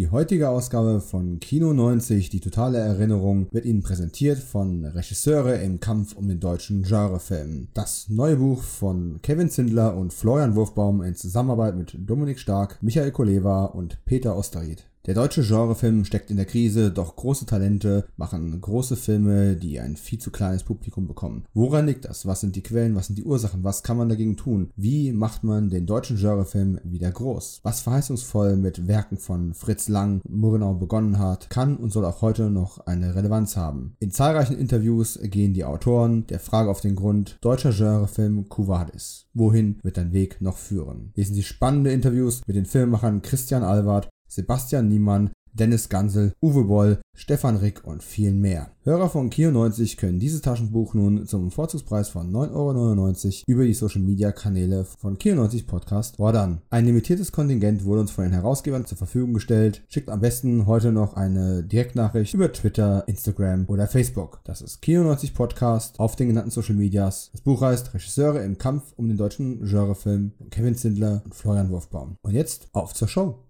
Die heutige Ausgabe von Kino 90, die totale Erinnerung, wird Ihnen präsentiert von Regisseure im Kampf um den deutschen Genrefilm. Das neue Buch von Kevin Zindler und Florian Wurfbaum in Zusammenarbeit mit Dominik Stark, Michael Koleva und Peter Osterried. Der deutsche Genrefilm steckt in der Krise, doch große Talente machen große Filme, die ein viel zu kleines Publikum bekommen. Woran liegt das? Was sind die Quellen? Was sind die Ursachen? Was kann man dagegen tun? Wie macht man den deutschen Genrefilm wieder groß? Was verheißungsvoll mit Werken von Fritz Lang und Murnau begonnen hat, kann und soll auch heute noch eine Relevanz haben. In zahlreichen Interviews gehen die Autoren der Frage auf den Grund, deutscher Genrefilm Cuvadis. Wohin wird dein Weg noch führen? Lesen Sie spannende Interviews mit den Filmemachern Christian Alward Sebastian Niemann, Dennis Gansel, Uwe Boll, Stefan Rick und vielen mehr. Hörer von Kio90 können dieses Taschenbuch nun zum Vorzugspreis von 9,99 Euro über die Social Media Kanäle von Kio90 Podcast ordern. Ein limitiertes Kontingent wurde uns von den Herausgebern zur Verfügung gestellt. Schickt am besten heute noch eine Direktnachricht über Twitter, Instagram oder Facebook. Das ist Kio90 Podcast auf den genannten Social Medias. Das Buch heißt Regisseure im Kampf um den deutschen Genrefilm von Kevin Zindler und Florian Wurfbaum. Und jetzt auf zur Show.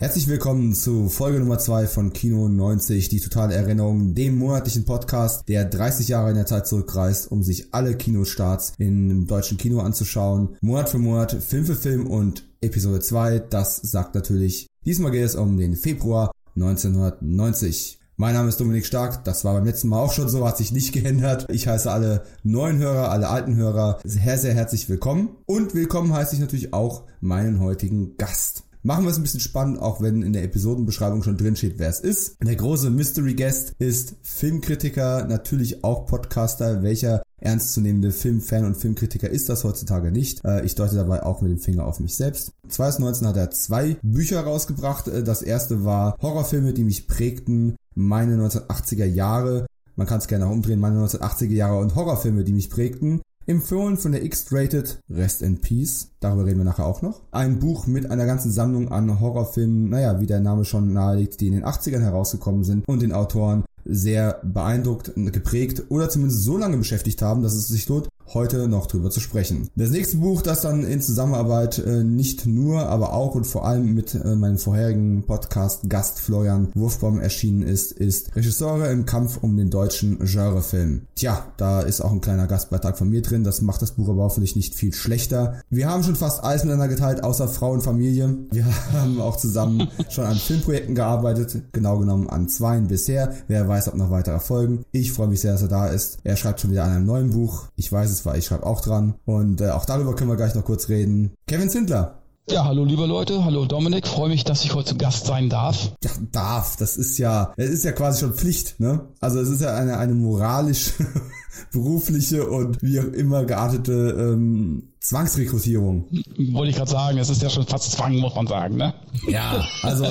Herzlich willkommen zu Folge Nummer 2 von Kino 90, die totale Erinnerung, dem monatlichen Podcast, der 30 Jahre in der Zeit zurückreist, um sich alle Kinostarts im deutschen Kino anzuschauen. Monat für Monat, Film für Film und Episode 2, das sagt natürlich, diesmal geht es um den Februar 1990. Mein Name ist Dominik Stark, das war beim letzten Mal auch schon so, hat sich nicht geändert. Ich heiße alle neuen Hörer, alle alten Hörer sehr, sehr herzlich willkommen. Und willkommen heiße ich natürlich auch meinen heutigen Gast. Machen wir es ein bisschen spannend, auch wenn in der Episodenbeschreibung schon drin steht, wer es ist. Der große Mystery Guest ist Filmkritiker, natürlich auch Podcaster. Welcher ernstzunehmende Filmfan und Filmkritiker ist das heutzutage nicht. Äh, ich deute dabei auch mit dem Finger auf mich selbst. 2019 hat er zwei Bücher rausgebracht. Äh, das erste war Horrorfilme, die mich prägten, meine 1980er Jahre. Man kann es gerne auch umdrehen, meine 1980er Jahre und Horrorfilme, die mich prägten. Empfohlen von der X-Rated Rest in Peace, darüber reden wir nachher auch noch. Ein Buch mit einer ganzen Sammlung an Horrorfilmen, naja, wie der Name schon nahelegt, die in den 80ern herausgekommen sind und den Autoren sehr beeindruckt, geprägt oder zumindest so lange beschäftigt haben, dass es sich lohnt, heute noch drüber zu sprechen. Das nächste Buch, das dann in Zusammenarbeit äh, nicht nur, aber auch und vor allem mit äh, meinem vorherigen Podcast Gast Florian Wurfbaum erschienen ist, ist Regisseure im Kampf um den deutschen Genrefilm. Tja, da ist auch ein kleiner Gastbeitrag von mir drin, das macht das Buch aber hoffentlich nicht viel schlechter. Wir haben schon fast alles miteinander geteilt, außer Frau und Familie. Wir haben auch zusammen schon an Filmprojekten gearbeitet, genau genommen an zweien bisher. Wer weiß, ob noch weitere folgen. Ich freue mich sehr, dass er da ist. Er schreibt schon wieder an einem neuen Buch. Ich weiß es ist, weil ich schreibe auch dran. Und äh, auch darüber können wir gleich noch kurz reden. Kevin Zindler. Ja, hallo liebe Leute, hallo Dominik, freue mich, dass ich heute zu Gast sein darf. Ja, darf, das ist ja, es ist ja quasi schon Pflicht, ne? Also es ist ja eine, eine moralisch, berufliche und wie auch immer geartete ähm, Zwangsrekrutierung. Wollte ich gerade sagen, es ist ja schon fast Zwang, muss man sagen, ne? Ja, also,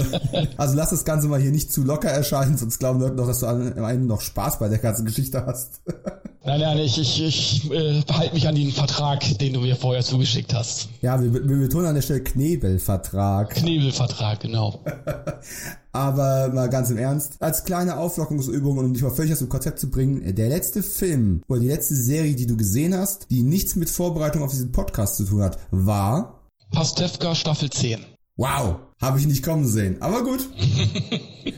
also lass das Ganze mal hier nicht zu locker erscheinen, sonst glauben Leute noch, dass du am Ende noch Spaß bei der ganzen Geschichte hast. Nein, nein, ich, ich, ich äh, behalte mich an den Vertrag, den du mir vorher zugeschickt hast. Ja, wir, wir betonen an der Stelle Knebelvertrag. Knebelvertrag, genau. Aber mal ganz im Ernst, als kleine Auflockungsübung und um dich mal völlig aus dem Konzept zu bringen, der letzte Film oder die letzte Serie, die du gesehen hast, die nichts mit Vorbereitung auf diesen Podcast zu tun hat, war Pastewka Staffel 10. Wow, habe ich nicht kommen sehen. Aber gut.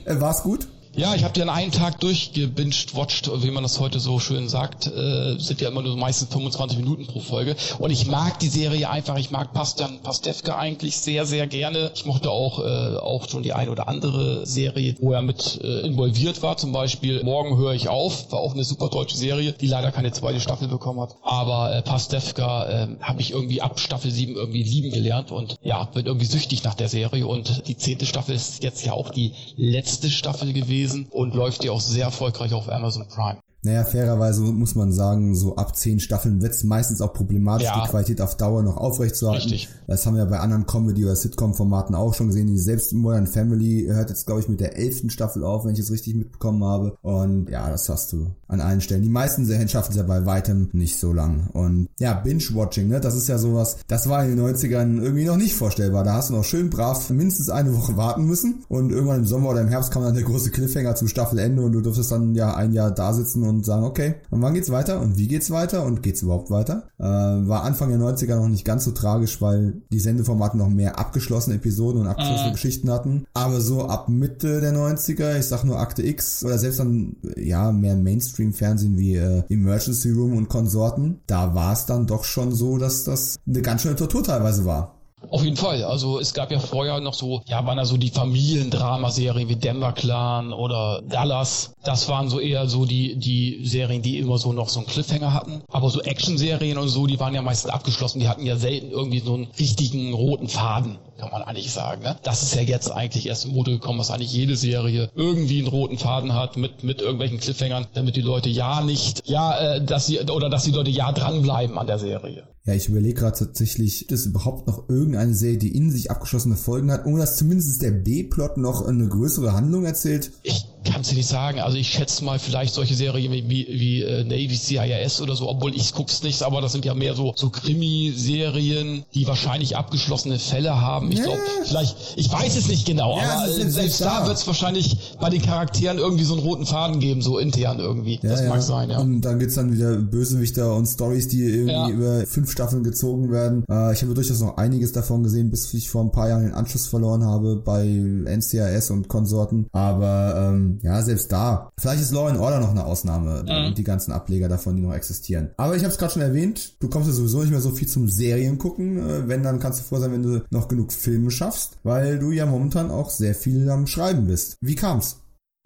Äh, war's gut? Ja, ich habe die an einem Tag durchgebinged, watched, wie man das heute so schön sagt. Äh, sind ja immer nur meistens 25 Minuten pro Folge. Und ich mag die Serie einfach. Ich mag Pastan Pastewka eigentlich sehr, sehr gerne. Ich mochte auch äh, auch schon die eine oder andere Serie, wo er mit äh, involviert war. Zum Beispiel Morgen höre ich auf, war auch eine super deutsche Serie, die leider keine zweite Staffel bekommen hat. Aber äh, Pastewka äh, habe ich irgendwie ab Staffel 7 irgendwie lieben gelernt und ja, bin irgendwie süchtig nach der Serie. Und die zehnte Staffel ist jetzt ja auch die letzte Staffel gewesen gewesen und läuft ja auch sehr erfolgreich auf Amazon Prime. Naja, fairerweise muss man sagen, so ab zehn Staffeln wird es meistens auch problematisch, ja. die Qualität auf Dauer noch aufrechtzuerhalten. Richtig. Das haben wir bei anderen Comedy- oder Sitcom-Formaten auch schon gesehen. Selbst Modern Family hört jetzt, glaube ich, mit der elften Staffel auf, wenn ich es richtig mitbekommen habe. Und ja, das hast du an allen Stellen. Die meisten Serien schaffen es ja bei weitem nicht so lang. Und ja, Binge-Watching, ne, das ist ja sowas, das war in den 90ern irgendwie noch nicht vorstellbar. Da hast du noch schön brav mindestens eine Woche warten müssen. Und irgendwann im Sommer oder im Herbst kam dann der große Cliffhanger zum Staffelende und du durftest dann ja ein Jahr da sitzen und sagen, okay, und wann geht's weiter und wie geht's weiter und geht's überhaupt weiter? Äh, war Anfang der 90er noch nicht ganz so tragisch, weil die Sendeformate noch mehr abgeschlossene Episoden und abgeschlossene äh. Geschichten hatten. Aber so ab Mitte der 90er, ich sag nur Akte X oder selbst dann, ja, mehr Mainstream-Fernsehen wie äh, Emergency Room und Konsorten, da war es dann doch schon so, dass das eine ganz schöne Tortur teilweise war. Auf jeden Fall. Also es gab ja vorher noch so, ja, waren da so die Familiendramaserien wie Denver Clan oder Dallas. Das waren so eher so die, die Serien, die immer so noch so einen Cliffhanger hatten. Aber so Action-Serien und so, die waren ja meistens abgeschlossen. Die hatten ja selten irgendwie so einen richtigen roten Faden kann man eigentlich sagen. Ne? Das ist ja jetzt eigentlich erst im Mode gekommen, dass eigentlich jede Serie irgendwie einen roten Faden hat mit, mit irgendwelchen Cliffhangern, damit die Leute ja nicht, ja, äh, dass sie, oder dass die Leute ja dranbleiben an der Serie. Ja, ich überlege gerade tatsächlich, es überhaupt noch irgendeine Serie, die in sich abgeschlossene Folgen hat, ohne dass zumindest der B-Plot noch eine größere Handlung erzählt? Ich Kannst du nicht sagen. Also ich schätze mal vielleicht solche Serien wie, wie, wie äh, Navy CIS oder so, obwohl ich guck's nicht, aber das sind ja mehr so, so Krimi-Serien, die wahrscheinlich abgeschlossene Fälle haben. Ich ja. glaube, vielleicht, ich weiß es nicht genau, ja, aber äh, selbst da, wird es wahrscheinlich bei den Charakteren irgendwie so einen roten Faden geben, so intern irgendwie. Ja, das mag sein, ja. Und dann gibt's dann wieder Bösewichter und Stories, die irgendwie über fünf Staffeln gezogen werden. Äh, ich habe durchaus noch einiges davon gesehen, bis ich vor ein paar Jahren den Anschluss verloren habe bei NCIS und Konsorten. Aber ähm, ja, selbst da. Vielleicht ist Law and Order noch eine Ausnahme mhm. und die ganzen Ableger davon, die noch existieren. Aber ich habe es gerade schon erwähnt, du kommst ja sowieso nicht mehr so viel zum Serien gucken. Äh, wenn, dann kannst du froh sein, wenn du noch genug Filme schaffst, weil du ja momentan auch sehr viel am Schreiben bist. Wie kam's?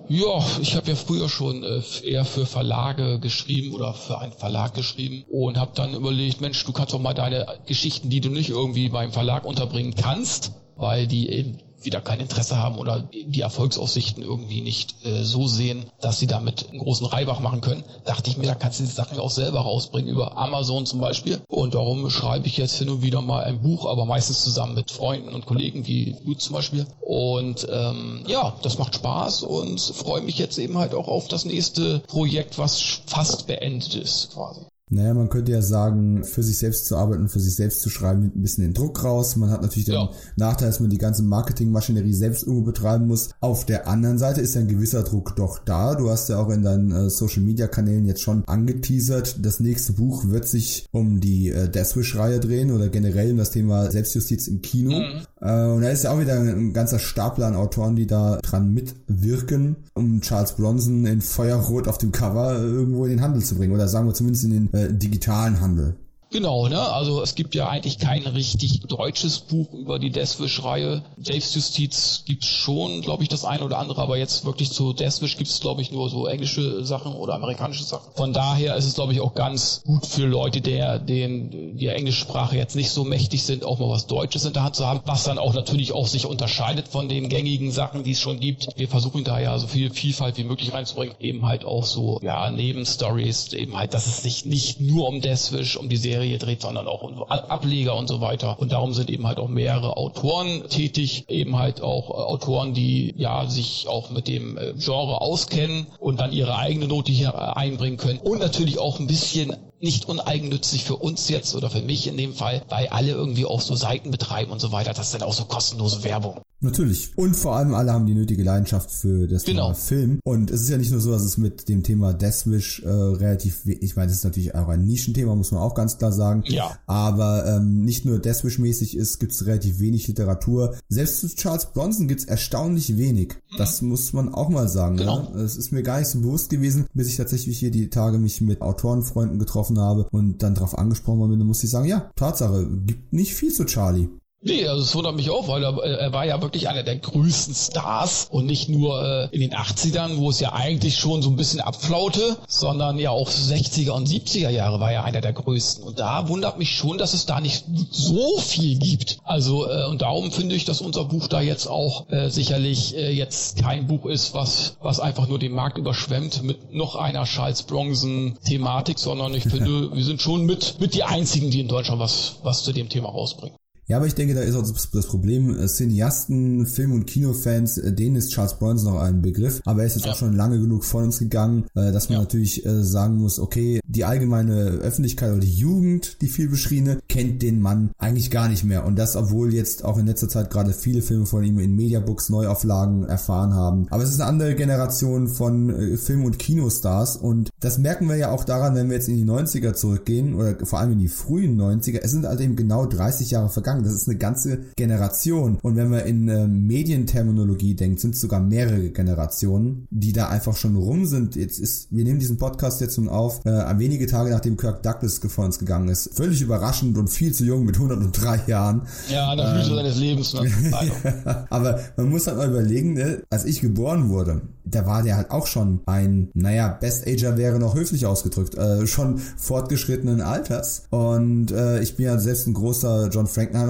Ja, ich habe ja früher schon äh, eher für Verlage geschrieben oder für einen Verlag geschrieben und habe dann überlegt, Mensch, du kannst doch mal deine Geschichten, die du nicht irgendwie beim Verlag unterbringen kannst, weil die eben wieder kein Interesse haben oder die Erfolgsaussichten irgendwie nicht äh, so sehen, dass sie damit einen großen Reibach machen können, dachte ich mir, da kannst du die Sachen auch selber rausbringen, über Amazon zum Beispiel. Und darum schreibe ich jetzt hin und wieder mal ein Buch, aber meistens zusammen mit Freunden und Kollegen wie du zum Beispiel. Und ähm, ja, das macht Spaß und freue mich jetzt eben halt auch auf das nächste Projekt, was fast beendet ist quasi. Naja, man könnte ja sagen, für sich selbst zu arbeiten, für sich selbst zu schreiben, nimmt ein bisschen den Druck raus. Man hat natürlich den ja. Nachteil, dass man die ganze Marketingmaschinerie selbst irgendwo betreiben muss. Auf der anderen Seite ist ja ein gewisser Druck doch da. Du hast ja auch in deinen äh, Social Media Kanälen jetzt schon angeteasert. Das nächste Buch wird sich um die äh, Deathwish-Reihe drehen oder generell um das Thema Selbstjustiz im Kino. Mhm. Äh, und da ist ja auch wieder ein ganzer Stapler an Autoren, die da dran mitwirken, um Charles Bronson in Feuerrot auf dem Cover irgendwo in den Handel zu bringen. Oder sagen wir zumindest in den äh, digitalen Handel. Genau, ne? Also es gibt ja eigentlich kein richtig deutsches Buch über die Deathwish-Reihe. Selbstjustiz gibt's schon, glaube ich, das eine oder andere, aber jetzt wirklich zu Deathwish gibt's, glaube ich, nur so englische Sachen oder amerikanische Sachen. Von daher ist es, glaube ich, auch ganz gut für Leute, der den die Englischsprache jetzt nicht so mächtig sind, auch mal was Deutsches in der Hand zu haben, was dann auch natürlich auch sich unterscheidet von den gängigen Sachen, die es schon gibt. Wir versuchen da ja so viel Vielfalt wie möglich reinzubringen, eben halt auch so ja Nebenstories, eben halt, dass es sich nicht nur um Deathwish, um die Serie Serie dreht, sondern auch Ableger und so weiter. Und darum sind eben halt auch mehrere Autoren tätig, eben halt auch äh, Autoren, die ja sich auch mit dem äh, Genre auskennen und dann ihre eigene Note hier äh, einbringen können. Und natürlich auch ein bisschen nicht uneigennützig für uns jetzt oder für mich in dem Fall, weil alle irgendwie auch so Seiten betreiben und so weiter. Das ist dann auch so kostenlose Werbung. Natürlich. Und vor allem alle haben die nötige Leidenschaft für das genau. Thema Film. Und es ist ja nicht nur so, dass es mit dem Thema Deathwish äh, relativ, ich meine, das ist natürlich auch ein Nischenthema, muss man auch ganz klar sagen. Ja. Aber ähm, nicht nur Deathwish-mäßig ist, gibt es relativ wenig Literatur. Selbst zu Charles Bronson gibt es erstaunlich wenig. Mhm. Das muss man auch mal sagen. Genau. Ja? Das ist mir gar nicht so bewusst gewesen, bis ich tatsächlich hier die Tage mich mit Autorenfreunden getroffen habe und dann darauf angesprochen worden bin, dann muss ich sagen, ja, Tatsache, gibt nicht viel zu Charlie. Nee, also es wundert mich auch, weil er, er war ja wirklich einer der größten Stars und nicht nur äh, in den 80ern, wo es ja eigentlich schon so ein bisschen abflaute, sondern ja auch 60er und 70er Jahre war er einer der größten. Und da wundert mich schon, dass es da nicht so viel gibt. Also äh, und darum finde ich, dass unser Buch da jetzt auch äh, sicherlich äh, jetzt kein Buch ist, was was einfach nur den Markt überschwemmt mit noch einer Charles Bronson Thematik, sondern ich finde, wir sind schon mit mit die einzigen, die in Deutschland was was zu dem Thema rausbringen. Ja, aber ich denke, da ist auch das Problem, äh, Cineasten, Film- und Kinofans, äh, denen ist Charles Bronson noch ein Begriff, aber er ist jetzt ja. auch schon lange genug von uns gegangen, äh, dass man ja. natürlich sagen muss, okay, die allgemeine Öffentlichkeit oder die Jugend, die viel beschriebene, kennt den Mann eigentlich gar nicht mehr. Und das, obwohl jetzt auch in letzter Zeit gerade viele Filme von ihm in Mediabooks Neuauflagen erfahren haben. Aber es ist eine andere Generation von Film- und Kinostars und das merken wir ja auch daran, wenn wir jetzt in die 90er zurückgehen oder vor allem in die frühen 90er. Es sind halt eben genau 30 Jahre vergangen sagen, das ist eine ganze Generation. Und wenn man in äh, Medienterminologie denkt, sind es sogar mehrere Generationen, die da einfach schon rum sind. Jetzt ist, wir nehmen diesen Podcast jetzt nun auf, äh, wenige Tage nachdem Kirk Douglas vor uns gegangen ist. Völlig überraschend und viel zu jung mit 103 Jahren. Ja, an der Blüte ähm, seines Lebens. Ne? Aber man muss halt mal überlegen, ne, als ich geboren wurde, da war der halt auch schon ein, naja, Best Ager wäre noch höflich ausgedrückt, äh, schon fortgeschrittenen Alters. Und äh, ich bin ja selbst ein großer John Frankenheimer-Fan.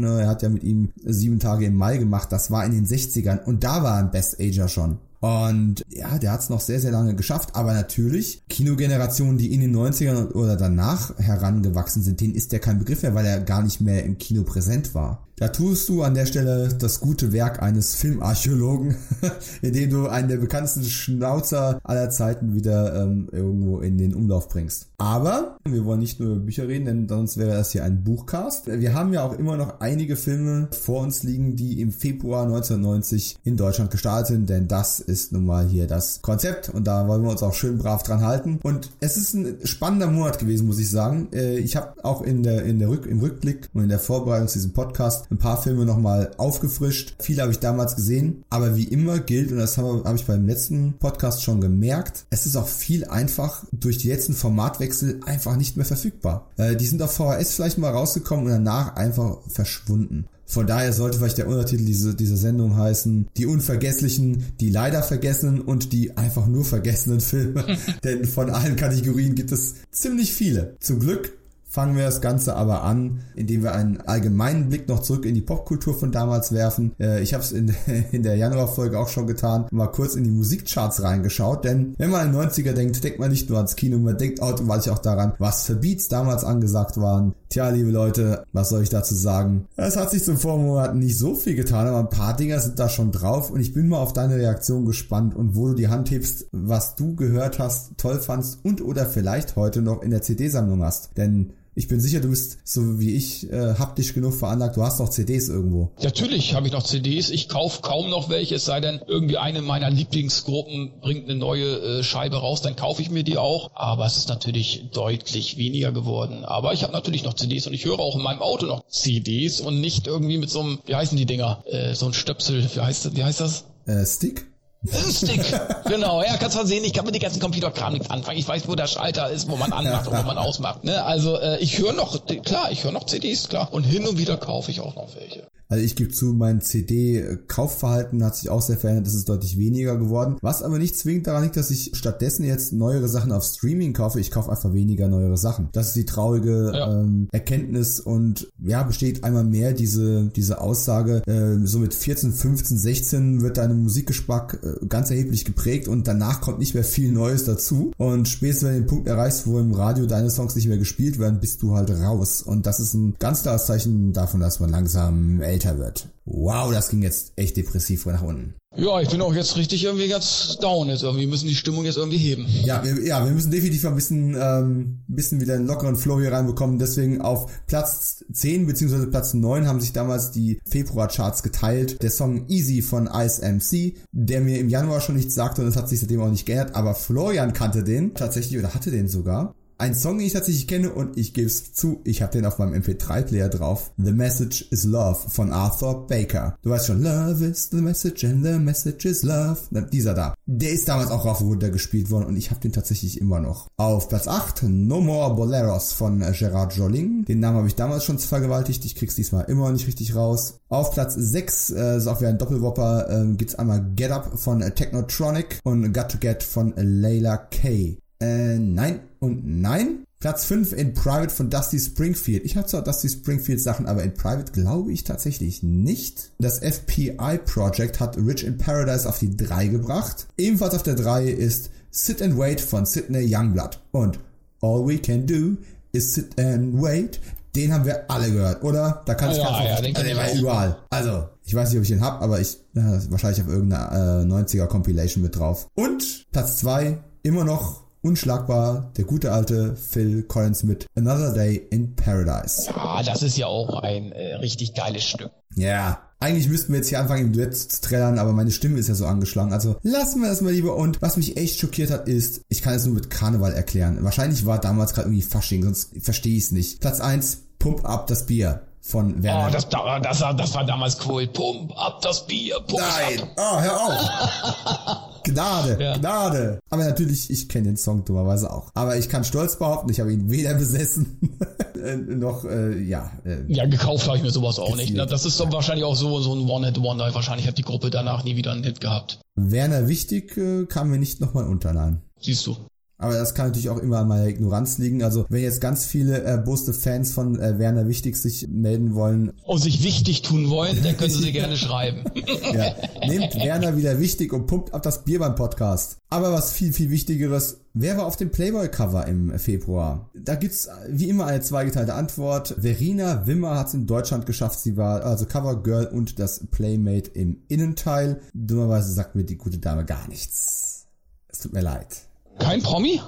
Ne? Er hat ja mit ihm sieben Tage im Mai gemacht. Das war in den 60ern. Und da war ein Best Ager schon. Und ja, der hat es noch sehr, sehr lange geschafft. Aber natürlich, Kinogenerationen, die in den 90ern oder danach herangewachsen sind, denen ist der kein Begriff mehr, weil er gar nicht mehr im Kino präsent war. Da tust du an der Stelle das gute Werk eines Filmarchäologen, indem du einen der bekanntesten Schnauzer aller Zeiten wieder ähm, irgendwo in den Umlauf bringst. Aber wir wollen nicht nur über Bücher reden, denn sonst wäre das hier ein Buchcast. Wir haben ja auch immer noch einige Filme vor uns liegen, die im Februar 1990 in Deutschland gestartet sind, denn das ist nun mal hier das Konzept und da wollen wir uns auch schön brav dran halten. Und es ist ein spannender Monat gewesen, muss ich sagen. Äh, ich habe auch in der, in der Rück, im Rückblick und in der Vorbereitung zu diesem Podcast ein paar Filme nochmal aufgefrischt. Viele habe ich damals gesehen, aber wie immer gilt, und das habe hab ich beim letzten Podcast schon gemerkt, es ist auch viel einfach durch die letzten Formatwechsel einfach nicht mehr verfügbar. Äh, die sind auf VHS vielleicht mal rausgekommen und danach einfach verschwunden. Von daher sollte vielleicht der Untertitel dieser diese Sendung heißen, die unvergesslichen, die leider vergessenen und die einfach nur vergessenen Filme. Denn von allen Kategorien gibt es ziemlich viele. Zum Glück fangen wir das Ganze aber an, indem wir einen allgemeinen Blick noch zurück in die Popkultur von damals werfen. Äh, ich habe es in, in der Januarfolge auch schon getan, mal kurz in die Musikcharts reingeschaut, denn wenn man an 90er denkt, denkt man nicht nur ans Kino, man denkt automatisch auch daran, was für Beats damals angesagt waren. Tja, liebe Leute, was soll ich dazu sagen? Es hat sich zum Vormonaten nicht so viel getan, aber ein paar Dinger sind da schon drauf und ich bin mal auf deine Reaktion gespannt und wo du die Hand hebst, was du gehört hast, toll fandst und oder vielleicht heute noch in der CD-Sammlung hast. Denn ich bin sicher, du bist so wie ich äh, haptisch genug veranlagt. Du hast noch CDs irgendwo. Natürlich habe ich noch CDs. Ich kaufe kaum noch welche, es sei denn, irgendwie eine meiner Lieblingsgruppen bringt eine neue äh, Scheibe raus, dann kaufe ich mir die auch. Aber es ist natürlich deutlich weniger geworden. Aber ich habe natürlich noch CDs und ich höre auch in meinem Auto noch CDs und nicht irgendwie mit so einem, wie heißen die Dinger? Äh, so ein Stöpsel, wie heißt, wie heißt das? Äh, Stick? Stick, genau. Ja, kannst du sehen, ich kann mit den ganzen Computerkram nichts anfangen. Ich weiß, wo der Schalter ist, wo man anmacht und wo man ausmacht. Ne? Also äh, ich höre noch, klar, ich höre noch CDs, klar. Und hin und wieder kaufe ich auch noch welche. Also ich gebe zu, mein CD-Kaufverhalten hat sich auch sehr verändert, das ist deutlich weniger geworden. Was aber nicht zwingend daran liegt, dass ich stattdessen jetzt neuere Sachen auf Streaming kaufe. Ich kaufe einfach weniger neuere Sachen. Das ist die traurige ja. ähm, Erkenntnis und ja, besteht einmal mehr diese, diese Aussage, äh, so mit 14, 15, 16 wird deine Musikgeschmack äh, ganz erheblich geprägt und danach kommt nicht mehr viel Neues dazu. Und spätestens wenn du den Punkt erreichst, wo im Radio deine Songs nicht mehr gespielt werden, bist du halt raus. Und das ist ein ganz klares Zeichen davon, dass man langsam älter älter wird. Wow, das ging jetzt echt depressiv nach unten. Ja, ich bin auch jetzt richtig irgendwie ganz down jetzt irgendwie. Wir müssen die Stimmung jetzt irgendwie heben. Ja, wir, ja, wir müssen definitiv ein bisschen, ähm, bisschen wieder einen lockeren Flow hier reinbekommen. Deswegen auf Platz 10 bzw. Platz 9 haben sich damals die Februarcharts geteilt. Der Song Easy von Ice MC, der mir im Januar schon nichts sagte und es hat sich seitdem auch nicht geändert. Aber Florian kannte den tatsächlich oder hatte den sogar. Ein Song, den ich tatsächlich kenne und ich gebe es zu, ich habe den auf meinem MP3-Player drauf. The Message is Love von Arthur Baker. Du weißt schon, Love is the message and the message is love. Na, dieser da. Der ist damals auch rauf und runter gespielt worden und ich habe den tatsächlich immer noch. Auf Platz 8, No More Boleros von Gerard Joling. Den Namen habe ich damals schon vergewaltigt, ich krieg's diesmal immer nicht richtig raus. Auf Platz 6, äh, ist auch wieder ein Doppelwopper, äh, gibt's einmal Get Up von Technotronic und Got to Get von Layla Kay. Äh, nein und nein. Platz 5 in Private von Dusty Springfield. Ich habe zwar Dusty Springfield Sachen, aber in Private glaube ich tatsächlich nicht. Das FPI Project hat Rich in Paradise auf die 3 gebracht. Ebenfalls auf der 3 ist Sit and Wait von Sidney Youngblood. Und All We Can Do is Sit and Wait. Den haben wir alle gehört, oder? Da kann ich ja, gar ja, nicht. den also, war überall. Also, ich weiß nicht, ob ich den hab, aber ich äh, wahrscheinlich auf irgendeiner äh, 90er Compilation mit drauf. Und Platz 2 immer noch unschlagbar der gute alte Phil Collins mit Another Day in Paradise. Ja, das ist ja auch ein äh, richtig geiles Stück. Ja, eigentlich müssten wir jetzt hier anfangen im Duett zu trällern, aber meine Stimme ist ja so angeschlagen. Also lassen wir das mal lieber. Und was mich echt schockiert hat, ist, ich kann es nur mit Karneval erklären. Wahrscheinlich war damals gerade irgendwie Fasching, sonst verstehe ich es nicht. Platz 1, Pump Up das Bier von Werner. Oh, das, da- das, war, das war damals cool. Pump ab das Bier, pump Nein! ab. Oh, hör auf! Gnade, Ja. Gnade. Aber natürlich, ich kenne den Song dummerweise auch. Aber ich kann stolz behaupten, ich habe ihn weder besessen äh, noch, äh, ja. Äh, Ja, gekauft habe ich mir sowas auch nicht. Gezielt. Na, Das ist doch wahrscheinlich auch so, so ein One-Hit-Wonder. Wahrscheinlich hat die Gruppe danach nie wieder einen Hit gehabt. Werner Wichtig äh, kam mir nicht nochmal unter, nein. Siehst du. Aber das kann natürlich auch immer an meiner Ignoranz liegen. Also wenn jetzt ganz viele erboste Fans von äh, Werner Wichtig sich melden wollen, Und sich wichtig tun wollen, dann können sie sie gerne schreiben. ja, nehmt Werner wieder wichtig und pumpt ab das Bier beim Podcast. Aber was viel, viel wichtigeres, wer war auf dem Playboy-Cover im Februar? Da gibt's äh, wie immer eine zweigeteilte Antwort. Verena Wimmer hat es in Deutschland geschafft. Sie war also Covergirl und das Playmate im Innenteil. Dummerweise sagt mir die gute Dame gar nichts. Es tut mir leid. Kein Promi?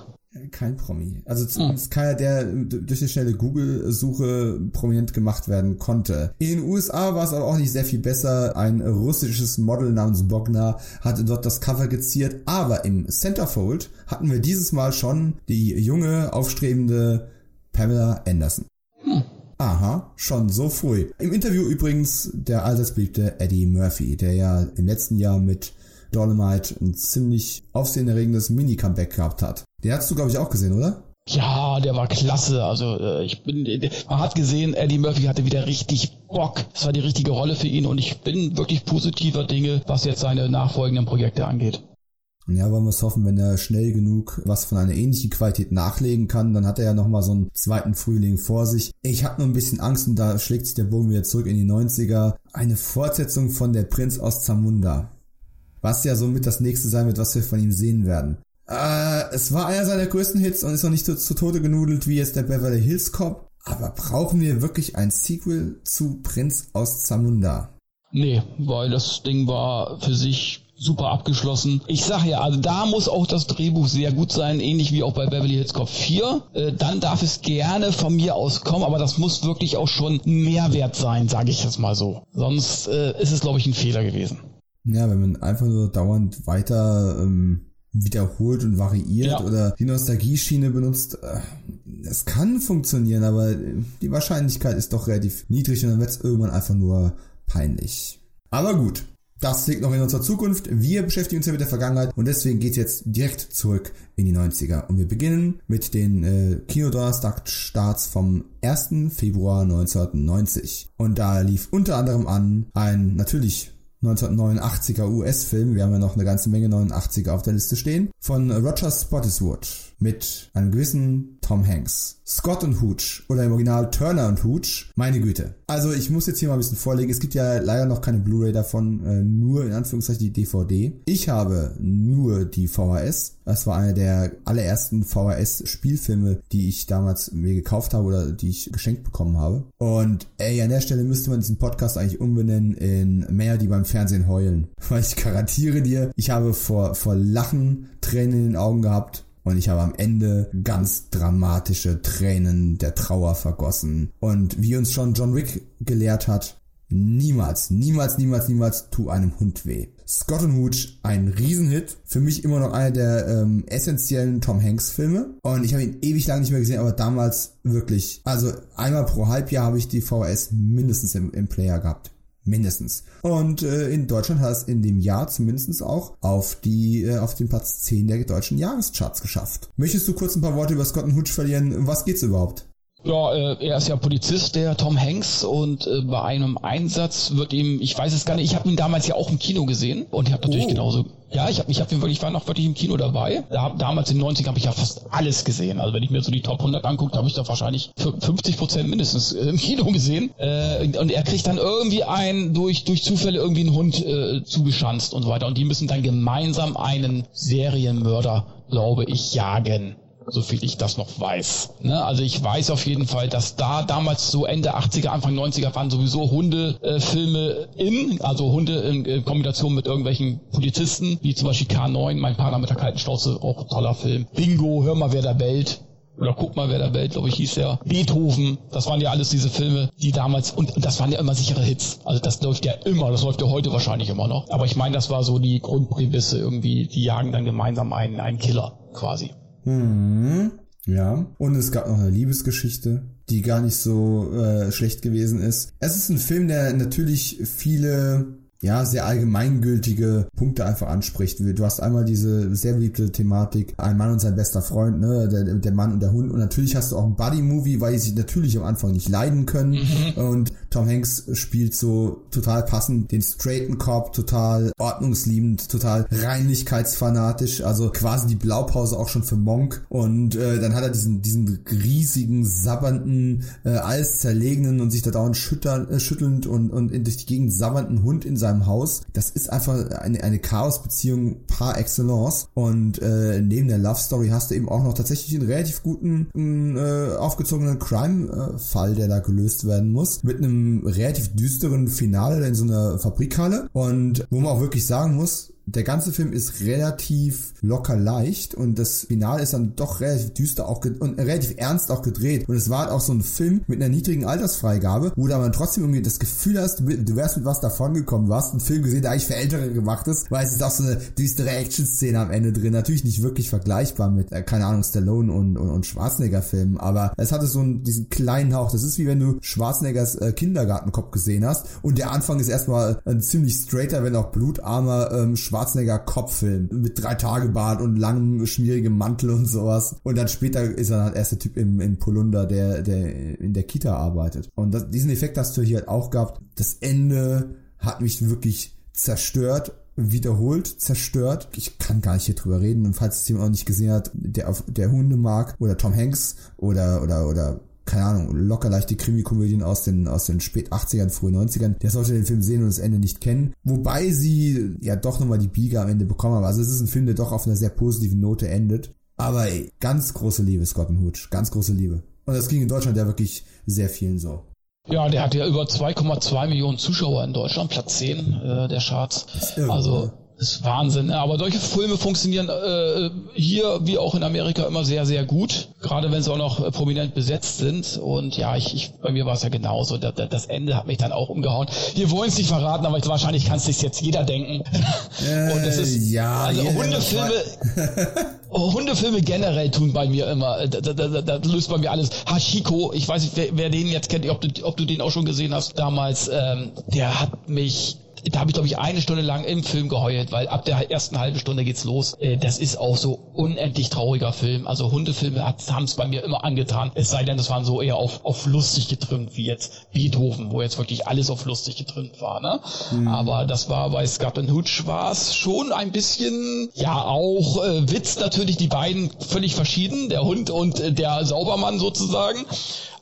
Kein Promi. Also zumindest keiner, der durch eine schnelle Google-Suche prominent gemacht werden konnte. In den USA war es aber auch nicht sehr viel besser. Ein russisches Model namens Bogna hatte dort das Cover geziert, aber im Centerfold hatten wir dieses Mal schon die junge, aufstrebende Pamela Anderson. Aha, schon so früh. Im Interview übrigens der allseits beliebte Eddie Murphy, der ja im letzten Jahr mit Dolomite ein ziemlich aufsehenerregendes Mini-Comeback gehabt hat. Den hast du, glaube ich, auch gesehen, oder? Ja, der war klasse. Also äh, ich bin, man hat gesehen, Eddie Murphy hatte wieder richtig Bock. Es war die richtige Rolle für ihn und ich bin wirklich positiver Dinge, was jetzt seine nachfolgenden Projekte angeht. Ja, wollen wir es hoffen, wenn er schnell genug was von einer ähnlichen Qualität nachlegen kann, dann hat er ja nochmal so einen zweiten Frühling vor sich. Ich habe nur ein bisschen Angst und da schlägt sich der Bogen wieder zurück in die 90er. Eine Fortsetzung von Der Prinz aus Zamunda. Was ja somit das nächste sein wird, was wir von ihm sehen werden. Äh, es war einer seiner größten Hits und ist noch nicht zu, zu Tode genudelt wie jetzt der Beverly Hills Cop. Aber brauchen wir wirklich ein Sequel zu Prinz aus Zamunda? Nee, weil das Ding war für sich super abgeschlossen. Ich sag ja, also da muss auch das Drehbuch sehr gut sein, ähnlich wie auch bei Beverly Hills Cop 4. Äh, dann darf es gerne von mir aus kommen, aber das muss wirklich auch schon Mehrwert sein, sage ich jetzt mal so. Sonst äh, ist es, glaube ich, ein Fehler gewesen. Ja, wenn man einfach nur dauernd weiter ähm, wiederholt und variiert Ja. oder die Nostalgie-Schiene benutzt, äh, es kann funktionieren, aber äh, die Wahrscheinlichkeit ist doch relativ niedrig und dann wird es irgendwann einfach nur peinlich. Aber gut, das liegt noch in unserer Zukunft. Wir beschäftigen uns ja mit der Vergangenheit und deswegen geht's jetzt direkt zurück in die 90er. Und wir beginnen mit den äh, Kinodonnerstag-Starts vom 1. Februar 1990. Und da lief unter anderem an ein natürlich 1989er US-Film, wir haben ja noch eine ganze Menge 89er auf der Liste stehen, von Roger Spottiswoode mit einem gewissen Tom Hanks. Scott und Hooch oder im Original Turner und Hooch, meine Güte. Also ich muss jetzt hier mal ein bisschen vorlegen, es gibt ja leider noch keine Blu-ray davon, äh, nur in Anführungszeichen die DVD. Ich habe nur die VHS. Das war einer der allerersten VHS-Spielfilme, die ich damals mir gekauft habe oder die ich geschenkt bekommen habe. Und ey, an der Stelle müsste man diesen Podcast eigentlich umbenennen in mehr, die beim Fernsehen heulen. Weil ich garantiere dir, ich habe vor, vor Lachen Tränen in den Augen gehabt. Und ich habe am Ende ganz dramatische Tränen der Trauer vergossen. Und wie uns schon John Wick gelehrt hat, niemals, niemals, niemals, niemals tu einem Hund weh. Scott und Hooch, ein Riesenhit. Für mich immer noch einer der ähm, essentiellen Tom Hanks Filme. Und ich habe ihn ewig lang nicht mehr gesehen, aber damals wirklich. Also einmal pro Halbjahr habe ich die VHS mindestens im, im Player gehabt. Mindestens. Und äh, in Deutschland hat es in dem Jahr zumindest auch auf die äh, auf den Platz 10 der deutschen Jahrescharts geschafft. Möchtest du kurz ein paar Worte über Scott Hooch verlieren? Was geht's überhaupt? Ja, äh, er ist ja Polizist, der Tom Hanks, und äh, bei einem Einsatz wird ihm, ich weiß es gar nicht, ich habe ihn damals ja auch im Kino gesehen und ich habe natürlich oh. genauso, ja, ich habe ich hab ihn wirklich, ich war noch wirklich im Kino dabei. Da, damals in den 90 habe ich ja fast alles gesehen. Also wenn ich mir so die Top 100 angucke, habe ich da wahrscheinlich 50 Prozent mindestens äh, im Kino gesehen. Äh, und er kriegt dann irgendwie ein durch durch Zufälle irgendwie einen Hund äh, zugeschanzt und so weiter. Und die müssen dann gemeinsam einen Serienmörder, glaube ich, jagen so viel ich das noch weiß. Ne? Also ich weiß auf jeden Fall, dass da damals so Ende 80er, Anfang 90er waren sowieso Hundefilme äh, in, also Hunde in, in, Kombination mit irgendwelchen Polizisten, wie zum Beispiel K9, mein Partner mit der kalten Schnauze, auch ein toller Film. Bingo, hör mal, wer da bellt oder guck mal, wer da bellt, glaube ich, hieß der. Beethoven, das waren ja alles diese Filme, die damals, und, und das waren ja immer sichere Hits. Also das läuft ja immer, das läuft ja heute wahrscheinlich immer noch. Aber ich meine, das war so die Grundprämisse irgendwie, die jagen dann gemeinsam einen, einen Killer quasi. Hm, ja. Und es gab noch eine Liebesgeschichte, die gar nicht so äh, schlecht gewesen ist. Es ist ein Film, der natürlich viele ja, sehr allgemeingültige Punkte einfach anspricht. Du hast einmal diese sehr beliebte Thematik, ein Mann und sein bester Freund, ne, der, der Mann und der Hund. Und natürlich hast du auch ein Buddy-Movie, weil sie sich natürlich am Anfang nicht leiden können. Mhm. Und Tom Hanks spielt so total passend den straighten Cop, total ordnungsliebend, total reinlichkeitsfanatisch, also quasi die Blaupause auch schon für Monk. Und äh, dann hat er diesen, diesen riesigen, sabbernden, äh, alles zerlegenen und sich da dauernd schüttern, äh, schüttelnd und, und durch die Gegend sabbernden Hund in seinem Haus. Das ist einfach eine, eine Chaos-Beziehung par excellence. Und äh, neben der Love Story hast du eben auch noch tatsächlich einen relativ guten, äh, aufgezogenen Crime-Fall, der da gelöst werden muss. Mit einem relativ düsteren Finale in so einer Fabrikhalle. Und wo man auch wirklich sagen muss, der ganze Film ist relativ locker leicht und das Finale ist dann doch relativ düster auch und relativ ernst auch gedreht. Und es war halt auch so ein Film mit einer niedrigen Altersfreigabe, wo da man trotzdem irgendwie das Gefühl hast, du, wärst mit was davon gekommen. Du hast einen Film gesehen, der eigentlich für Ältere gemacht ist, weil es ist auch so eine düstere Action-Szene am Ende drin. Natürlich nicht wirklich vergleichbar mit, äh, keine Ahnung, Stallone und, und, und Schwarzenegger-Filmen, aber es hatte so einen, diesen kleinen Hauch. Das ist wie wenn du Schwarzeneggers äh, Kindergartenkopf gesehen hast und der Anfang ist erstmal ein ziemlich straighter, wenn auch blutarmer ähm, Schwarzenegger Schwarzenegger Kopffilm mit drei Tage Bart und langem schmierigem Mantel und sowas. Und dann später ist er halt erst der Typ im, im Polunder, der, der in der Kita arbeitet. Und das, diesen Effekt hast du hier halt auch gehabt. Das Ende hat mich wirklich zerstört wiederholt zerstört. Ich kann gar nicht hier drüber reden. Und falls es jemand auch nicht gesehen hat, der auf der Hunde mag oder Tom Hanks oder oder oder keine Ahnung, locker leichte Krimi-Komödien aus den, aus den spät 80ern, frühen 90ern, der sollte den Film sehen und das Ende nicht kennen. Wobei sie ja doch nochmal die Biege am Ende bekommen haben. Also es ist ein Film, der doch auf einer sehr positiven Note endet. Aber ey, ganz große Liebe, Scott Hooch. Ganz große Liebe. Und das ging in Deutschland ja wirklich sehr vielen so. Ja, der hat ja über 2,2 Millionen Zuschauer in Deutschland, Platz 10 äh, der Charts. Also das ist Wahnsinn. Aber solche Filme funktionieren äh, hier wie auch in Amerika immer sehr, sehr gut. Gerade wenn sie auch noch äh, prominent besetzt sind. Und ja, ich, ich bei mir war es ja genauso. Das, das Ende hat mich dann auch umgehauen. Wir wollen es nicht verraten, aber wahrscheinlich kann es sich jetzt jeder denken. Äh, und es ist ja, also Hundefilme. Hundefilme generell tun bei mir immer, das, das, das löst bei mir alles. Hachiko, ich weiß nicht, wer, wer den jetzt kennt, ob du, ob du den auch schon gesehen hast damals, ähm, der hat mich da habe ich, glaube ich, eine Stunde lang im Film geheult, weil ab der ersten halben Stunde geht's los. Äh, das ist auch so unendlich trauriger Film. Also Hundefilme haben es bei mir immer angetan. Es sei denn, das waren so eher auf, auf lustig getrimmt, wie jetzt Beethoven, wo jetzt wirklich alles auf lustig getrimmt war. Ne? Mhm. Aber das war bei Scott and Hooch war es schon ein bisschen, ja auch äh, Witz natürlich, die beiden völlig verschieden, der Hund und äh, der Saubermann sozusagen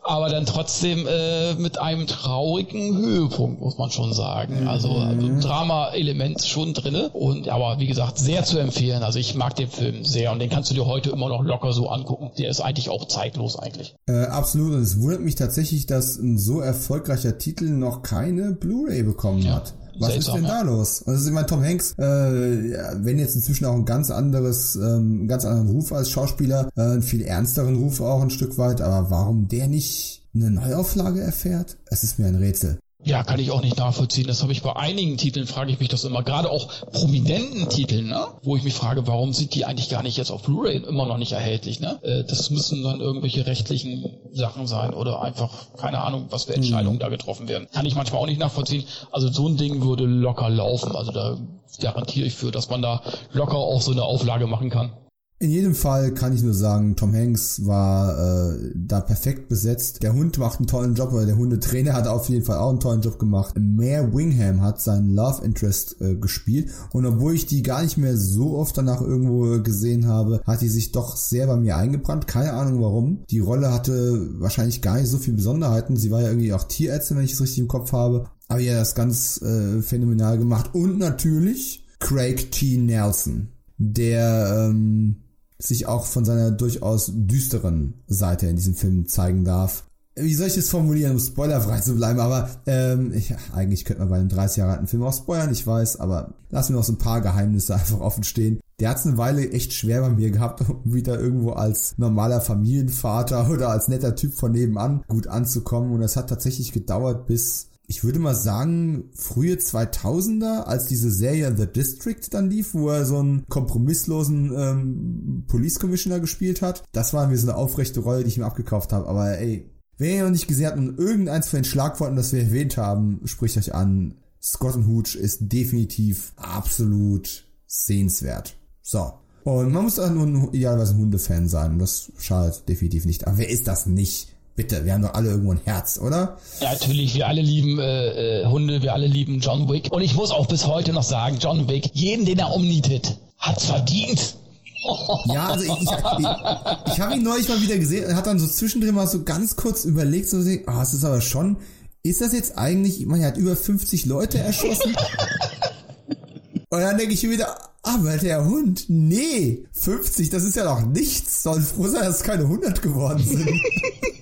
aber dann trotzdem äh, mit einem traurigen Höhepunkt, muss man schon sagen. Mhm. Also, also Drama-Element schon drinne und aber wie gesagt, sehr zu empfehlen. Also ich mag den Film sehr und den kannst du dir heute immer noch locker so angucken. Der ist eigentlich auch zeitlos eigentlich. Äh, absolut und es wundert mich tatsächlich, dass ein so erfolgreicher Titel noch keine Blu-ray bekommen ja. hat. Was ist denn da los? Also ich meine, Tom Hanks, äh, ja, wenn jetzt inzwischen auch ein ganz anderes, ähm, ganz anderen Ruf als Schauspieler, äh, einen viel ernsteren Ruf auch ein Stück weit, aber warum der nicht eine Neuauflage erfährt? Es ist mir ein Rätsel. Ja, kann ich auch nicht nachvollziehen. Das habe ich bei einigen Titeln, frage ich mich das immer. Gerade auch prominenten Titeln, ne? wo ich mich frage, warum sind die eigentlich gar nicht jetzt auf Blu-ray immer noch nicht erhältlich? Ne? Äh, das müssen dann irgendwelche rechtlichen Sachen sein oder einfach, keine Ahnung, was für Entscheidungen mhm. da getroffen werden. Kann ich manchmal auch nicht nachvollziehen. Also so ein Ding würde locker laufen. Also da garantiere ich für, dass man da locker auch so eine Auflage machen kann. In jedem Fall kann ich nur sagen, Tom Hanks war äh, da perfekt besetzt. Der Hund macht einen tollen Job, weil der Hundetrainer hat auf jeden Fall auch einen tollen Job gemacht. Mare Wingham hat seinen Love Interest äh, gespielt und obwohl ich die gar nicht mehr so oft danach irgendwo gesehen habe, hat die sich doch sehr bei mir eingebrannt. Keine Ahnung warum. Die Rolle hatte wahrscheinlich gar nicht so viele Besonderheiten. Sie war ja irgendwie auch Tierärztin, wenn ich es richtig im Kopf habe. Aber ja, das ganz äh, phänomenal gemacht. Und natürlich Craig T. Nelson, der ähm, sich auch von seiner durchaus düsteren Seite in diesem Film zeigen darf. Wie soll ich das formulieren, um spoilerfrei zu bleiben, aber ähm, ja, eigentlich könnte man bei einem 30 Jahre alten Film auch spoilern, ich weiß, aber lassen wir noch so ein paar Geheimnisse einfach offen stehen. Der hat es eine Weile echt schwer bei mir gehabt, um wieder irgendwo als normaler Familienvater oder als netter Typ von nebenan gut anzukommen. Und es hat tatsächlich gedauert, bis ich würde mal sagen, frühe 2000er, als diese Serie The District dann lief, wo er so einen kompromisslosen ähm, Police Commissioner gespielt hat. Das war mir so eine aufrechte Rolle, die ich mir abgekauft habe. Aber ey, wer ihn noch nicht gesehen hat und irgendeins von den Schlagworten, das wir erwähnt haben, spricht euch an. Scott Hooch ist definitiv absolut sehenswert. So. Und man muss auch nur idealerweise ein Hundefan sein. Und das schadet definitiv nicht. Aber wer ist das nicht? Bitte, wir haben doch alle irgendwo ein Herz, oder? Ja, natürlich, wir alle lieben äh, äh, Hunde, wir alle lieben John Wick. Und ich muss auch bis heute noch sagen, John Wick, jeden, den er umnietet, hat's verdient. Ja, also ich, ich, ich, ich habe ihn neulich mal wieder gesehen und hat dann so zwischendrin mal so ganz kurz überlegt, so, ah, oh, es ist aber schon, ist das jetzt eigentlich, er hat über 50 Leute erschossen. Und dann denke ich mir wieder, aber der Hund, nee, 50, das ist ja noch nichts. Soll froh sein, dass es keine 100 geworden sind.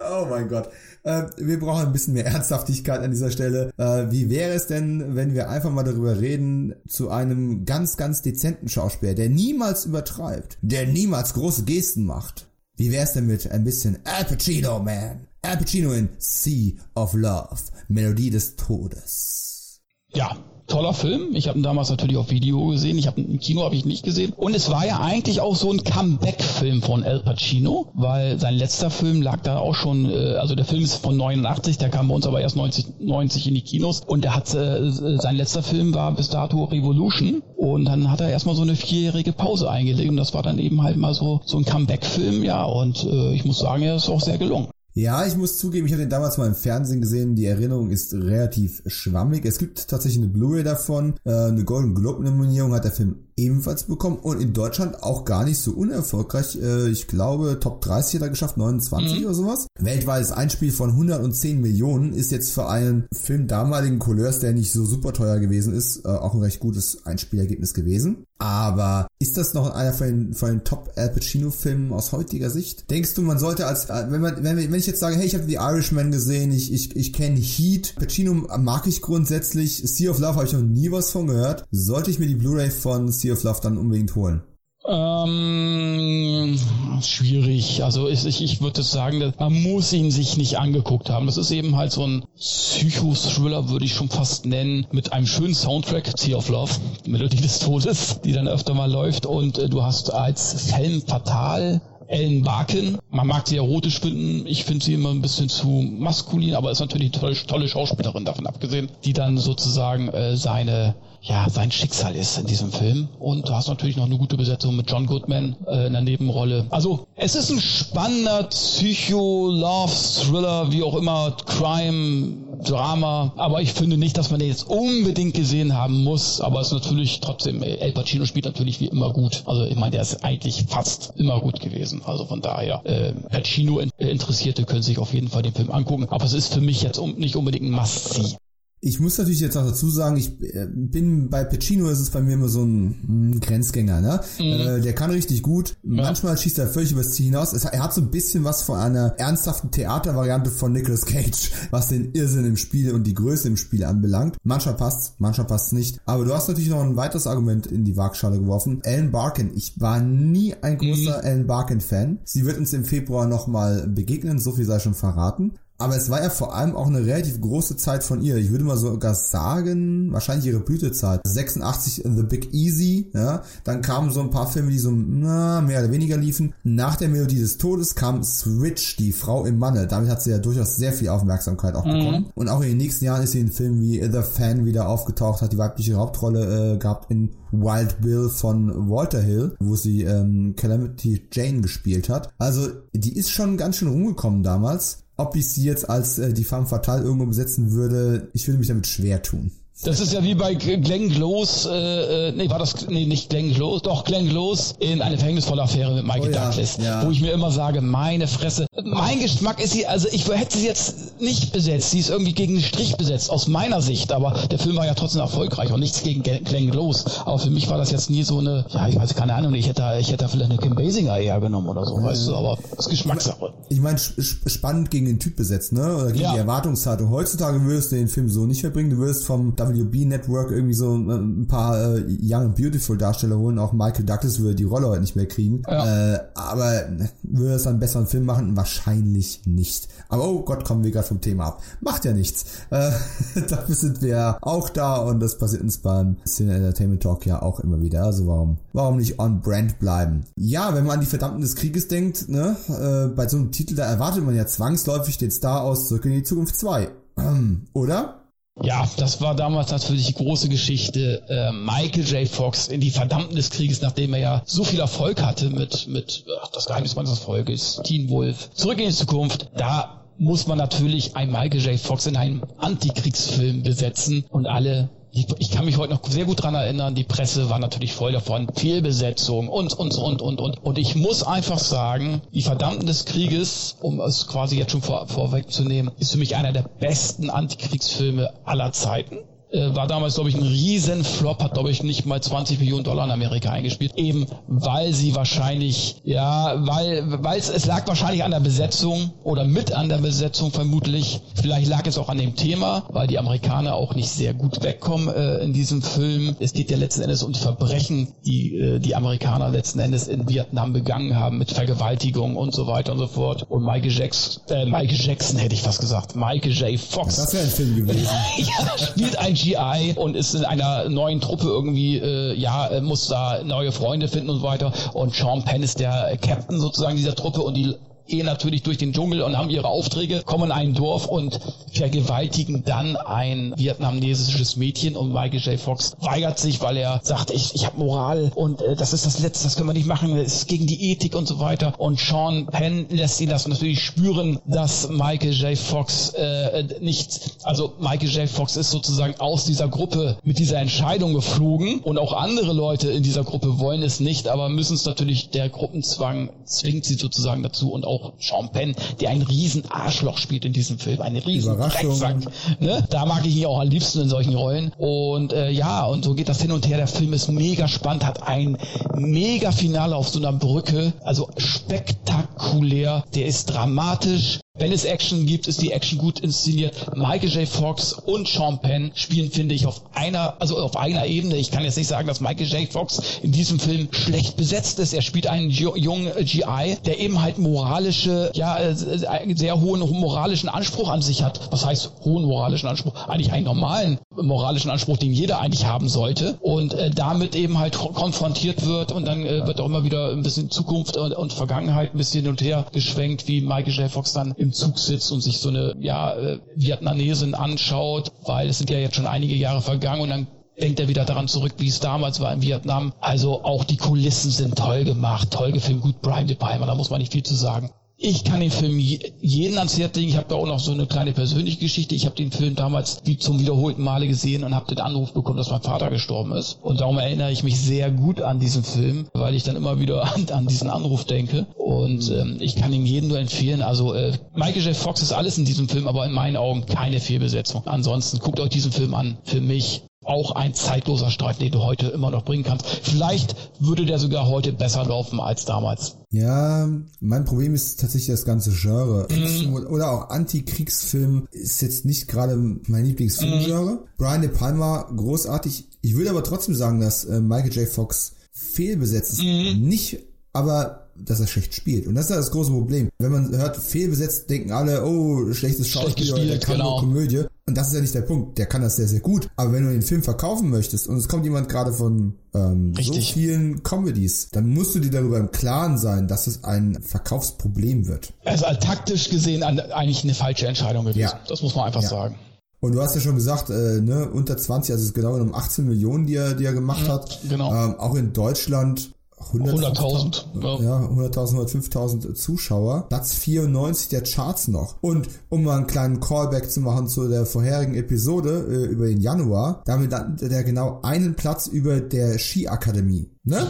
oh mein Gott. Äh, wir brauchen ein bisschen mehr Ernsthaftigkeit an dieser Stelle. Äh, wie wäre es denn, wenn wir einfach mal darüber reden, zu einem ganz, ganz dezenten Schauspieler, der niemals übertreibt, der niemals große Gesten macht? Wie wäre es denn mit ein bisschen Al Pacino, man? Al Pacino in Sea of Love, Melodie des Todes. Ja, toller Film. Ich habe ihn damals natürlich auf Video gesehen. Ich habe im Kino habe ich nicht gesehen. Und es war ja eigentlich auch so ein Comeback-Film von Al Pacino, weil sein letzter Film lag da auch schon. Äh, also der Film ist von 89, der kam bei uns aber erst 90, 90 in die Kinos. Und der hat äh, sein letzter Film war bis dato Revolution. Und dann hat er erstmal so eine vierjährige Pause eingelegt. Und das war dann eben halt mal so so ein Comeback-Film. Ja, und äh, ich muss sagen, er ist auch sehr gelungen. Ja, ich muss zugeben, ich habe den damals mal im Fernsehen gesehen. Die Erinnerung ist relativ schwammig. Es gibt tatsächlich eine Blu-ray davon. Äh, eine Golden Globe Nominierung hat der Film ebenfalls bekommen und in Deutschland auch gar nicht so unerfolgreich. Äh, ich glaube, Top 30 hat er geschafft, 29 mhm. oder sowas. Weltweites Einspiel von 110 Millionen ist jetzt für einen Film damaligen Couleurs, der nicht so super teuer gewesen ist, äh, auch ein recht gutes Einspielergebnis gewesen. Aber ist das noch einer von den, von den Top Al Pacino Filmen aus heutiger Sicht? Denkst du, man sollte als, äh, wenn man, wenn, wenn ich jetzt sage, hey, ich habe The Irishman gesehen, ich, ich, ich kenne Heat, Pacino mag ich grundsätzlich, Sea of Love habe ich noch nie was von gehört, sollte ich mir die Blu-ray von Sea of Love dann unbedingt holen? Ähm, schwierig. Also ich, ich würde sagen, man muss ihn sich nicht angeguckt haben. Das ist eben halt so ein Psycho-Thriller, würde ich schon fast nennen, mit einem schönen Soundtrack, Sea of Love, Melodie des Todes, die dann öfter mal läuft. Und äh, du hast als Fällen fatal Ellen Barkin. Man mag sie erotisch finden. Ich finde sie immer ein bisschen zu maskulin, aber ist natürlich eine tolle, tolle Schauspielerin davon abgesehen, die dann sozusagen äh, seine ja, sein Schicksal ist in diesem Film. Und du hast natürlich noch eine gute Besetzung mit John Goodman äh, in der Nebenrolle. Also, es ist ein spannender Psycho-Love-Thriller, wie auch immer, Crime, Drama. Aber ich finde nicht, dass man den jetzt unbedingt gesehen haben muss. Aber es ist natürlich trotzdem, El Pacino spielt natürlich wie immer gut. Also, ich meine, der ist eigentlich fast immer gut gewesen. Also von daher, äh, Pacino-Interessierte können sich auf jeden Fall den Film angucken. Aber es ist für mich jetzt nicht unbedingt ein Must-See. Ich muss natürlich jetzt auch dazu sagen, ich äh, bin bei Pacino ist es bei mir immer so ein, ein Grenzgänger, ne? Mhm. Äh, der kann richtig gut. Ja. Manchmal schießt er völlig übers Ziel hinaus. Es, er hat so ein bisschen was von einer ernsthaften Theatervariante von Nicolas Cage, was den Irrsinn im Spiel und die Größe im Spiel anbelangt. Manchmal passt, manchmal passt nicht. Aber du hast natürlich noch ein weiteres Argument in die Waagschale geworfen. Ellen Barkin. Ich war nie ein großer mhm. Ellen Barkin Fan. Sie wird uns im Februar nochmal begegnen, so viel sei schon verraten. Aber es war ja vor allem auch eine relativ große Zeit von ihr. Ich würde mal sogar sagen, wahrscheinlich ihre Blütezeit. 86 The Big Easy, ja. Dann kamen so ein paar Filme, die so na, mehr oder weniger liefen. Nach der Melodie des Todes kam Switch, die Frau im Manne. Damit hat sie ja durchaus sehr viel Aufmerksamkeit auch bekommen. Mhm. Und auch in den nächsten Jahren ist sie in Filmen wie The Fan wieder aufgetaucht, hat die weibliche Hauptrolle äh, gehabt in Wild Bill von Walter Hill, wo sie ähm, Calamity Jane gespielt hat. Also die ist schon ganz schön rumgekommen damals. Ob ich sie jetzt als äh, die Femme Fatale irgendwo besetzen würde, ich würde mich damit schwer tun. Das ist ja wie bei Glenn Close, äh, äh, nee, war das, nee, nicht Glenn Close, doch Glenn Close in eine verhängnisvolle Affäre mit Michael oh, ja, Douglas, ja. wo ich mir immer sage, meine Fresse, mein Geschmack ist sie, also ich hätte sie jetzt nicht besetzt, sie ist irgendwie gegen den Strich besetzt, aus meiner Sicht, aber der Film war ja trotzdem erfolgreich und nichts gegen Glenn Close, aber für mich war das jetzt nie so eine, ja, ich weiß keine Ahnung, ich hätte, ich hätte vielleicht eine Kim Basinger eher genommen oder so, ja. weißt du, aber das ist Geschmackssache. Ich meine, spannend gegen den Typ besetzt, ne, oder gegen die Erwartungshaltung. Heutzutage würdest du den Film so nicht verbringen, du wirst vom WB Network irgendwie so äh, ein paar äh, Young and Beautiful Darsteller holen. Auch Michael Douglas würde die Rolle heute nicht mehr kriegen. Ja. Äh, aber würde es einen besseren Film machen? Wahrscheinlich nicht. Aber oh Gott, kommen wir gerade vom Thema ab. Macht ja nichts. Äh, dafür sind wir auch da und das passiert uns beim Cine Entertainment Talk ja auch immer wieder. Also warum, warum nicht on brand bleiben? Ja, wenn man an die Verdammten des Krieges denkt, ne, äh, bei so einem Titel, da erwartet man ja zwangsläufig den Star aus Zurück in die Zukunft 2. Oder? Ja, das war damals natürlich die große Geschichte. Äh, Michael J. Fox in die Verdammten des Krieges, nachdem er ja so viel Erfolg hatte mit, mit ach, das Geheimnis meines Erfolges, Teen Wolf, Zurück in die Zukunft. Da muss man natürlich ein Michael J. Fox in einem Antikriegsfilm besetzen und alle ich, kann mich heute noch sehr gut dran erinnern, die Presse war natürlich voll davon, Fehlbesetzung und, und, und, und, und. Und ich muss einfach sagen, die Verdammten des Krieges, um es quasi jetzt schon vor, vorwegzunehmen, ist für mich einer der besten Antikriegsfilme aller Zeiten äh, war damals, glaube ich, ein Riesenflop, hat, glaube ich, nicht mal 20 Millionen Dollar in Amerika eingespielt, eben weil sie wahrscheinlich, ja, weil, weil es, es lag wahrscheinlich an der Besetzung oder mit an der Besetzung vermutlich. Vielleicht lag es auch an dem Thema, weil die Amerikaner auch nicht sehr gut wegkommen äh, in diesem Film. Es geht ja letzten Endes um die Verbrechen, die äh, die Amerikaner letzten Endes in Vietnam begangen haben mit Vergewaltigung und so weiter und so fort. Und Michael Jackson, äh, Michael Jackson hätte ich fast gesagt, Michael J. Fox. das wäre ein Film gewesen. ja, spielt ein GI und ist in einer neuen Truppe irgendwie, äh, ja, äh, muss da neue Freunde finden und so weiter. Und Sean Penn ist der Captain sozusagen dieser Truppe und die gehen natürlich durch den Dschungel und haben ihre Aufträge, kommen in ein Dorf und vergewaltigen dann ein vietnamesisches Mädchen und Michael J. Fox weigert sich, weil er sagt, ich, ich habe Moral und äh, das ist das Letzte, das können wir nicht machen, das ist gegen die Ethik und so weiter. Und Sean Penn lässt ihn das natürlich spüren, dass Michael J. Fox äh, nicht, also Michael J. Fox ist sozusagen aus dieser Gruppe mit dieser Entscheidung geflogen und auch andere Leute in dieser Gruppe wollen es nicht, aber müssen es natürlich, der Gruppenzwang zwingt sie sozusagen dazu und auch auch Sean Penn, der ein riesen Arschloch spielt in diesem Film, ein riesen Drecksack. Ne? Da mag ich ihn auch am liebsten in solchen Rollen. Und äh, ja, und so geht das hin und her. Der Film ist mega spannend, hat ein mega Finale auf so einer Brücke, also spektakulär. Der ist dramatisch, wenn es Action gibt, ist die Action gut inszeniert. Michael J. Fox und Sean Penn spielen, finde ich, auf einer, also auf einer Ebene. Ich kann jetzt nicht sagen, dass Michael J. Fox in diesem Film schlecht besetzt ist. Er spielt einen jungen GI, der eben halt moralische, ja, einen sehr hohen moralischen Anspruch an sich hat. Was heißt hohen moralischen Anspruch? Eigentlich einen normalen moralischen Anspruch, den jeder eigentlich haben sollte. Und äh, damit eben halt konfrontiert wird und dann äh, wird auch immer wieder ein bisschen Zukunft und, und Vergangenheit ein bisschen hin und her geschwenkt, wie Michael J. Fox dann im im Zug sitzt und sich so eine ja, äh, Vietnamesin anschaut, weil es sind ja jetzt schon einige Jahre vergangen und dann denkt er wieder daran zurück, wie es damals war in Vietnam. Also auch die Kulissen sind toll gemacht, toll gefilmt, gut Brian De Palma, da muss man nicht viel zu sagen. Ich kann den Film jeden ans Herz legen. Ich habe da auch noch so eine kleine persönliche Geschichte. Ich habe den Film damals wie zum wiederholten Male gesehen und habe den Anruf bekommen, dass mein Vater gestorben ist. Und darum erinnere ich mich sehr gut an diesen Film, weil ich dann immer wieder an, an diesen Anruf denke. Und ähm, ich kann ihn jedem nur empfehlen. Also äh, Michael J. Fox ist alles in diesem Film, aber in meinen Augen keine Fehlbesetzung. Ansonsten guckt euch diesen Film an. Für mich auch ein zeitloser Streifen, den du heute immer noch bringen kannst. Vielleicht würde der sogar heute besser laufen als damals. Ja, mein Problem ist tatsächlich das ganze Genre. Mhm. Oder auch Anti-Kriegsfilm ist jetzt nicht gerade mein Lieblingsfilmgenre. Mhm. Brian De Palma, großartig. Ich würde aber trotzdem sagen, dass äh, Michael J. Fox fehlbesetzt ist. Mhm. Nicht, aber dass er schlecht spielt. Und das ist ja das große Problem. Wenn man hört, fehlbesetzt, denken alle, oh, schlechtes Schauspiel, gespielt, der kann genau. nur Komödie. Und das ist ja nicht der Punkt. Der kann das sehr, sehr gut. Aber wenn du den Film verkaufen möchtest und es kommt jemand gerade von ähm, so Richtig. vielen Comedies, dann musst du dir darüber im Klaren sein, dass es ein Verkaufsproblem wird. Also taktisch gesehen eigentlich eine falsche Entscheidung gewesen. Ja. Das muss man einfach Ja. sagen. Und du hast ja schon gesagt, äh, ne, unter 20, also es ist genau genommen 18 Millionen, die er, die er gemacht hat. genau. Ähm, auch in Deutschland 100.000, ja. Ja, 100.000, 105.000 Zuschauer. Platz 94 der Charts noch. Und um mal einen kleinen Callback zu machen zu der vorherigen Episode äh, über den Januar, damit landete der genau einen Platz über der Skiakademie. Ne?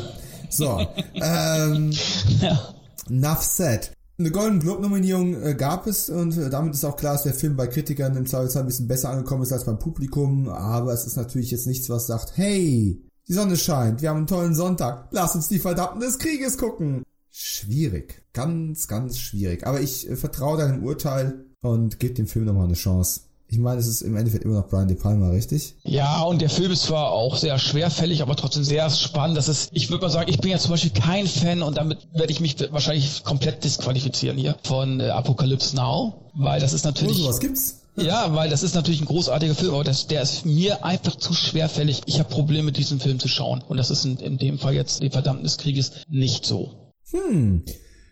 So. ähm, Ja. Enough said. Eine Golden Globe Nominierung äh, gab es und äh, damit ist auch klar, dass der Film bei Kritikern im Zweifelsfall ein bisschen besser angekommen ist als beim Publikum, aber es ist natürlich jetzt nichts, was sagt, hey, die Sonne scheint, wir haben einen tollen Sonntag, lass uns die Verdammten des Krieges gucken. Schwierig. Ganz, ganz schwierig. Aber ich äh, vertraue deinem Urteil und gebe dem Film nochmal eine Chance. Ich meine, es ist im Endeffekt immer noch Brian De Palma, richtig? Ja, und der Film ist zwar auch sehr schwerfällig, aber trotzdem sehr spannend. Das ist, ich würde mal sagen, ich bin ja zum Beispiel kein Fan und damit werde ich mich wahrscheinlich komplett disqualifizieren hier von äh, Apocalypse Now, weil das ist Oh, natürlich. sowas gibt's? Ja, weil das ist natürlich ein großartiger Film, aber das, der ist mir einfach zu schwerfällig. Ich habe Probleme mit diesem Film zu schauen. Und das ist in, in dem Fall jetzt die Verdammten des Krieges nicht so. Hm.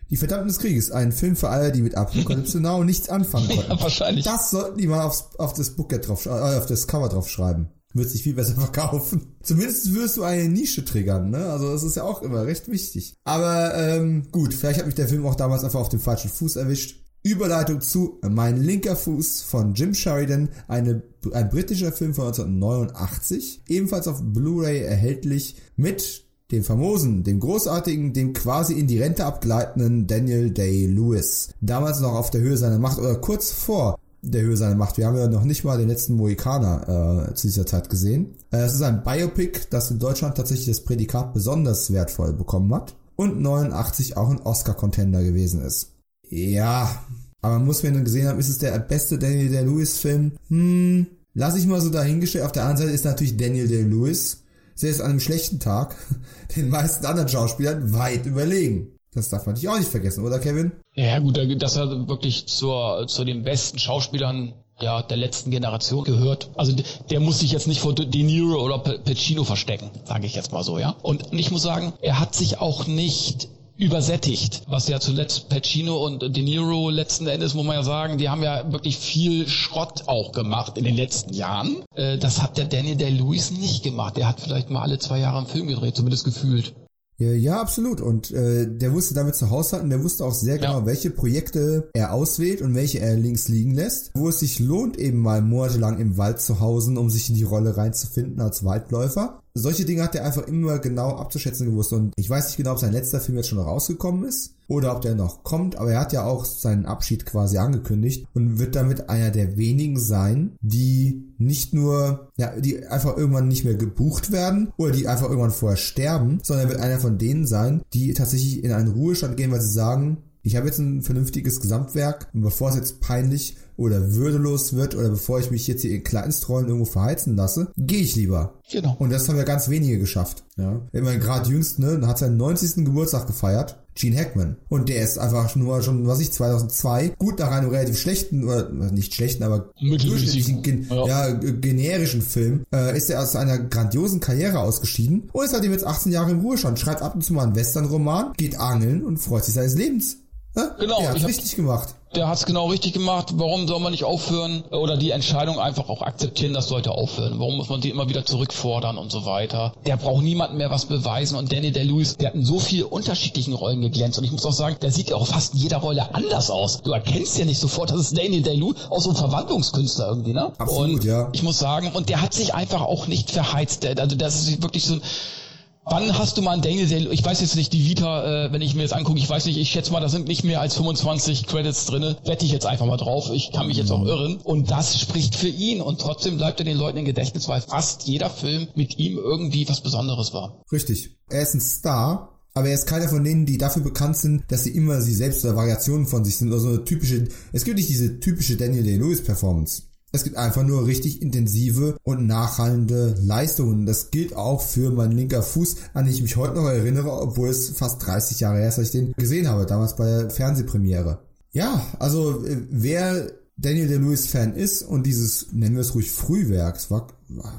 Die Verdammten des Krieges, ein Film für alle, die mit Apokalypse Now nichts anfangen konnten. Ja, wahrscheinlich. Das sollten die mal aufs, auf das Booklet drauf, äh, auf das Cover drauf schreiben. Wird sich viel besser verkaufen. Zumindest wirst du eine Nische triggern, ne? Also das ist ja auch immer recht wichtig. Aber ähm, gut, vielleicht hat mich der Film auch damals einfach auf dem falschen Fuß erwischt. Überleitung zu Mein linker Fuß von Jim Sheridan, eine, ein britischer Film von 1989, ebenfalls auf Blu-ray erhältlich mit dem famosen, dem großartigen, dem quasi in die Rente abgleitenden Daniel Day-Lewis. Damals noch auf der Höhe seiner Macht oder kurz vor der Höhe seiner Macht. Wir haben ja noch nicht mal den letzten Mohikaner äh, zu dieser Zeit gesehen. Äh, es ist ein Biopic, das in Deutschland tatsächlich das Prädikat besonders wertvoll bekommen hat und 89 auch ein Oscar-Contender gewesen ist. Ja, aber man muss, wenn du gesehen haben, ist es der beste Daniel Day-Lewis-Film? Hm, lass ich mal so dahingestellt. Auf der anderen Seite ist natürlich Daniel Day-Lewis selbst an einem schlechten Tag den meisten anderen Schauspielern weit überlegen. Das darf man natürlich auch nicht vergessen, oder Kevin? Ja, gut, dass er wirklich zur, zu den besten Schauspielern ja, der letzten Generation gehört. Also der muss sich jetzt nicht vor De Niro oder Pacino verstecken, sage ich jetzt mal so, ja. Und ich muss sagen, er hat sich auch nicht übersättigt, was ja zuletzt Pacino und De Niro letzten Endes, muss man ja sagen, die haben ja wirklich viel Schrott auch gemacht in den letzten Jahren. Äh, das hat der Daniel Day-Lewis nicht gemacht. Der hat vielleicht mal alle zwei Jahre einen Film gedreht, zumindest gefühlt. Ja, ja absolut. Und äh, der wusste damit zu haushalten, der wusste auch sehr genau, Ja. welche Projekte er auswählt und welche er links liegen lässt. Wo es sich lohnt, eben mal monatelang im Wald zu hausen, um sich in die Rolle reinzufinden als Waldläufer. Solche Dinge hat er einfach immer genau abzuschätzen gewusst. Und ich weiß nicht genau, ob sein letzter Film jetzt schon rausgekommen ist oder ob der noch kommt, aber er hat ja auch seinen Abschied quasi angekündigt und wird damit einer der wenigen sein, die nicht nur, ja, die einfach irgendwann nicht mehr gebucht werden oder die einfach irgendwann vorher sterben, sondern er wird einer von denen sein, die tatsächlich in einen Ruhestand gehen, weil sie sagen, ich habe jetzt ein vernünftiges Gesamtwerk und bevor es jetzt peinlich oder würdelos wird oder bevor ich mich jetzt hier in Kleinstrollen irgendwo verheizen lasse, gehe ich lieber. Genau. Und das haben ja ganz wenige geschafft. Ja. Immerhin gerade jüngst, ne, hat seinen 90. Geburtstag gefeiert. Gene Hackman. Und der ist einfach nur schon, was ich, 2002, gut nach einem relativ schlechten, oder nicht schlechten, aber durchschnittlichen, gen, ja. ja. g- generischen Film, äh, ist er aus einer grandiosen Karriere ausgeschieden und ist seitdem jetzt 18 Jahre im Ruhestand, schreibt ab und zu mal einen Western-Roman, geht angeln und freut sich seines Lebens. Ja? Genau, Der hat's ich richtig gemacht. Der hat's genau richtig gemacht. Warum soll man nicht aufhören oder die Entscheidung einfach auch akzeptieren, dass Leute aufhören? Warum muss man die immer wieder zurückfordern und so weiter? Der braucht niemandem mehr was beweisen und Danny Day-Lewis, der hat in so vielen unterschiedlichen Rollen geglänzt und ich muss auch sagen, der sieht ja auch fast in jeder Rolle anders aus. Du erkennst ja nicht sofort, das ist Danny Day-Lewis, auch so ein Verwandlungskünstler irgendwie, ne? Absolut, und ja. Ich muss sagen, und der hat sich einfach auch nicht verheizt. Der- Also das ist wirklich so ein Wann hast du mal einen Daniel Day Ich weiß jetzt nicht, die Vita, äh, wenn ich mir das angucke, ich weiß nicht, ich schätze mal, da sind nicht mehr als 25 Credits drinne. Wette ich jetzt einfach mal drauf. Ich kann mich jetzt auch irren. Und das spricht für ihn. Und trotzdem bleibt er den Leuten im Gedächtnis, weil fast jeder Film mit ihm irgendwie was Besonderes war. Richtig. Er ist ein Star, aber er ist keiner von denen, die dafür bekannt sind, dass sie immer sie selbst oder Variationen von sich sind oder so eine typische, es gibt nicht diese typische Daniel Day-Lewis Performance. Es gibt einfach nur richtig intensive und nachhallende Leistungen. Das gilt auch für meinen linker Fuß, an den ich mich heute noch erinnere, obwohl es fast 30 Jahre her ist, als ich den gesehen habe, damals bei der Fernsehpremiere. Ja, also äh, wer Daniel DeLuis Fan ist und dieses, nennen wir es ruhig Frühwerk, es war,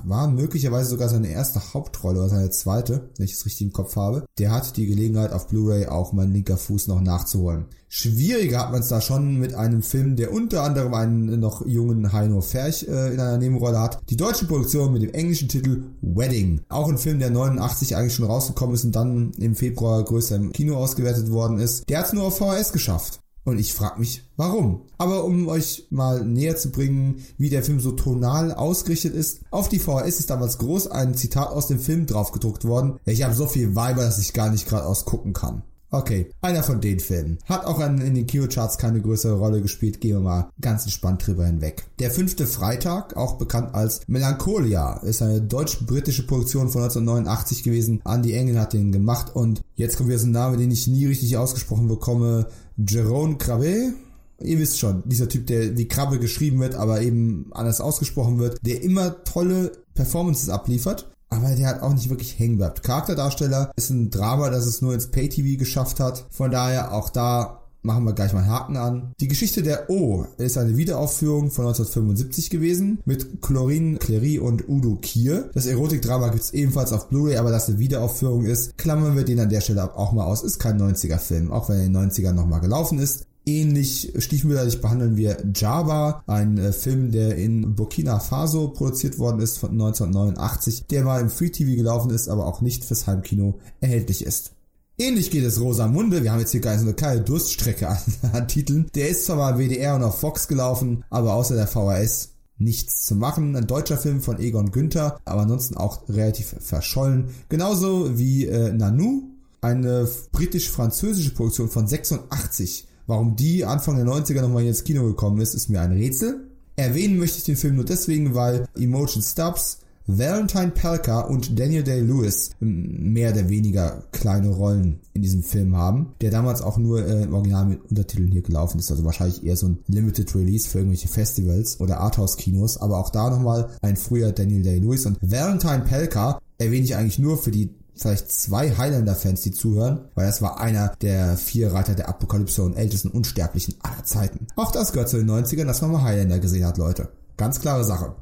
war möglicherweise sogar seine erste Hauptrolle oder seine zweite, wenn ich es richtig im Kopf habe, der hat die Gelegenheit auf Blu-ray auch mein linker Fuß noch nachzuholen. Schwieriger hat man es da schon mit einem Film, der unter anderem einen noch jungen Heino Ferch äh, in einer Nebenrolle hat. Die deutsche Produktion mit dem englischen Titel Wedding. Auch ein Film, der 89 eigentlich schon rausgekommen ist und dann im Februar größer im Kino ausgewertet worden ist. Der hat es nur auf VHS geschafft. Und ich frage mich, warum. Aber um euch mal näher zu bringen, wie der Film so tonal ausgerichtet ist, auf die VHS ist damals groß ein Zitat aus dem Film draufgedruckt worden. Ich habe so viel Weiber, dass ich gar nicht geradeaus gucken kann. Okay, einer von den Filmen. Hat auch in den Kinocharts keine größere Rolle gespielt, gehen wir mal ganz entspannt drüber hinweg. Der fünfte Freitag, auch bekannt als Melancholia, ist eine deutsch-britische Produktion von 1989 gewesen. Andy Engel hat den gemacht und jetzt kommt wieder so ein Name, den ich nie richtig ausgesprochen bekomme. Jerome Crabbe, Ihr wisst schon, dieser Typ, der wie Krabbe geschrieben wird, aber eben anders ausgesprochen wird, der immer tolle Performances abliefert aber der hat auch nicht wirklich hängen bleibt. Charakterdarsteller ist ein Drama, das es nur ins Pay-TV geschafft hat. Von daher auch da machen wir gleich mal Haken an. Die Geschichte der O ist eine Wiederaufführung von 1975 gewesen mit Chlorine Clery und Udo Kier. Das Erotikdrama gibt's ebenfalls auf Blu-ray, aber das eine Wiederaufführung ist, klammern wir den an der Stelle auch mal aus. Ist kein 90er Film, auch wenn er in den 90ern nochmal gelaufen ist. Ähnlich stiefmütterlich behandeln wir Java, ein äh, Film, der in Burkina Faso produziert worden ist von 1989, der mal im Free TV gelaufen ist, aber auch nicht fürs Heimkino erhältlich ist. Ähnlich geht es Rosamunde. Wir haben jetzt hier gar eine kleine Durststrecke an, an Titeln. Der ist zwar mal WDR und auf Fox gelaufen, aber außer der VHS nichts zu machen. Ein deutscher Film von Egon Günther, aber ansonsten auch relativ verschollen. Genauso wie äh, Nanu, eine britisch-französische Produktion von 86 Warum die Anfang der 90er nochmal ins Kino gekommen ist, ist mir ein Rätsel. Erwähnen möchte ich den Film nur deswegen, weil Emotion Stubbs, Valentine Pelka und Daniel Day-Lewis mehr oder weniger kleine Rollen in diesem Film haben, der damals auch nur äh, im Original mit Untertiteln hier gelaufen ist, also wahrscheinlich eher so ein Limited Release für irgendwelche Festivals oder Arthouse-Kinos, aber auch da nochmal ein früher Daniel Day-Lewis und Valentine Pelka erwähne ich eigentlich nur für die vielleicht zwei Highlander-Fans, die zuhören, weil das war einer der vier Reiter der Apokalypse und ältesten Unsterblichen aller Zeiten. Auch das gehört zu den 90ern, dass man mal Highlander gesehen hat, Leute. Ganz klare Sache.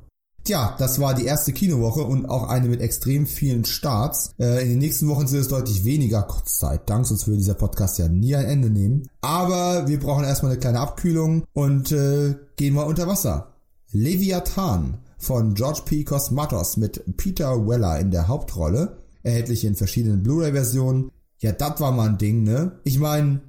Tja, das war die erste Kinowoche und auch eine mit extrem vielen Starts. Äh, in den nächsten Wochen sind es deutlich weniger, Gott Dank, sonst würde dieser Podcast ja nie ein Ende nehmen. Aber wir brauchen erstmal eine kleine Abkühlung und äh, gehen mal unter Wasser. Leviathan von George P. Cosmatos mit Peter Weller in der Hauptrolle erhältlich in verschiedenen Blu-ray-Versionen. Ja, das war mal ein Ding, ne? Ich meine,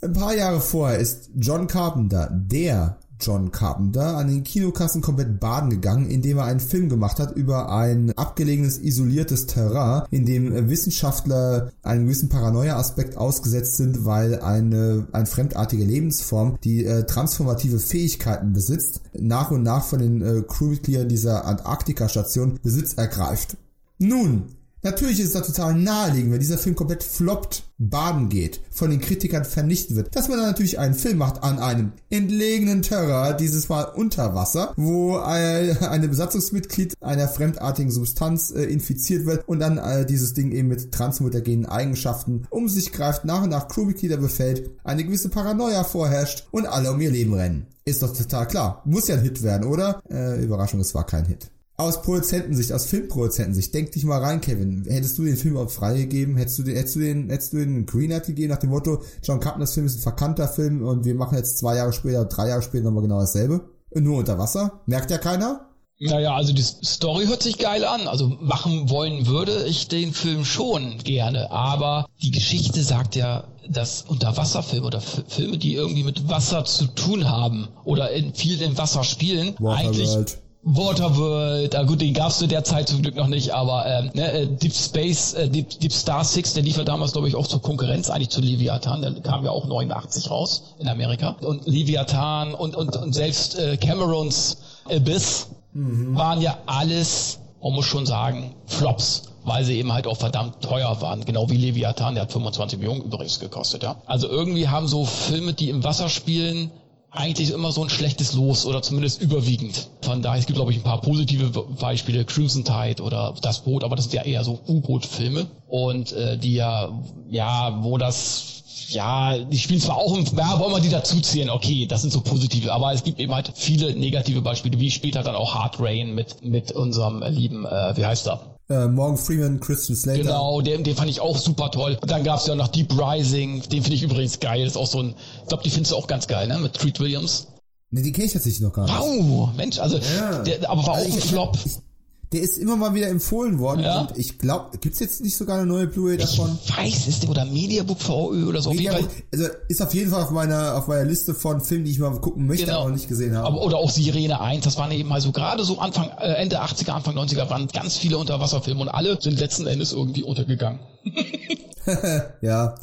ein paar Jahre vorher ist John Carpenter, der John Carpenter, an den Kinokassen komplett baden gegangen, indem er einen Film gemacht hat über ein abgelegenes, isoliertes Terrain, in dem Wissenschaftler einem gewissen Paranoia-Aspekt ausgesetzt sind, weil eine, eine fremdartige Lebensform, die äh, transformative Fähigkeiten besitzt, nach und nach von den äh, Crewmitgliedern dieser Antarktika-Station Besitz ergreift. Nun, Natürlich ist es da total naheliegend, wenn dieser Film komplett floppt, baden geht, von den Kritikern vernichtet wird, dass man dann natürlich einen Film macht an einem entlegenen Terror, dieses Mal unter Wasser, wo eine Besatzungsmitglied einer fremdartigen Substanz äh, infiziert wird und dann äh, dieses Ding eben mit transmutagenen Eigenschaften um sich greift, nach und nach Crewmitglieder befällt, eine gewisse Paranoia vorherrscht und alle um ihr Leben rennen. Ist doch total klar. Muss ja ein Hit werden, oder? Äh, Überraschung, es war kein Hit aus Produzentensicht, aus Filmproduzentensicht, denk dich mal rein, Kevin. Hättest du den Film auch freigegeben? Hättest du den, hättest du den, hättest du den Greenlight gegeben nach dem Motto, John Carpenters Film ist ein verkannter Film und wir machen jetzt zwei Jahre später, drei Jahre später nochmal genau dasselbe? Nur unter Wasser? Merkt ja keiner? Naja, also die Story hört sich geil an. Also machen wollen würde ich den Film schon gerne. Aber die Geschichte sagt ja, dass Unterwasserfilme oder Filme, die irgendwie mit Wasser zu tun haben oder in, viel im Wasser spielen, eigentlich Waterworld, ah gut, den gab's zu der Zeit zum Glück noch nicht, aber ähm, ne, äh, Deep Space, äh, Deep, Deep Star Six, der lief ja damals, glaube ich, auch zur Konkurrenz eigentlich zu Leviathan, der kam ja auch 89 raus in Amerika. Und Leviathan und, und, und selbst äh, Camerons Abyss mhm. waren ja alles, man muss schon sagen, Flops weil sie eben halt auch verdammt teuer waren. Genau wie Leviathan, der hat 25 Millionen übrigens gekostet, ja. Also irgendwie haben so Filme, die im Wasser spielen, eigentlich immer so ein schlechtes Los oder zumindest überwiegend. Von daher, es gibt glaube ich ein paar positive Beispiele, Crimson Tide oder Das Boot, aber das sind ja eher so U-Boot-Filme und äh, die ja, ja, wo das ja, die spielen zwar auch im, ja, wollen wir die dazuzählen, okay, das sind so positive, aber es gibt eben halt viele negative Beispiele, wie später dann auch Hard Rain mit, mit unserem lieben, äh, wie heißt er? Äh, Morgan Freeman, Christian Slater. Genau, den, den fand ich auch super toll. Und dann gab's ja noch Deep Rising, den finde ich übrigens geil. Ist auch so ein, ich glaube, die findest du auch ganz geil, ne? Mit Treat Williams. Ne, die kenne ich tatsächlich noch gar nicht. Wow, Mensch, also, ja. der, aber war also auch ein Flop. Ich, der ist immer mal wieder empfohlen worden ja. und ich glaube, gibt's jetzt nicht sogar eine neue Blu-ray davon? Ich weiß es, oder Mediabook VÖ oder so. Mediabook, also ist auf jeden Fall auf meiner auf meiner Liste von Filmen, die ich mal gucken möchte, genau. aber noch nicht gesehen habe. Aber, oder auch Sirene 1, das waren eben mal so gerade so Anfang äh, Ende 80er, Anfang 90er waren ganz viele Unterwasserfilme und alle sind letzten Endes irgendwie untergegangen. ja.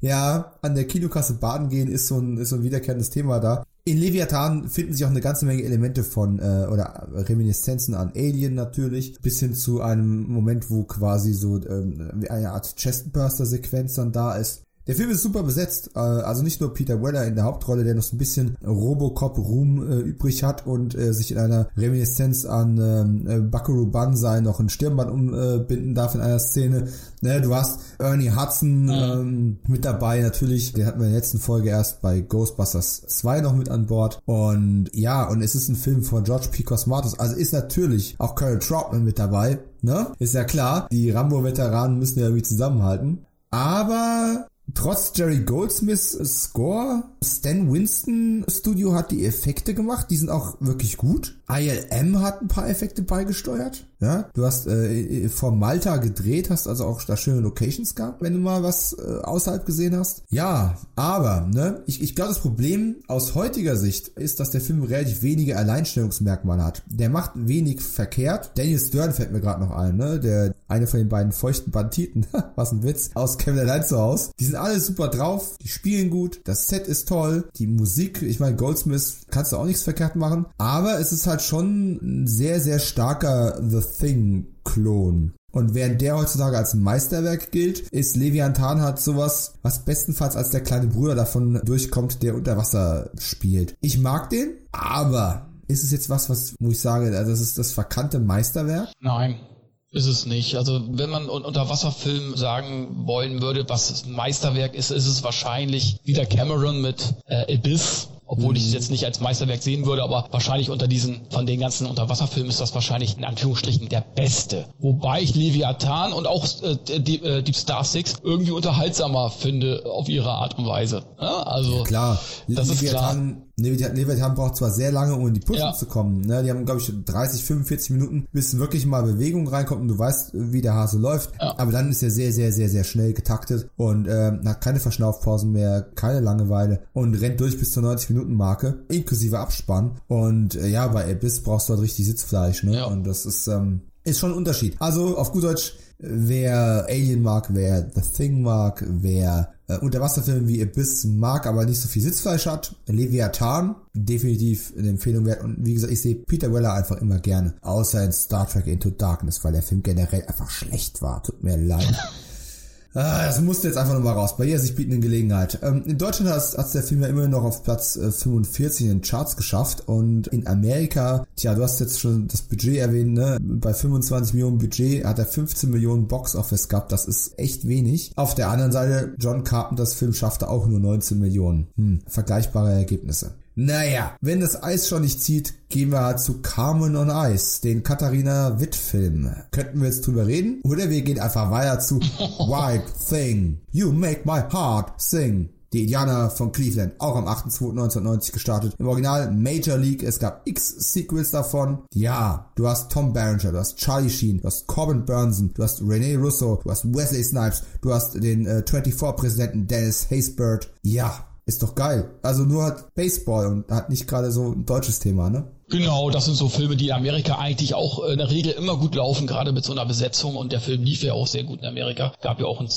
Ja, an der Kinokasse baden gehen ist so ein, ist so ein wiederkehrendes Thema da. In Leviathan finden sich auch eine ganze Menge Elemente von äh, oder Reminiszenzen an Alien natürlich, bis hin zu einem Moment, wo quasi so ähm, eine Art Chestburster-Sequenz dann da ist. Der Film ist super besetzt, äh, also nicht nur Peter Weller in der Hauptrolle, der noch so ein bisschen Robocop-Ruhm äh, übrig hat und äh, sich in einer Reminiszenz an ähm, äh, Buckaroo Banzai noch ein Stirnband umbinden darf in einer Szene. Ne, du hast Ernie Hudson ähm, mit dabei natürlich, den hatten wir in der letzten Folge erst bei Ghostbusters 2 noch mit an Bord und ja, und es ist ein Film von George P. Cosmatos, also ist natürlich auch Carol Troutman mit dabei, ne? Ist ja klar, die Rambo-Veteranen müssen ja irgendwie zusammenhalten. Aber Trotz Jerry Goldsmiths Score, Stan Winston Studio hat die Effekte gemacht, die sind auch wirklich gut. ILM hat ein paar Effekte beigesteuert. Ja, du hast äh, vor Malta gedreht, hast also auch da schöne Locations gehabt, wenn du mal was äh, außerhalb gesehen hast. Ja, aber ne, ich, ich glaube, das Problem aus heutiger Sicht ist, dass der Film relativ wenige Alleinstellungsmerkmale hat. Der macht wenig verkehrt. Daniel Stern fällt mir gerade noch ein, ne, der eine von den beiden feuchten Banditen, was ein Witz, aus Kevin allein zu Hause. Die sind alle super drauf, die spielen gut, das Set ist toll, die Musik, ich meine, Goldsmith kannst du auch nichts verkehrt machen, aber es ist halt schon ein sehr, sehr starker The Thing-Klon. Und während der heutzutage als Meisterwerk gilt, ist Leviathan halt sowas, was bestenfalls als der kleine Bruder davon durchkommt, der unter Wasser spielt. Ich mag den, aber ist es jetzt was, was, wo ich sage, also das ist das verkannte Meisterwerk? Nein. Ist es nicht. Also wenn man unter Wasserfilm sagen wollen würde, was ein Meisterwerk ist, ist es wahrscheinlich wieder Cameron mit äh, Abyss obwohl ich es mhm. jetzt nicht als Meisterwerk sehen würde, aber wahrscheinlich unter diesen, von den ganzen Unterwasserfilmen ist das wahrscheinlich in Anführungsstrichen der beste. Wobei ich Leviathan und auch äh, Deep, äh, Deep Star Six irgendwie unterhaltsamer finde auf ihre Art und Weise. Ja, also ja, klar, das Leviathan, ist klar. Leviathan braucht zwar sehr lange, um in die Puschen ja. zu kommen. Ne? Die haben, glaube ich, 30, 45 Minuten, bis wirklich mal Bewegung reinkommt und du weißt, wie der Hase läuft. Ja. Aber dann ist er sehr, sehr, sehr, sehr schnell getaktet und äh, hat keine Verschnaufpausen mehr, keine Langeweile und rennt durch bis zur 90 Minuten Minuten-Marke, inklusive Abspann. Und äh, ja, bei Abyss brauchst du halt richtig Sitzfleisch, ne? Ja. Und das ist, ähm, ist schon ein Unterschied. Also auf gut Deutsch, wer Alien mag, wer The Thing mag, wer äh, Unterwasserfilme wie Abyss mag, aber nicht so viel Sitzfleisch hat, Leviathan, definitiv eine Empfehlung wert. Und wie gesagt, ich sehe Peter Weller einfach immer gerne. Außer in Star Trek Into Darkness, weil der Film generell einfach schlecht war. Tut mir leid. Ah, das musste jetzt einfach nochmal raus. Bei ihr sich bietenden Gelegenheit. Ähm, in Deutschland hat es der Film ja immer noch auf Platz äh, 45 in den Charts geschafft und in Amerika, tja, du hast jetzt schon das Budget erwähnt, ne? Bei 25 Millionen Budget hat er 15 Millionen Box Office gehabt. Das ist echt wenig. Auf der anderen Seite, John Carpenters Film schaffte auch nur 19 Millionen. Hm, vergleichbare Ergebnisse. Naja, wenn das Eis schon nicht zieht, gehen wir halt zu Carmen on Ice, den Katharina Witt-Film. Könnten wir jetzt drüber reden? Oder wir gehen einfach weiter zu White Thing. You make my heart sing. Die Indianer von Cleveland, auch am 8.2.1990 gestartet. Im Original Major League, es gab x Sequels davon. Ja, du hast Tom Berenger, du hast Charlie Sheen, du hast Corbin Burnson, du hast Rene Russo, du hast Wesley Snipes, du hast den äh, 24-Präsidenten Dennis Haysbert. Ja, ist doch geil. Also nur hat Baseball und hat nicht gerade so ein deutsches Thema, ne? Genau, das sind so Filme, die in Amerika eigentlich auch in der Regel immer gut laufen, gerade mit so einer Besetzung und der Film lief ja auch sehr gut in Amerika. Gab ja auch ein,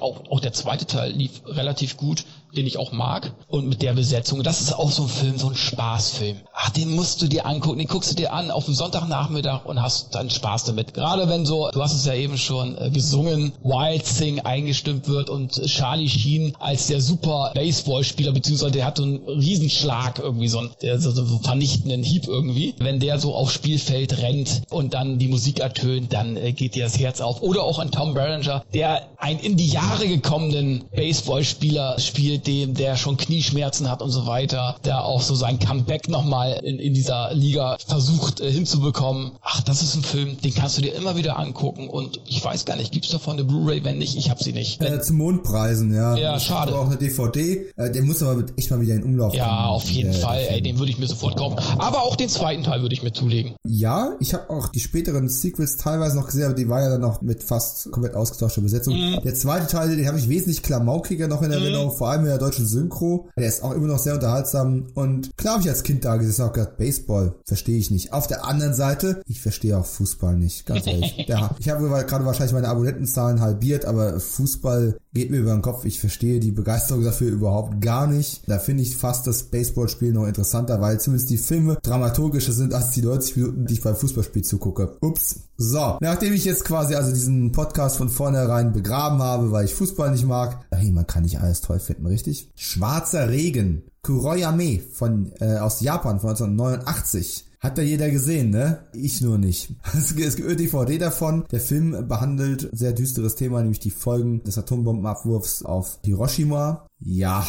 auch, auch der zweite Teil lief relativ gut den ich auch mag. Und mit der Besetzung, das ist auch so ein Film, so ein Spaßfilm. Ach, den musst du dir angucken, den guckst du dir an auf dem Sonntagnachmittag und hast dann Spaß damit. Gerade wenn so, du hast es ja eben schon äh, gesungen, Wild Thing eingestimmt wird und Charlie Sheen als der super Baseballspieler, beziehungsweise der hat so einen Riesenschlag irgendwie, so einen, der, so, so vernichtenden Hieb irgendwie. Wenn der so aufs Spielfeld rennt und dann die Musik ertönt, dann äh, geht dir das Herz auf. Oder auch an Tom Berenger, der ein in die Jahre gekommenen Baseballspieler spielt, dem der schon Knieschmerzen hat und so weiter, der auch so sein Comeback nochmal in, in dieser Liga versucht äh, hinzubekommen. Ach, das ist ein Film, den kannst du dir immer wieder angucken und ich weiß gar nicht, gibt's davon eine Blu-ray? Wenn nicht, ich hab sie nicht. Äh, zu Mondpreisen, ja. Ja, schade. Aber auch eine DVD. Äh, der muss aber echt mal wieder in Umlauf Ja, kommen. auf jeden Der- Fall, der ey, den würde ich mir sofort kaufen. Aber auch den zweiten Teil würde ich mir zulegen. Ja, ich habe auch die späteren Sequels teilweise noch gesehen, aber die war ja dann noch mit fast komplett ausgetauschter Besetzung. Mhm. Der zweite Teil, den habe ich wesentlich klamaukiger noch in Erinnerung, vor allem in der deutschen Synchro. Der ist auch immer noch sehr unterhaltsam und klar habe ich als Kind da gesessen und auch gedacht, Baseball verstehe ich nicht. Auf der anderen Seite, ich verstehe auch Fußball nicht, ganz ehrlich. Der, ich habe gerade wahrscheinlich meine Abonnentenzahlen halbiert, aber Fußball geht mir über den Kopf. Ich verstehe die Begeisterung dafür überhaupt gar nicht. Da finde ich fast das Baseballspiel noch interessanter, weil zumindest die Filme dramaturgischer sind als die 90 Minuten, die ich beim Fußballspiel zugucke. Ups. So, nachdem ich jetzt quasi also diesen Podcast von vornherein begraben habe, weil ich Fußball nicht mag, hey, man kann nicht alles toll finden, richtig? Schwarzer Regen. Kuroyame von äh, aus Japan von 1989. Hat da jeder gesehen, ne? Ich nur nicht. Es gibt eine DVD davon. Der Film behandelt ein sehr düsteres Thema, nämlich die Folgen des Atombombenabwurfs auf Hiroshima. Ja.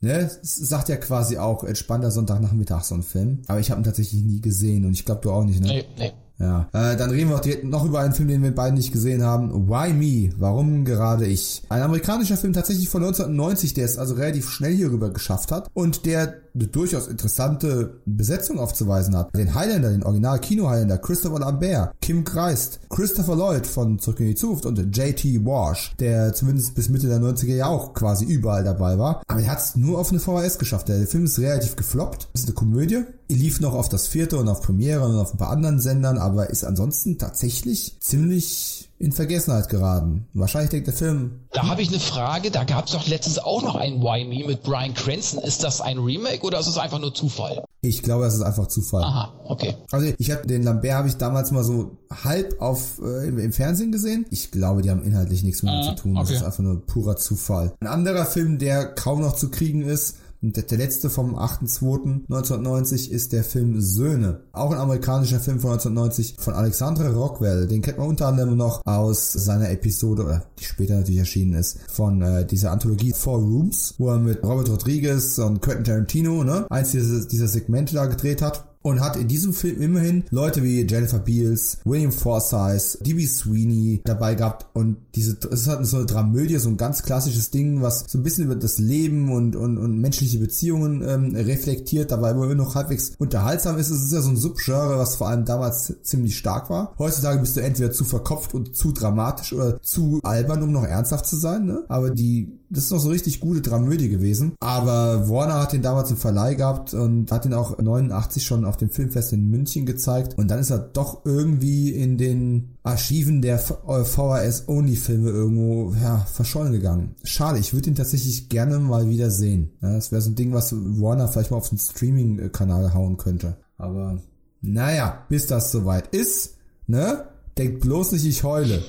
Ne, sagt ja quasi auch entspannter Sonntagnachmittag so ein Film. Aber ich habe ihn tatsächlich nie gesehen und ich glaube du auch nicht, ne? Nee, nee. Ja, äh, dann reden wir noch über einen Film, den wir beide nicht gesehen haben. Why Me? Warum gerade ich? Ein amerikanischer Film tatsächlich von 1990, der es also relativ schnell hier rüber geschafft hat und der eine durchaus interessante Besetzung aufzuweisen hat. Den Highlander, den Original Kino Highlander, Christopher Lambert, Kim Kreist, Christopher Lloyd von Zurück in die Zukunft und J.T. Walsh, der zumindest bis Mitte der 90er Jahre auch quasi überall dabei war. Aber er hat es nur auf eine VHS geschafft. Der Film ist relativ gefloppt. Es ist eine Komödie. Er lief noch auf das vierte und auf Premiere und auf ein paar anderen Sendern, aber ist ansonsten tatsächlich ziemlich in Vergessenheit geraten. Wahrscheinlich denkt der Film, Da habe ich eine Frage, da gab es doch letztens auch noch einen Why Me mit Brian Cranston. Ist das ein Remake oder ist es einfach nur Zufall? ich glaube, das ist einfach Zufall. Aha, okay. Also ich habe den Lambert habe ich damals mal so halb auf äh, im, im Fernsehen gesehen. Ich glaube, die haben inhaltlich nichts mit ihm zu tun. Das okay. ist einfach nur purer Zufall. Ein anderer Film, der kaum noch zu kriegen ist, und der, letzte vom 8.2.1990 ist der Film Söhne. Auch ein amerikanischer Film von 1990 von Alexandre Rockwell. Den kennt man unter anderem noch aus seiner Episode, die später natürlich erschienen ist, von äh, dieser Anthologie Four Rooms, wo er mit Robert Rodriguez und Quentin Tarantino, ne, eins dieser, dieser Segmente da gedreht hat und hat in diesem Film immerhin Leute wie Jennifer Beals, William Forsythe, D.B. Sweeney dabei gehabt und diese, es ist halt so eine Dramödie, so ein ganz klassisches Ding, was so ein bisschen über das Leben und, und, und menschliche Beziehungen ähm, reflektiert, dabei immer noch halbwegs unterhaltsam ist. Es ist ja so ein Subgenre, was vor allem damals ziemlich stark war. Heutzutage bist du entweder zu verkopft und zu dramatisch oder zu albern, um noch ernsthaft zu sein, ne? Aber die das ist noch so richtig gute Dramödie gewesen. Aber Warner hat den damals im Verleih gehabt und hat den auch 89 schon auf dem Filmfest in München gezeigt. Und dann ist er doch irgendwie in den Archiven der VHS-Only-Filme irgendwo ja, verschollen gegangen. Schade, ich würde ihn tatsächlich gerne mal wieder sehen. Ja, das wäre so ein Ding, was Warner vielleicht mal auf den Streaming-Kanal hauen könnte. Aber naja, bis das soweit ist, ne? Denkt bloß nicht, ich heule.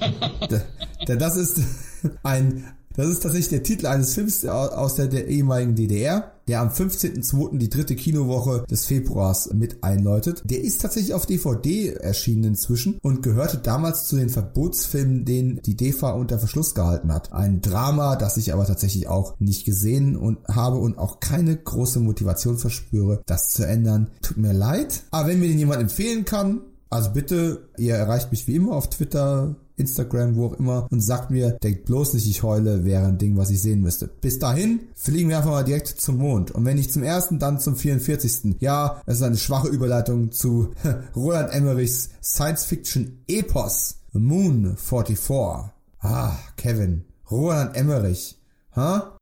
Denn das ist ein das ist tatsächlich der Titel eines Films aus der, der ehemaligen DDR, der am 15.02. die dritte Kinowoche des Februars mit einläutet. Der ist tatsächlich auf DVD erschienen inzwischen und gehörte damals zu den Verbotsfilmen, den die DEFA unter Verschluss gehalten hat. Ein Drama, das ich aber tatsächlich auch nicht gesehen und habe und auch keine große Motivation verspüre, das zu ändern. Tut mir leid. Aber wenn mir den jemand empfehlen kann, also bitte, ihr erreicht mich wie immer auf Twitter, Instagram, wo auch immer und sagt mir, denkt bloß nicht, ich heule, wäre ein Ding, was ich sehen müsste. Bis dahin fliegen wir einfach mal direkt zum Mond. Und wenn nicht zum ersten, dann zum 44. Ja, es ist eine schwache Überleitung zu Roland Emmerichs Science-Fiction-Epos Moon 44. Ah, Kevin. Roland Emmerich. Ha?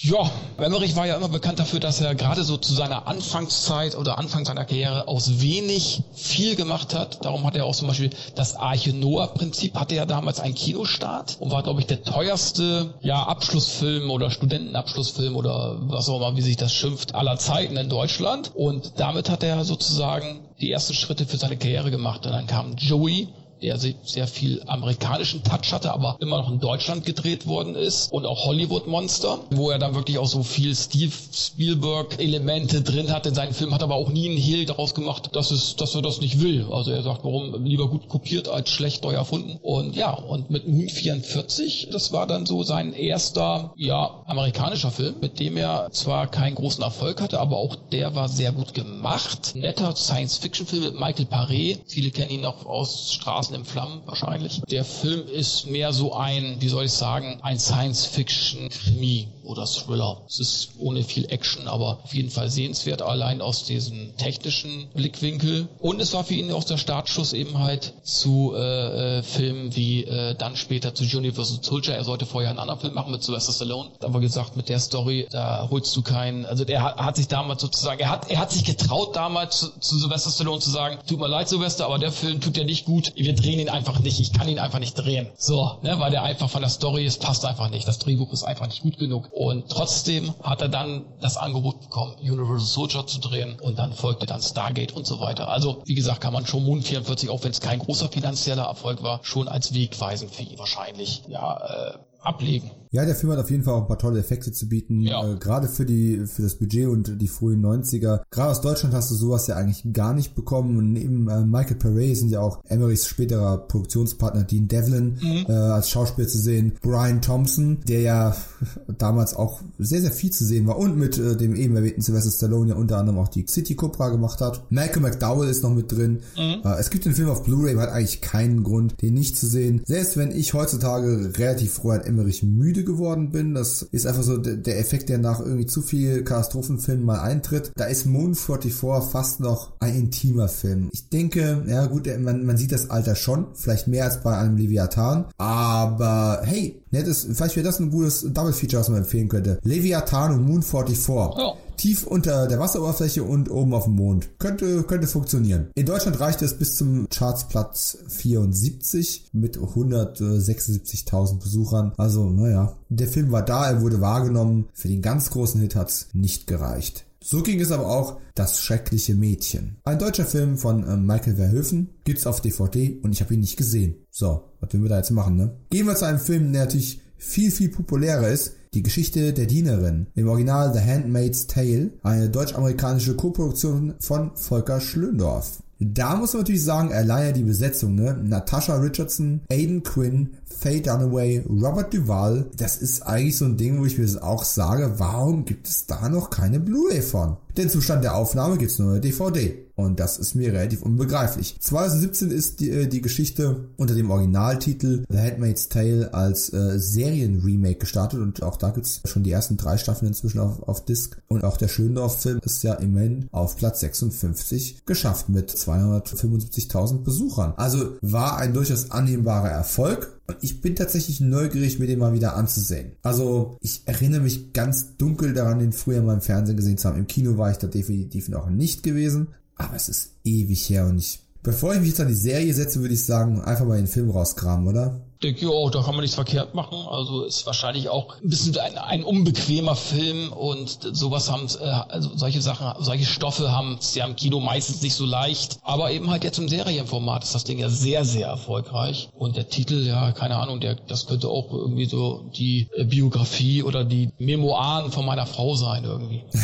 Ja, Emmerich war ja immer bekannt dafür, dass er gerade so zu seiner Anfangszeit oder Anfang seiner Karriere aus wenig viel gemacht hat. Darum hat er auch zum Beispiel das Arche Noah-Prinzip, hatte er damals einen Kinostart und war, glaube ich, der teuerste ja, Abschlussfilm oder Studentenabschlussfilm oder was auch immer, wie sich das schimpft, aller Zeiten in Deutschland. Und damit hat er sozusagen die ersten Schritte für seine Karriere gemacht. Und dann kam Joey, der sehr viel amerikanischen Touch hatte, aber immer noch in Deutschland gedreht worden ist und auch Hollywood Monster, wo er dann wirklich auch so viel Steve Spielberg Elemente drin hat in seinen Film, hat aber auch nie einen Hehl daraus gemacht, dass es, dass er das nicht will. Also er sagt, warum lieber gut kopiert als schlecht neu erfunden. Und ja, und mit Moon 44, das war dann so sein erster, ja, amerikanischer Film, mit dem er zwar keinen großen Erfolg hatte, aber auch der war sehr gut gemacht. Netter Science-Fiction-Film mit Michael Paré. Viele kennen ihn auch aus Straßen Straßen in Flammen wahrscheinlich. Der Film ist mehr so ein, wie soll ich sagen, ein Science-Fiction-Krimi oder Thriller. Es ist ohne viel Action, aber auf jeden Fall sehenswert, allein aus diesem technischen Blickwinkel. Und es war für ihn auch der Startschuss eben halt zu äh, äh, Filmen wie äh, dann später zu Universal Soldier. Er sollte vorher einen anderen Film machen mit Sylvester Stallone. Aber gesagt, mit der Story, da holst du keinen, also der hat, hat sich damals sozusagen, er hat, er hat sich getraut damals zu, zu Sylvester Stallone zu sagen, tut mir leid Sylvester, aber der Film tut dir nicht gut. Wir drehen ihn einfach nicht. Ich kann ihn einfach nicht drehen. So, ne, weil der einfach von der Story, es passt einfach nicht. Das Drehbuch ist einfach nicht gut genug. Und trotzdem hat er dann das Angebot bekommen, Universal Soldier zu drehen und dann folgte dann Stargate und so weiter. Also, wie gesagt, kann man schon Moon 44, auch wenn es kein großer finanzieller Erfolg war, schon als wegweisend für ihn wahrscheinlich, ja, äh, ablegen. Ja, der Film hat auf jeden Fall auch ein paar tolle Effekte zu bieten, ja. äh, gerade für die für das Budget und die frühen 90er. Gerade aus Deutschland hast du sowas ja eigentlich gar nicht bekommen und neben äh, Michael Paré sind ja auch Emerys späterer Produktionspartner Dean Devlin mhm. äh, als Schauspieler zu sehen, Brian Thompson, der ja damals auch sehr sehr viel zu sehen war und mit äh, dem eben erwähnten Sylvester Stallone ja unter anderem auch die City Cobra gemacht hat. Malcolm McDowell ist noch mit drin. Mhm. Äh, es gibt den Film auf Blu-ray, hat eigentlich keinen Grund, den nicht zu sehen. Selbst wenn ich heutzutage relativ froh an Emmerich müde geworden bin. Das ist einfach so der Effekt, der nach irgendwie zu viel Katastrophenfilmen mal eintritt. Da ist Moon 44 fast noch ein intimer Film. Ich denke, ja gut, man, man sieht das Alter schon, vielleicht mehr als bei einem Leviathan, aber hey, nettes, vielleicht wäre das ein gutes Double Feature, was man empfehlen könnte. Leviathan und Moon 44. Ja tief unter der Wasseroberfläche und oben auf dem Mond. Könnte, könnte funktionieren. In Deutschland reicht es bis zum Chartsplatz 74 mit 176.000 Besuchern. Also, naja, der Film war da, er wurde wahrgenommen. Für den ganz großen Hit hat's nicht gereicht. So ging es aber auch Das schreckliche Mädchen. Ein deutscher Film von äh, Michael Verhoeven gibt's auf DVD und ich habe ihn nicht gesehen. So, was will wir da jetzt machen, ne? Gehen wir zu einem Film, der natürlich viel, viel populärer ist, die Geschichte der Dienerin, im Original The Handmaid's Tale, eine deutsch-amerikanische Koproduktion von Volker Schlöndorff. Da muss man natürlich sagen, allein die Besetzung, ne? Natasha Richardson, Aiden Quinn, Faye Dunaway, Robert Duvall, das ist eigentlich so ein Ding, wo ich mir auch sage, warum gibt es da noch keine Blu-ray von? Denn zum Stand der Aufnahme gibt's nur eine DVD. Und das ist mir relativ unbegreiflich. 2017 ist die, äh, die Geschichte unter dem Originaltitel The Handmaid's Tale als äh, Serienremake gestartet und auch da gibt's schon die ersten drei Staffeln inzwischen auf, auf Disc. Und auch der Schöndorf-Film ist ja immerhin auf Platz 56 geschafft mit 275.000 Besuchern. Also war ein durchaus annehmbarer Erfolg. Und ich bin tatsächlich neugierig, mir den mal wieder anzusehen. Also, ich erinnere mich ganz dunkel daran, den früher mal im Fernsehen gesehen zu haben. Im Kino war ich da definitiv noch nicht gewesen. Aber es ist ewig her und ich Bevor ich mich jetzt an die Serie setze, würde ich sagen, einfach mal den Film rauskramen, oder? Denke auch, da kann man nichts verkehrt machen. Also ist wahrscheinlich auch ein bisschen ein, ein unbequemer Film und sowas haben, äh, also solche Sachen, solche Stoffe haben es ja im Kino meistens nicht so leicht. Aber eben halt jetzt im Serienformat ist das Ding ja sehr, sehr erfolgreich. Und der Titel, ja, keine Ahnung, der, das könnte auch irgendwie so die äh, Biografie oder die Memoiren von meiner Frau sein irgendwie.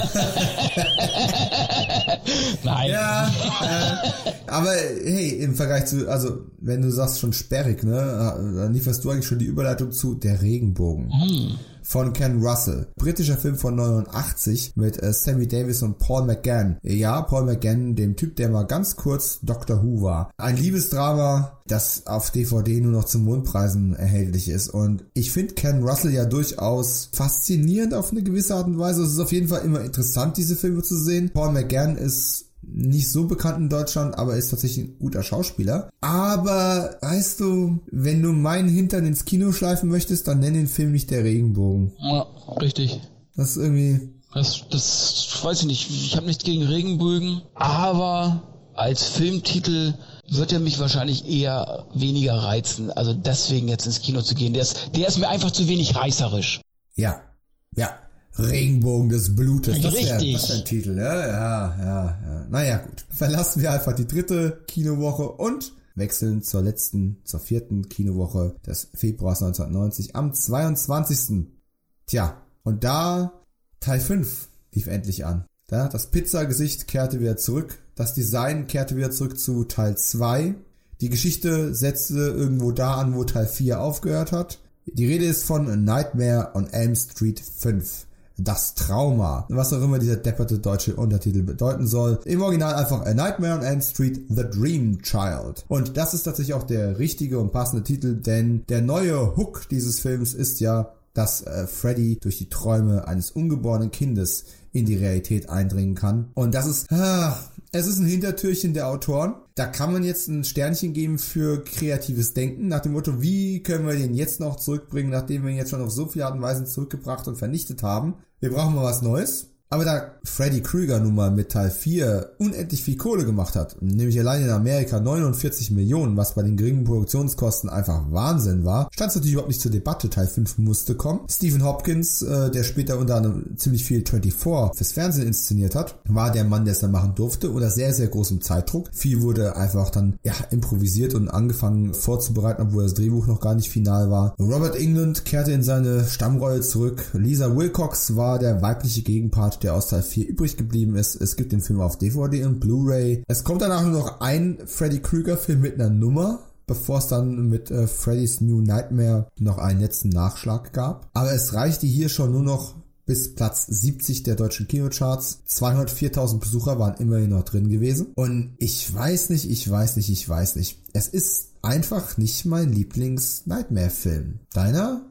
Nein. Ja, äh, aber hey, im Vergleich zu, also wenn du sagst schon sperrig, ne, dann lieferst du eigentlich schon die Überleitung zu Der Regenbogen. Mhm. Von Ken Russell. Britischer Film von 89 mit äh, Sammy Davis und Paul McGann. Ja, Paul McGann, dem Typ, der mal ganz kurz Doctor Who war. Ein Liebesdrama, das auf DVD nur noch zum Mondpreisen erhältlich ist. Und ich finde Ken Russell ja durchaus faszinierend auf eine gewisse Art und Weise. Es ist auf jeden Fall immer interessant, diese Filme zu sehen. Paul McGann ist nicht so bekannt in Deutschland, aber ist tatsächlich ein guter Schauspieler. Aber weißt du, wenn du meinen Hintern ins Kino schleifen möchtest, dann nenn den Film nicht der Regenbogen. Ja, richtig. Das ist irgendwie. Das, das weiß ich nicht. Ich habe nichts gegen Regenbögen, aber als Filmtitel wird er mich wahrscheinlich eher weniger reizen. Also deswegen jetzt ins Kino zu gehen. Der ist, der ist mir einfach zu wenig reißerisch. Ja, ja. Regenbogen des Blutes. Das Richtig. Das ist ein Titel, ja, ja, ja, ja. Naja, gut. Verlassen wir einfach die dritte Kinowoche und wechseln zur letzten, zur vierten Kinowoche des Februars 1990 am 22. Tja, und da Teil 5 lief endlich an. Da, das Pizzagesicht kehrte wieder zurück. Das Design kehrte wieder zurück zu Teil 2. Die Geschichte setzte irgendwo da an, wo Teil 4 aufgehört hat. Die Rede ist von Nightmare on Elm Street 5. Das Trauma. Was auch immer dieser depperte deutsche Untertitel bedeuten soll. Im Original einfach A Nightmare on Elm Street The Dream Child. Und das ist tatsächlich auch der richtige und passende Titel, denn der neue Hook dieses Films ist ja, dass äh, Freddy durch die Träume eines ungeborenen Kindes in die Realität eindringen kann. Und das ist, ah, es ist ein Hintertürchen der Autoren. Da kann man jetzt ein Sternchen geben für kreatives Denken nach dem Motto, wie können wir den jetzt noch zurückbringen, nachdem wir ihn jetzt schon auf so viele Art und Weisen zurückgebracht und vernichtet haben. Wir brauchen mal was Neues. Aber da Freddy Krueger nun mal mit Teil 4 unendlich viel Kohle gemacht hat, nämlich allein in Amerika 49 Millionen, was bei den geringen Produktionskosten einfach Wahnsinn war, stand es natürlich überhaupt nicht zur Debatte. Teil 5 musste kommen. Stephen Hopkins, äh, der später unter anderem ziemlich viel 24 fürs Fernsehen inszeniert hat, war der Mann, der es dann machen durfte, unter sehr, sehr großem Zeitdruck. Viel wurde einfach dann ja improvisiert und angefangen vorzubereiten, obwohl das Drehbuch noch gar nicht final war. Robert England kehrte in seine Stammrolle zurück. Lisa Wilcox war der weibliche Gegenpart der aus Teil 4 übrig geblieben ist. Es gibt den Film auf DVD und Blu-ray. Es kommt danach nur noch ein Freddy Krueger Film mit einer Nummer, bevor es dann mit äh, Freddy's New Nightmare noch einen letzten Nachschlag gab. Aber es reichte hier schon nur noch bis Platz 70 der deutschen Kinocharts. 204.000 Besucher waren immerhin noch drin gewesen. Und ich weiß nicht, ich weiß nicht, ich weiß nicht. Es ist einfach nicht mein Lieblings-Nightmare-Film. Deiner?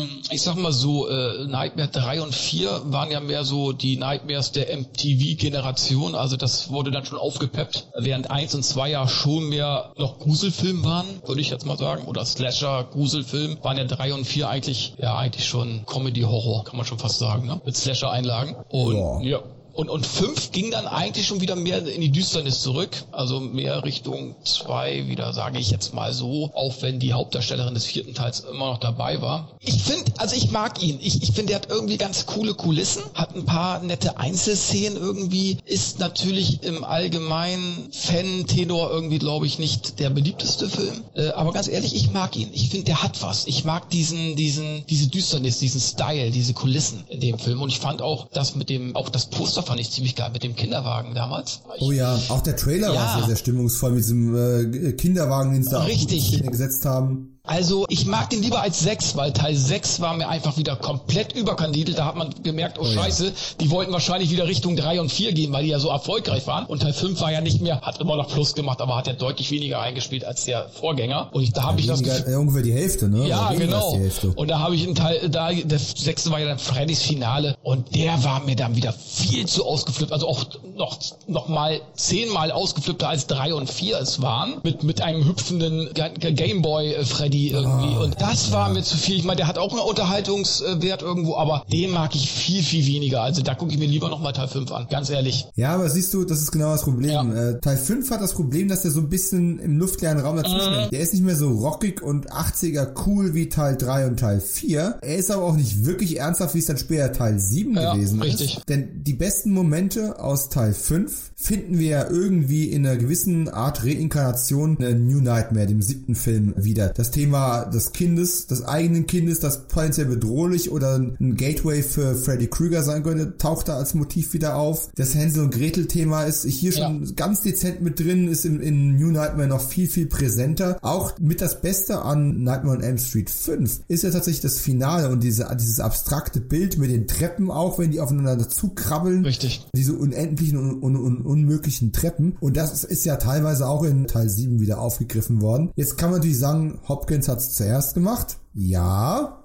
Ähm, ich sag mal so, äh, Nightmare 3 und 4 waren ja mehr so die Nightmares der MTV-Generation, also das wurde dann schon aufgepeppt, während 1 und 2 ja schon mehr noch Gruselfilm waren, würde ich jetzt mal sagen, oder Slasher, Gruselfilm, waren ja 3 und 4 eigentlich, ja eigentlich schon Comedy-Horror, kann man schon fast sagen, ne? mit Slasher-Einlagen. Und Ja. ja, und, und fünf ging dann eigentlich schon wieder mehr in die Düsternis zurück, also mehr Richtung zwei wieder, sage ich jetzt mal so, auch wenn die Hauptdarstellerin des vierten Teils immer noch dabei war. Ich finde, also ich mag ihn. Ich, ich finde, er hat irgendwie ganz coole Kulissen, hat ein paar nette Einzelszenen irgendwie, ist natürlich im allgemeinen Fan-Tenor irgendwie, glaube ich, nicht der beliebteste Film. Äh, aber ganz ehrlich, ich mag ihn. Ich finde, der hat was. Ich mag diesen, diesen, diese Düsternis, diesen Style, diese Kulissen in dem Film. Und ich fand auch das mit dem, auch das Poster fand ich ziemlich geil mit dem Kinderwagen damals. Oh ja, auch der Trailer Ja. war sehr, sehr stimmungsvoll mit diesem äh, Kinderwagen, den sie da auch Richtig. Szene gesetzt haben. Also ich mag den lieber als 6, weil Teil 6 war mir einfach wieder komplett überkandidelt. Da hat man gemerkt, oh, ja. scheiße, die wollten wahrscheinlich wieder Richtung 3 und 4 gehen, weil die ja so erfolgreich waren. Und Teil 5 war ja nicht mehr, hat immer noch Plus gemacht, aber hat ja deutlich weniger eingespielt als der Vorgänger. Und ich, da habe ich das Gefühl, äh, ungefähr die Hälfte, ne? Ja, genau. Und da habe ich einen Teil, da, das sechste war ja dann Freddys Finale und der war mir dann wieder viel zu ausgeflippt. Also auch noch, noch mal zehnmal ausgeflippter als drei und vier es waren. Mit, mit einem hüpfenden Ga- Ga- Gameboy äh, Irgendwie. Ah, und das war mir zu viel. Ich meine, der hat auch einen Unterhaltungswert irgendwo, aber den mag ich viel, viel weniger. Also da gucke ich mir lieber noch mal Teil 5 an. Ganz ehrlich. Ja, aber siehst du, das ist genau das Problem. Ja. Äh, Teil 5 hat das Problem, dass er so ein bisschen im luftleeren Raum dazwischen ist. Der ist nicht mehr so rockig und 80er cool wie Teil 3 und Teil 4. Er ist aber auch nicht wirklich ernsthaft, wie es dann später Teil 7 Ja, gewesen richtig. ist. Denn die besten Momente aus Teil 5 finden wir ja irgendwie in einer gewissen Art Reinkarnation in New Nightmare, dem siebten Film, wieder. Das Thema des Kindes, des eigenen Kindes, das potenziell bedrohlich oder ein Gateway für Freddy Krueger sein könnte, taucht da als Motiv wieder auf. Das Hänsel und Gretel Thema ist hier schon ganz dezent mit drin, ist in, in New Nightmare noch viel, viel präsenter. Auch mit das Beste an Nightmare on Elm Street 5 ist ja tatsächlich das Finale und diese, dieses abstrakte Bild mit den Treppen auch, wenn die aufeinander zukrabbeln. Richtig. Diese unendlichen und un, un, unmöglichen Treppen. Und das ist, ja teilweise auch in Teil 7 wieder aufgegriffen worden. Jetzt kann man natürlich sagen, Hopkins hat es zuerst gemacht. Ja.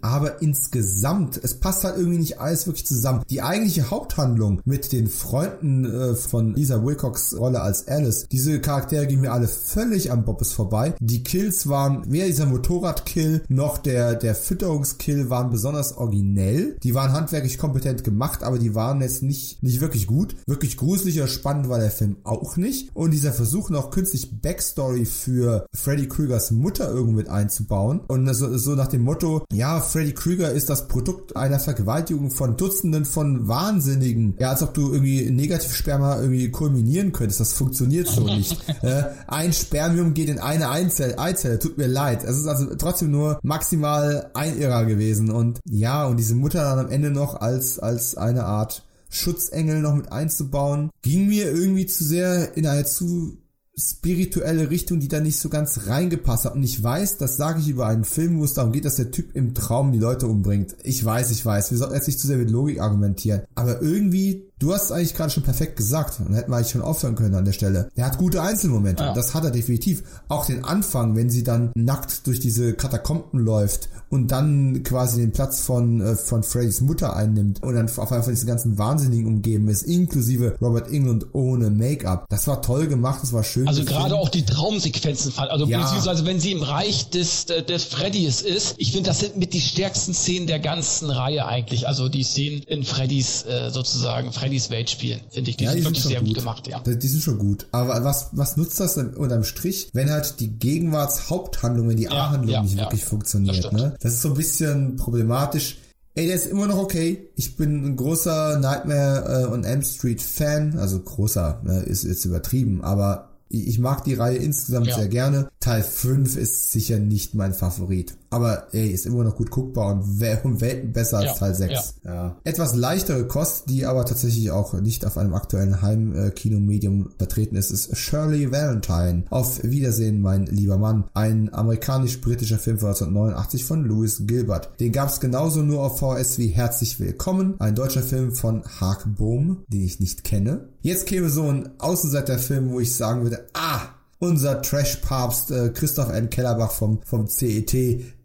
Aber insgesamt, es passt halt irgendwie nicht alles wirklich zusammen. Die eigentliche Haupthandlung mit den Freunden äh, von Lisa Wilcox Rolle als Alice, diese Charaktere gehen mir alle völlig am Bobbes vorbei. Die Kills waren, weder dieser Motorradkill noch der, der Fütterungskill waren besonders originell. Die waren handwerklich kompetent gemacht, aber die waren jetzt nicht, nicht wirklich gut. Wirklich gruselig oder spannend war der Film auch nicht. Und dieser Versuch noch künstlich Backstory für Freddy Krügers Mutter irgendwo mit einzubauen. Und so, so nach dem Motto, ja, Freddy Krüger ist das Produkt einer Vergewaltigung von Dutzenden von Wahnsinnigen. Ja, als ob du irgendwie Negativsperma irgendwie kulminieren könntest. Das funktioniert so nicht. äh, ein Spermium geht in eine Eizelle, Eizelle. Tut mir leid. Es ist also trotzdem nur maximal ein Irrer gewesen. Und ja, und diese Mutter dann am Ende noch als, als eine Art Schutzengel noch mit einzubauen, ging mir irgendwie zu sehr in eine zu spirituelle Richtung, die da nicht so ganz reingepasst hat. Und ich weiß, das sage ich über einen Film, wo es darum geht, dass der Typ im Traum die Leute umbringt. Ich weiß, ich weiß. Wir sollten jetzt nicht zu sehr mit Logik argumentieren. Aber irgendwie Du hast es eigentlich gerade schon perfekt gesagt und hätten wir eigentlich schon aufhören können an der Stelle. Er hat gute Einzelmomente. Ja. Das hat er definitiv. Auch den Anfang, wenn sie dann nackt durch diese Katakomben läuft und dann quasi den Platz von, äh, von Freddys Mutter einnimmt und dann auf einmal von diesen ganzen Wahnsinnigen umgeben ist, inklusive Robert England ohne Make-up. Das war toll gemacht, das war schön. Also gerade auch die Traumsequenzen, also ja. beziehungsweise wenn sie im Reich des, des Freddys ist, ich finde, das sind mit die stärksten Szenen der ganzen Reihe eigentlich. Also die Szenen in Freddys äh, sozusagen, Freddy Chinese Welt spielen, finde ich. Die, ja, die sind, wirklich sehr gut. gut. gemacht, ja. Die sind schon gut. Aber was, was nutzt das unterm Strich, wenn halt die Gegenwartshaupthandlung, wenn die A-Handlung ja, nicht wirklich funktioniert, das ne? Das ist so ein bisschen problematisch. Ey, der ist immer noch okay. Ich bin ein großer Nightmare äh, und Elm Street Fan. Also großer, ne, ist jetzt übertrieben, aber ich mag die Reihe insgesamt ja. sehr gerne. Teil 5 ist sicher nicht mein Favorit. Aber ey, ist immer noch gut guckbar und um Welten besser als ja, Teil 6. Ja. ja. Etwas leichtere Kost, die aber tatsächlich auch nicht auf einem aktuellen Heimkinomedium vertreten ist, ist Shirley Valentine. Auf Wiedersehen, mein lieber Mann. Ein amerikanisch-britischer Film von 1989 von Louis Gilbert. Den gab es genauso nur auf VS wie Herzlich Willkommen. Ein deutscher Film von Hark Bohm, den ich nicht kenne. Jetzt käme so ein Außenseiterfilm, wo ich sagen würde, ah, unser Trash-Papst äh, Christoph N. Kellerbach vom, vom CET,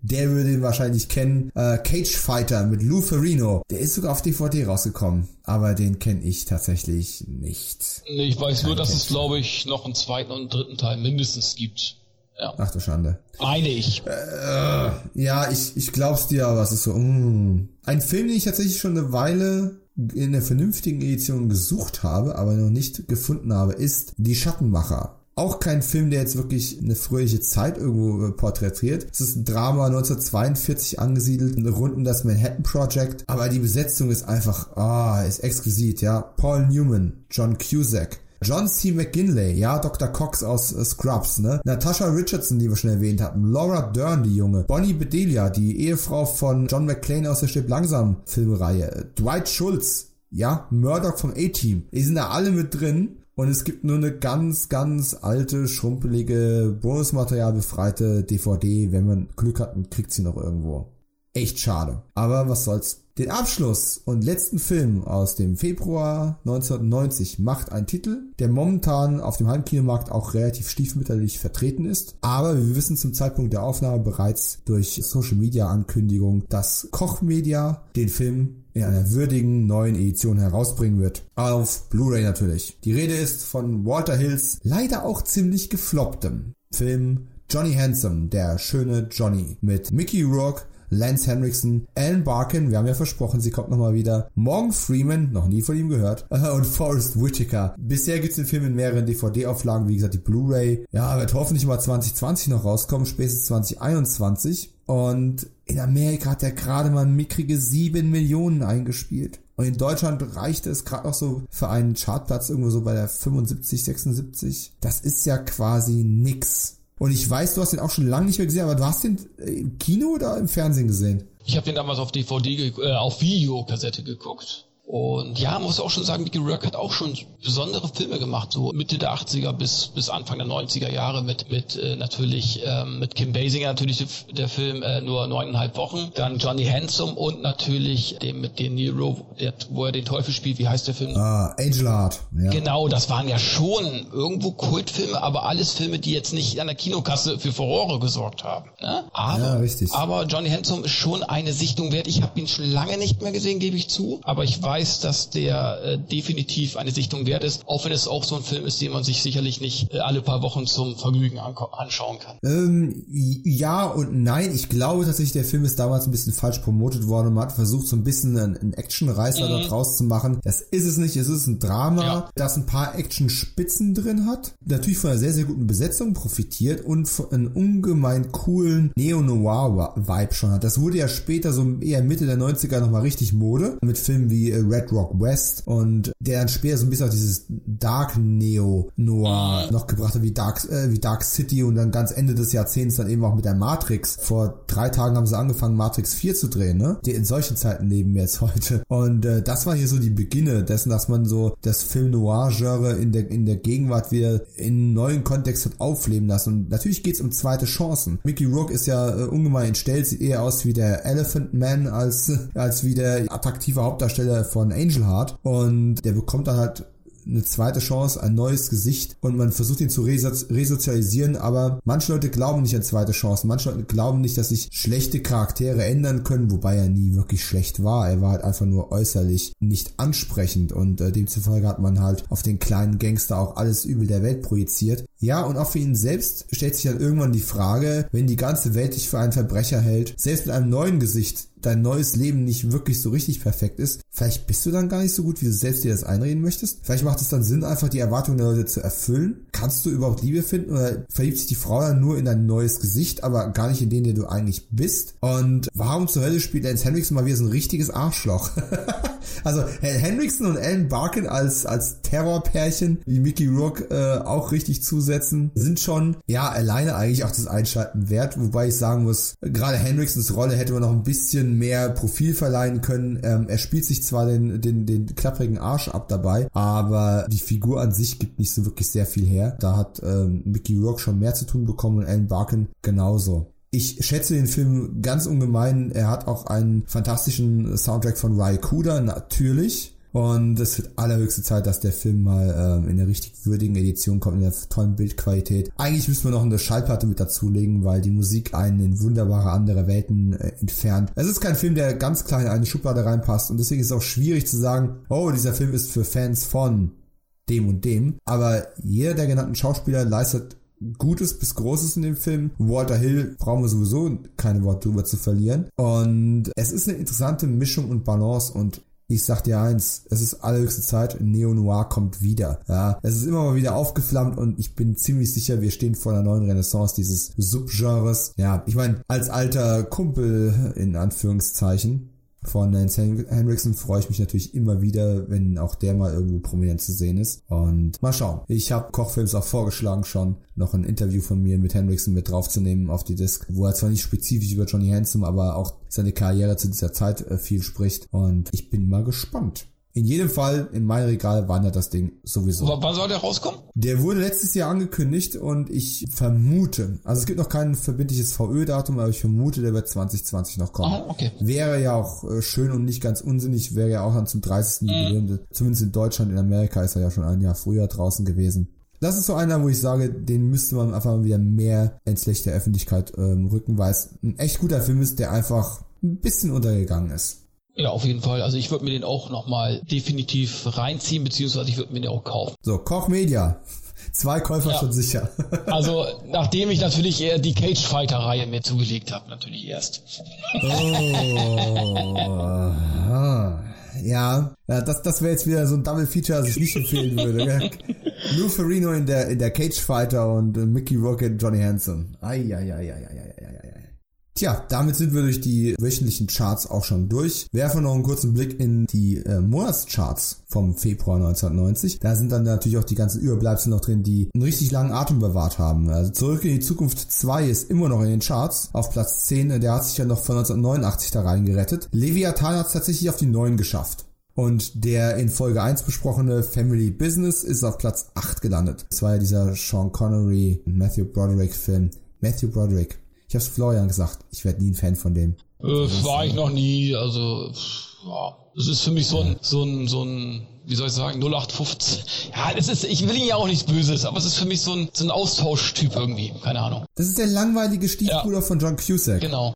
der würde ihn wahrscheinlich kennen. Äh, Cage Fighter mit Lou Ferrino. Der ist sogar auf DVD rausgekommen, aber den kenne ich tatsächlich nicht. Nee, ich weiß Kein nur, dass Cage es, glaube ich, noch einen zweiten und einen dritten Teil mindestens gibt. Ja. Ach du Schande. Meine ich. Äh, ja, ich, ich glaub's dir, aber es ist so, mm. Ein Film, den ich tatsächlich schon eine Weile in der vernünftigen Edition gesucht habe, aber noch nicht gefunden habe, ist Die Schattenmacher. Auch kein Film, der jetzt wirklich eine fröhliche Zeit irgendwo äh, porträtiert. Es ist ein Drama 1942 angesiedelt, rund um das Manhattan Project. Aber die Besetzung ist einfach, ah, ist exquisit, ja. Paul Newman, John Cusack, John C. McGinley, ja, Dr. Cox aus äh, Scrubs, ne? Natasha Richardson, die wir schon erwähnt hatten, Laura Dern, die Junge, Bonnie Bedelia, die Ehefrau von John McClane aus der Stirb langsam Filmreihe, Dwight Schultz, ja, Murdoch vom A-Team. Die sind da alle mit drin und es gibt nur eine ganz, ganz alte, schrumpelige, Bonusmaterial befreite DVD. Wenn man Glück hat, kriegt sie noch irgendwo. Echt schade. Aber was soll's. Den Abschluss und letzten Film aus dem Februar 1990 macht ein Titel, der momentan auf dem Heimkinomarkt auch relativ stiefmütterlich vertreten ist. Aber wir wissen zum Zeitpunkt der Aufnahme bereits durch Social Media Ankündigung, dass Koch Media den Film in einer würdigen neuen Edition herausbringen wird. Auf Blu-ray natürlich. Die Rede ist von Walter Hills leider auch ziemlich geflopptem Film Johnny Handsome, der schöne Johnny, mit Mickey Rourke, Lance Henriksen, Alan Barkin, wir haben ja versprochen, sie kommt nochmal wieder, Morgan Freeman, noch nie von ihm gehört, und Forrest Whitaker. Bisher gibt's den Film in mehreren DVD-Auflagen, wie gesagt, die Blu-ray. Ja, wird hoffentlich mal 2020 noch rauskommen, spätestens 2021. Und in Amerika hat er gerade mal mickrige 7 Millionen eingespielt. Und in Deutschland reichte es gerade noch so für einen Chartplatz irgendwo so bei der 75, 76. Das ist ja quasi nix. Und ich weiß, du hast den auch schon lange nicht mehr gesehen, aber du hast den im Kino oder im Fernsehen gesehen? Ich habe den damals auf DVD, äh, auf Videokassette geguckt. Und ja, muss auch schon sagen, Mickey Rourke hat auch schon besondere Filme gemacht, so Mitte der 80er bis, bis Anfang der 90er Jahre mit, mit äh, natürlich ähm, mit Kim Basinger natürlich der Film äh, nur neuneinhalb Wochen, dann Johnny Handsome und natürlich dem mit De Niro, der, wo er den Teufel spielt, wie heißt der Film? Ah, Angel Heart. Ja. Genau, das waren ja schon irgendwo Kultfilme, aber alles Filme, die jetzt nicht an der Kinokasse für Furore gesorgt haben. Ne? Aber, ja, richtig. aber Johnny Handsome ist schon eine Sichtung wert. Ich habe ihn schon lange nicht mehr gesehen, gebe ich zu, aber ich weiß, dass der äh, definitiv eine Sichtung wert ist, auch wenn es auch so ein Film ist, den man sich sicherlich nicht äh, alle paar Wochen zum Vergnügen anschauen kann. Ähm, ja und nein. Ich glaube tatsächlich, der Film ist damals ein bisschen falsch promotet worden und man hat versucht, so ein bisschen einen, einen Action-Reißer mhm. daraus zu machen. Das ist es nicht. Es ist ein Drama, ja. das ein paar Action-Spitzen drin hat. Natürlich von einer sehr, sehr guten Besetzung profitiert und von einem ungemein coolen Neo-Noir-Vibe schon hat. Das wurde ja später so eher Mitte der 90er nochmal richtig Mode mit Filmen wie äh, Red Rock West und der dann später so ein bisschen auch dieses Dark Neo-Noir mhm. noch gebracht hat, wie Dark, äh, wie Dark City und dann ganz Ende des Jahrzehnts dann eben auch mit der Matrix. Vor drei Tagen haben sie angefangen, Matrix 4 zu drehen, ne? Die in solchen Zeiten leben wir jetzt heute. Und äh, das war hier so die Beginne dessen, dass man so das Film Noir-Genre in der, in der Gegenwart wieder in neuen Kontext hat aufleben lassen. Und natürlich geht's um zweite Chancen. Mickey Rourke ist ja äh, ungemein entstellt, sieht eher aus wie der Elephant Man als, als wie der attraktive Hauptdarsteller von Angel Heart. Und der bekommt dann halt eine zweite Chance, ein neues Gesicht und man versucht ihn zu resozialisieren, aber manche Leute glauben nicht an zweite Chancen, manche Leute glauben nicht, dass sich schlechte Charaktere ändern können, wobei er nie wirklich schlecht war. Er war halt einfach nur äußerlich nicht ansprechend und äh, demzufolge hat man halt auf den kleinen Gangster auch alles Übel der Welt projiziert. Ja, und auch für ihn selbst stellt sich dann irgendwann die Frage, wenn die ganze Welt dich für einen Verbrecher hält, selbst mit einem neuen Gesicht dein neues Leben nicht wirklich so richtig perfekt ist, vielleicht bist du dann gar nicht so gut, wie du selbst dir das einreden möchtest. Vielleicht macht es dann Sinn, einfach die Erwartungen der Leute zu erfüllen. Kannst du überhaupt Liebe finden oder verliebt sich die Frau dann nur in dein neues Gesicht, aber gar nicht in den, der du eigentlich bist? Und warum zur Hölle spielt Lance Henriksen mal wieder so ein richtiges Arschloch? also Henriksen und Alan Barkin als, als Terrorpärchen, wie Mickey Rourke äh, auch richtig zusetzen, sind schon, ja, alleine eigentlich auch das Einschalten wert, wobei ich sagen muss, gerade Henriksens Rolle hätte man noch ein bisschen mehr Profil verleihen können. Ähm, er spielt sich zwar den, den, den klapprigen Arsch ab dabei, aber die Figur an sich gibt nicht so wirklich sehr viel her. Da hat ähm, Mickey Rourke schon mehr zu tun bekommen und Alan Barkin genauso. Ich schätze den Film ganz ungemein. Er hat auch einen fantastischen Soundtrack von Rai Kuda, natürlich. Und es wird allerhöchste Zeit, dass der Film mal ähm, in der richtig würdigen Edition kommt, in der tollen Bildqualität. Eigentlich müssen wir noch eine Schallplatte mit dazulegen, weil die Musik einen in wunderbare andere Welten äh, entfernt. Es ist kein Film, der ganz klein in eine Schublade reinpasst und deswegen ist es auch schwierig zu sagen, oh, dieser Film ist für Fans von dem und dem. Aber jeder der genannten Schauspieler leistet Gutes bis Großes in dem Film. Walter Hill brauchen wir sowieso keine Wort drüber zu verlieren. Und es ist eine interessante Mischung und Balance und ich sag dir eins, es ist allerhöchste Zeit, Neo Noir kommt wieder. Ja, es ist immer mal wieder aufgeflammt und ich bin ziemlich sicher, wir stehen vor einer neuen Renaissance dieses Subgenres. Ja, ich meine, als alter Kumpel in Anführungszeichen von Lance Henriksen freue ich mich natürlich immer wieder, wenn auch der mal irgendwo prominent zu sehen ist. Und mal schauen. Ich habe Kochfilms auch vorgeschlagen, schon noch ein Interview von mir mit Henriksen mit draufzunehmen auf die Disc, wo er zwar nicht spezifisch über Johnny Handsome, aber auch seine Karriere zu dieser Zeit äh, viel spricht. Und ich bin mal gespannt. In jedem Fall, in mein Regal wandert das Ding sowieso. W wann soll der rauskommen? Der wurde letztes Jahr angekündigt und ich vermute, also es gibt noch kein verbindliches VÖ-Datum, aber ich vermute, der wird 2020 noch kommen. Ah, okay. Wäre ja auch äh, schön und nicht ganz unsinnig, wäre ja auch dann zum 30. Mhm. Jubiläum, zumindest in Deutschland, in Amerika ist er ja schon ein Jahr früher draußen gewesen. Das ist so einer, wo ich sage, den müsste man einfach mal wieder mehr ins Licht der Öffentlichkeit ähm, rücken, weil es ein echt guter Film ist, der einfach ein bisschen untergegangen ist. Ja, auf jeden Fall. Also ich würde mir den auch nochmal definitiv reinziehen, beziehungsweise ich würde mir den auch kaufen. So, Koch Media. Zwei Käufer ja. schon sicher. also, nachdem ich natürlich eher die Cage Fighter Reihe mir zugelegt habe, natürlich erst. oh. Ja, das, das wäre jetzt wieder so ein Double Feature, das ich nicht empfehlen würde. Lou Ferrino in der, in der Cage Fighter und Mickey Rocket Johnny Hanson. Ai, ai, ai, ai, ai, ai, ai. Tja, damit sind wir durch die wöchentlichen Charts auch schon durch. Werfen noch einen kurzen Blick in die äh, Monatscharts vom Februar 1990. Da sind dann natürlich auch die ganzen Überbleibsel noch drin, die einen richtig langen Atem bewahrt haben. Also Zurück in die Zukunft 2 ist immer noch in den Charts. Auf Platz 10, der hat sich ja noch von 1989 da reingerettet. Leviathan hat es tatsächlich auf die 9 geschafft. Und der in Folge 1 besprochene Family Business ist auf Platz 8 gelandet. Das war ja dieser Sean Connery, Matthew Broderick Film. Matthew Broderick. Ich hab's Florian gesagt. Ich werde nie ein Fan von dem. Äh, war ich noch nie, also ja. Das ist für mich so ein, so ein, so ein, wie soll ich sagen, 0815. Ja, das ist, ich will ihn ja auch nichts Böses, aber es ist für mich so ein, so ein Austauschtyp irgendwie. Keine Ahnung. Das ist der langweilige Stiefbruder ja. von John Cusack. Genau.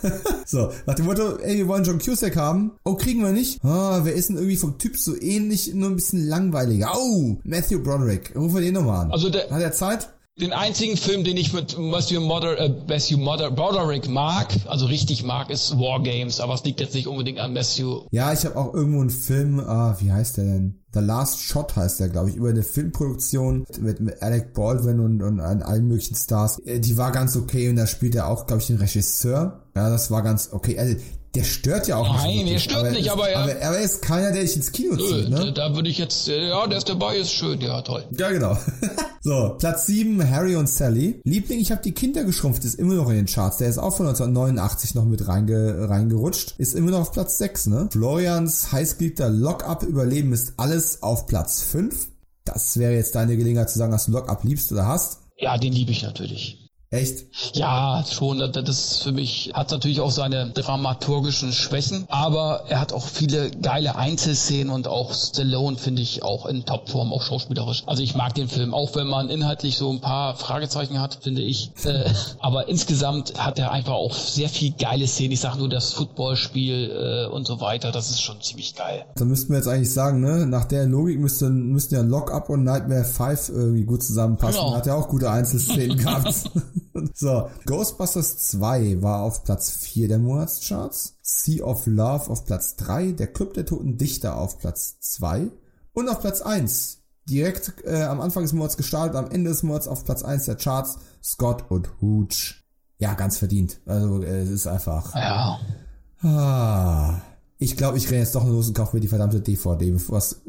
so, nach dem Motto, ey, wir wollen John Cusack haben. Oh, kriegen wir nicht? Ah, wer ist denn irgendwie vom Typ so ähnlich, nur ein bisschen langweiliger? Oh, Matthew Broderick. Rufen wir den nochmal an. Also der, Hat er Zeit? Den einzigen Film, den ich mit Matthew, Moder, äh, Matthew Moder, Broderick mag, also richtig mag, ist War Games, aber es liegt jetzt nicht unbedingt an Matthew. Ja, ich habe auch irgendwo einen Film, ah, wie heißt der denn? The Last Shot heißt der, glaube ich, über eine Filmproduktion mit, mit Alec Baldwin und, und allen möglichen Stars. Äh, die war ganz okay und da spielt er auch, glaube ich, den Regisseur. Ja, das war ganz okay. Also der stört ja auch Nein, nicht. Nein, der stört aber nicht, aber er, aber er ist keiner, der dich ins Kino zieht, ne? Da würde ich jetzt, äh, ja, der ist dabei, ist schön, ja, toll. Ja, genau. so, Platz 7, Harry und Sally. Liebling, ich habe die Kinder geschrumpft, ist immer noch in den Charts. Der ist auch von 1989 noch mit reinge, reingerutscht. Ist immer noch auf Platz 6, ne? Florians heißgeliebter Lock-up Überleben ist alles auf Platz 5. Das wäre jetzt deine Gelegenheit zu sagen, dass du Lock-up liebst oder hast. Ja, den liebe ich natürlich. Echt? Ja, schon. Das ist für mich, hat natürlich auch seine dramaturgischen Schwächen, aber er hat auch viele geile Einzelszenen und auch Stallone finde ich auch in Topform, auch schauspielerisch. Also ich mag den Film, auch wenn man inhaltlich so ein paar Fragezeichen hat, finde ich. Äh, aber insgesamt hat er einfach auch sehr viel geile Szenen. Ich sage nur das Footballspiel äh, und so weiter, das ist schon ziemlich geil. Da müssten wir jetzt eigentlich sagen, ne, nach der Logik müssten, müssten ja Lock-Up und Nightmare 5 irgendwie gut zusammenpassen. Genau. Hat ja auch gute Einzelszenen gehabt. so, Ghostbusters 2 war auf Platz 4 der Monatscharts, Sea of Love auf Platz 3, der Club der Toten Dichter auf Platz 2 und auf Platz 1, direkt äh, am Anfang des Monats gestartet, am Ende des Monats auf Platz 1 der Charts, Scott und Hooch. Ja, ganz verdient. Also äh, es ist einfach... Ja. Ah, ich glaube, ich renne jetzt doch los und kaufe mir die verdammte DVD,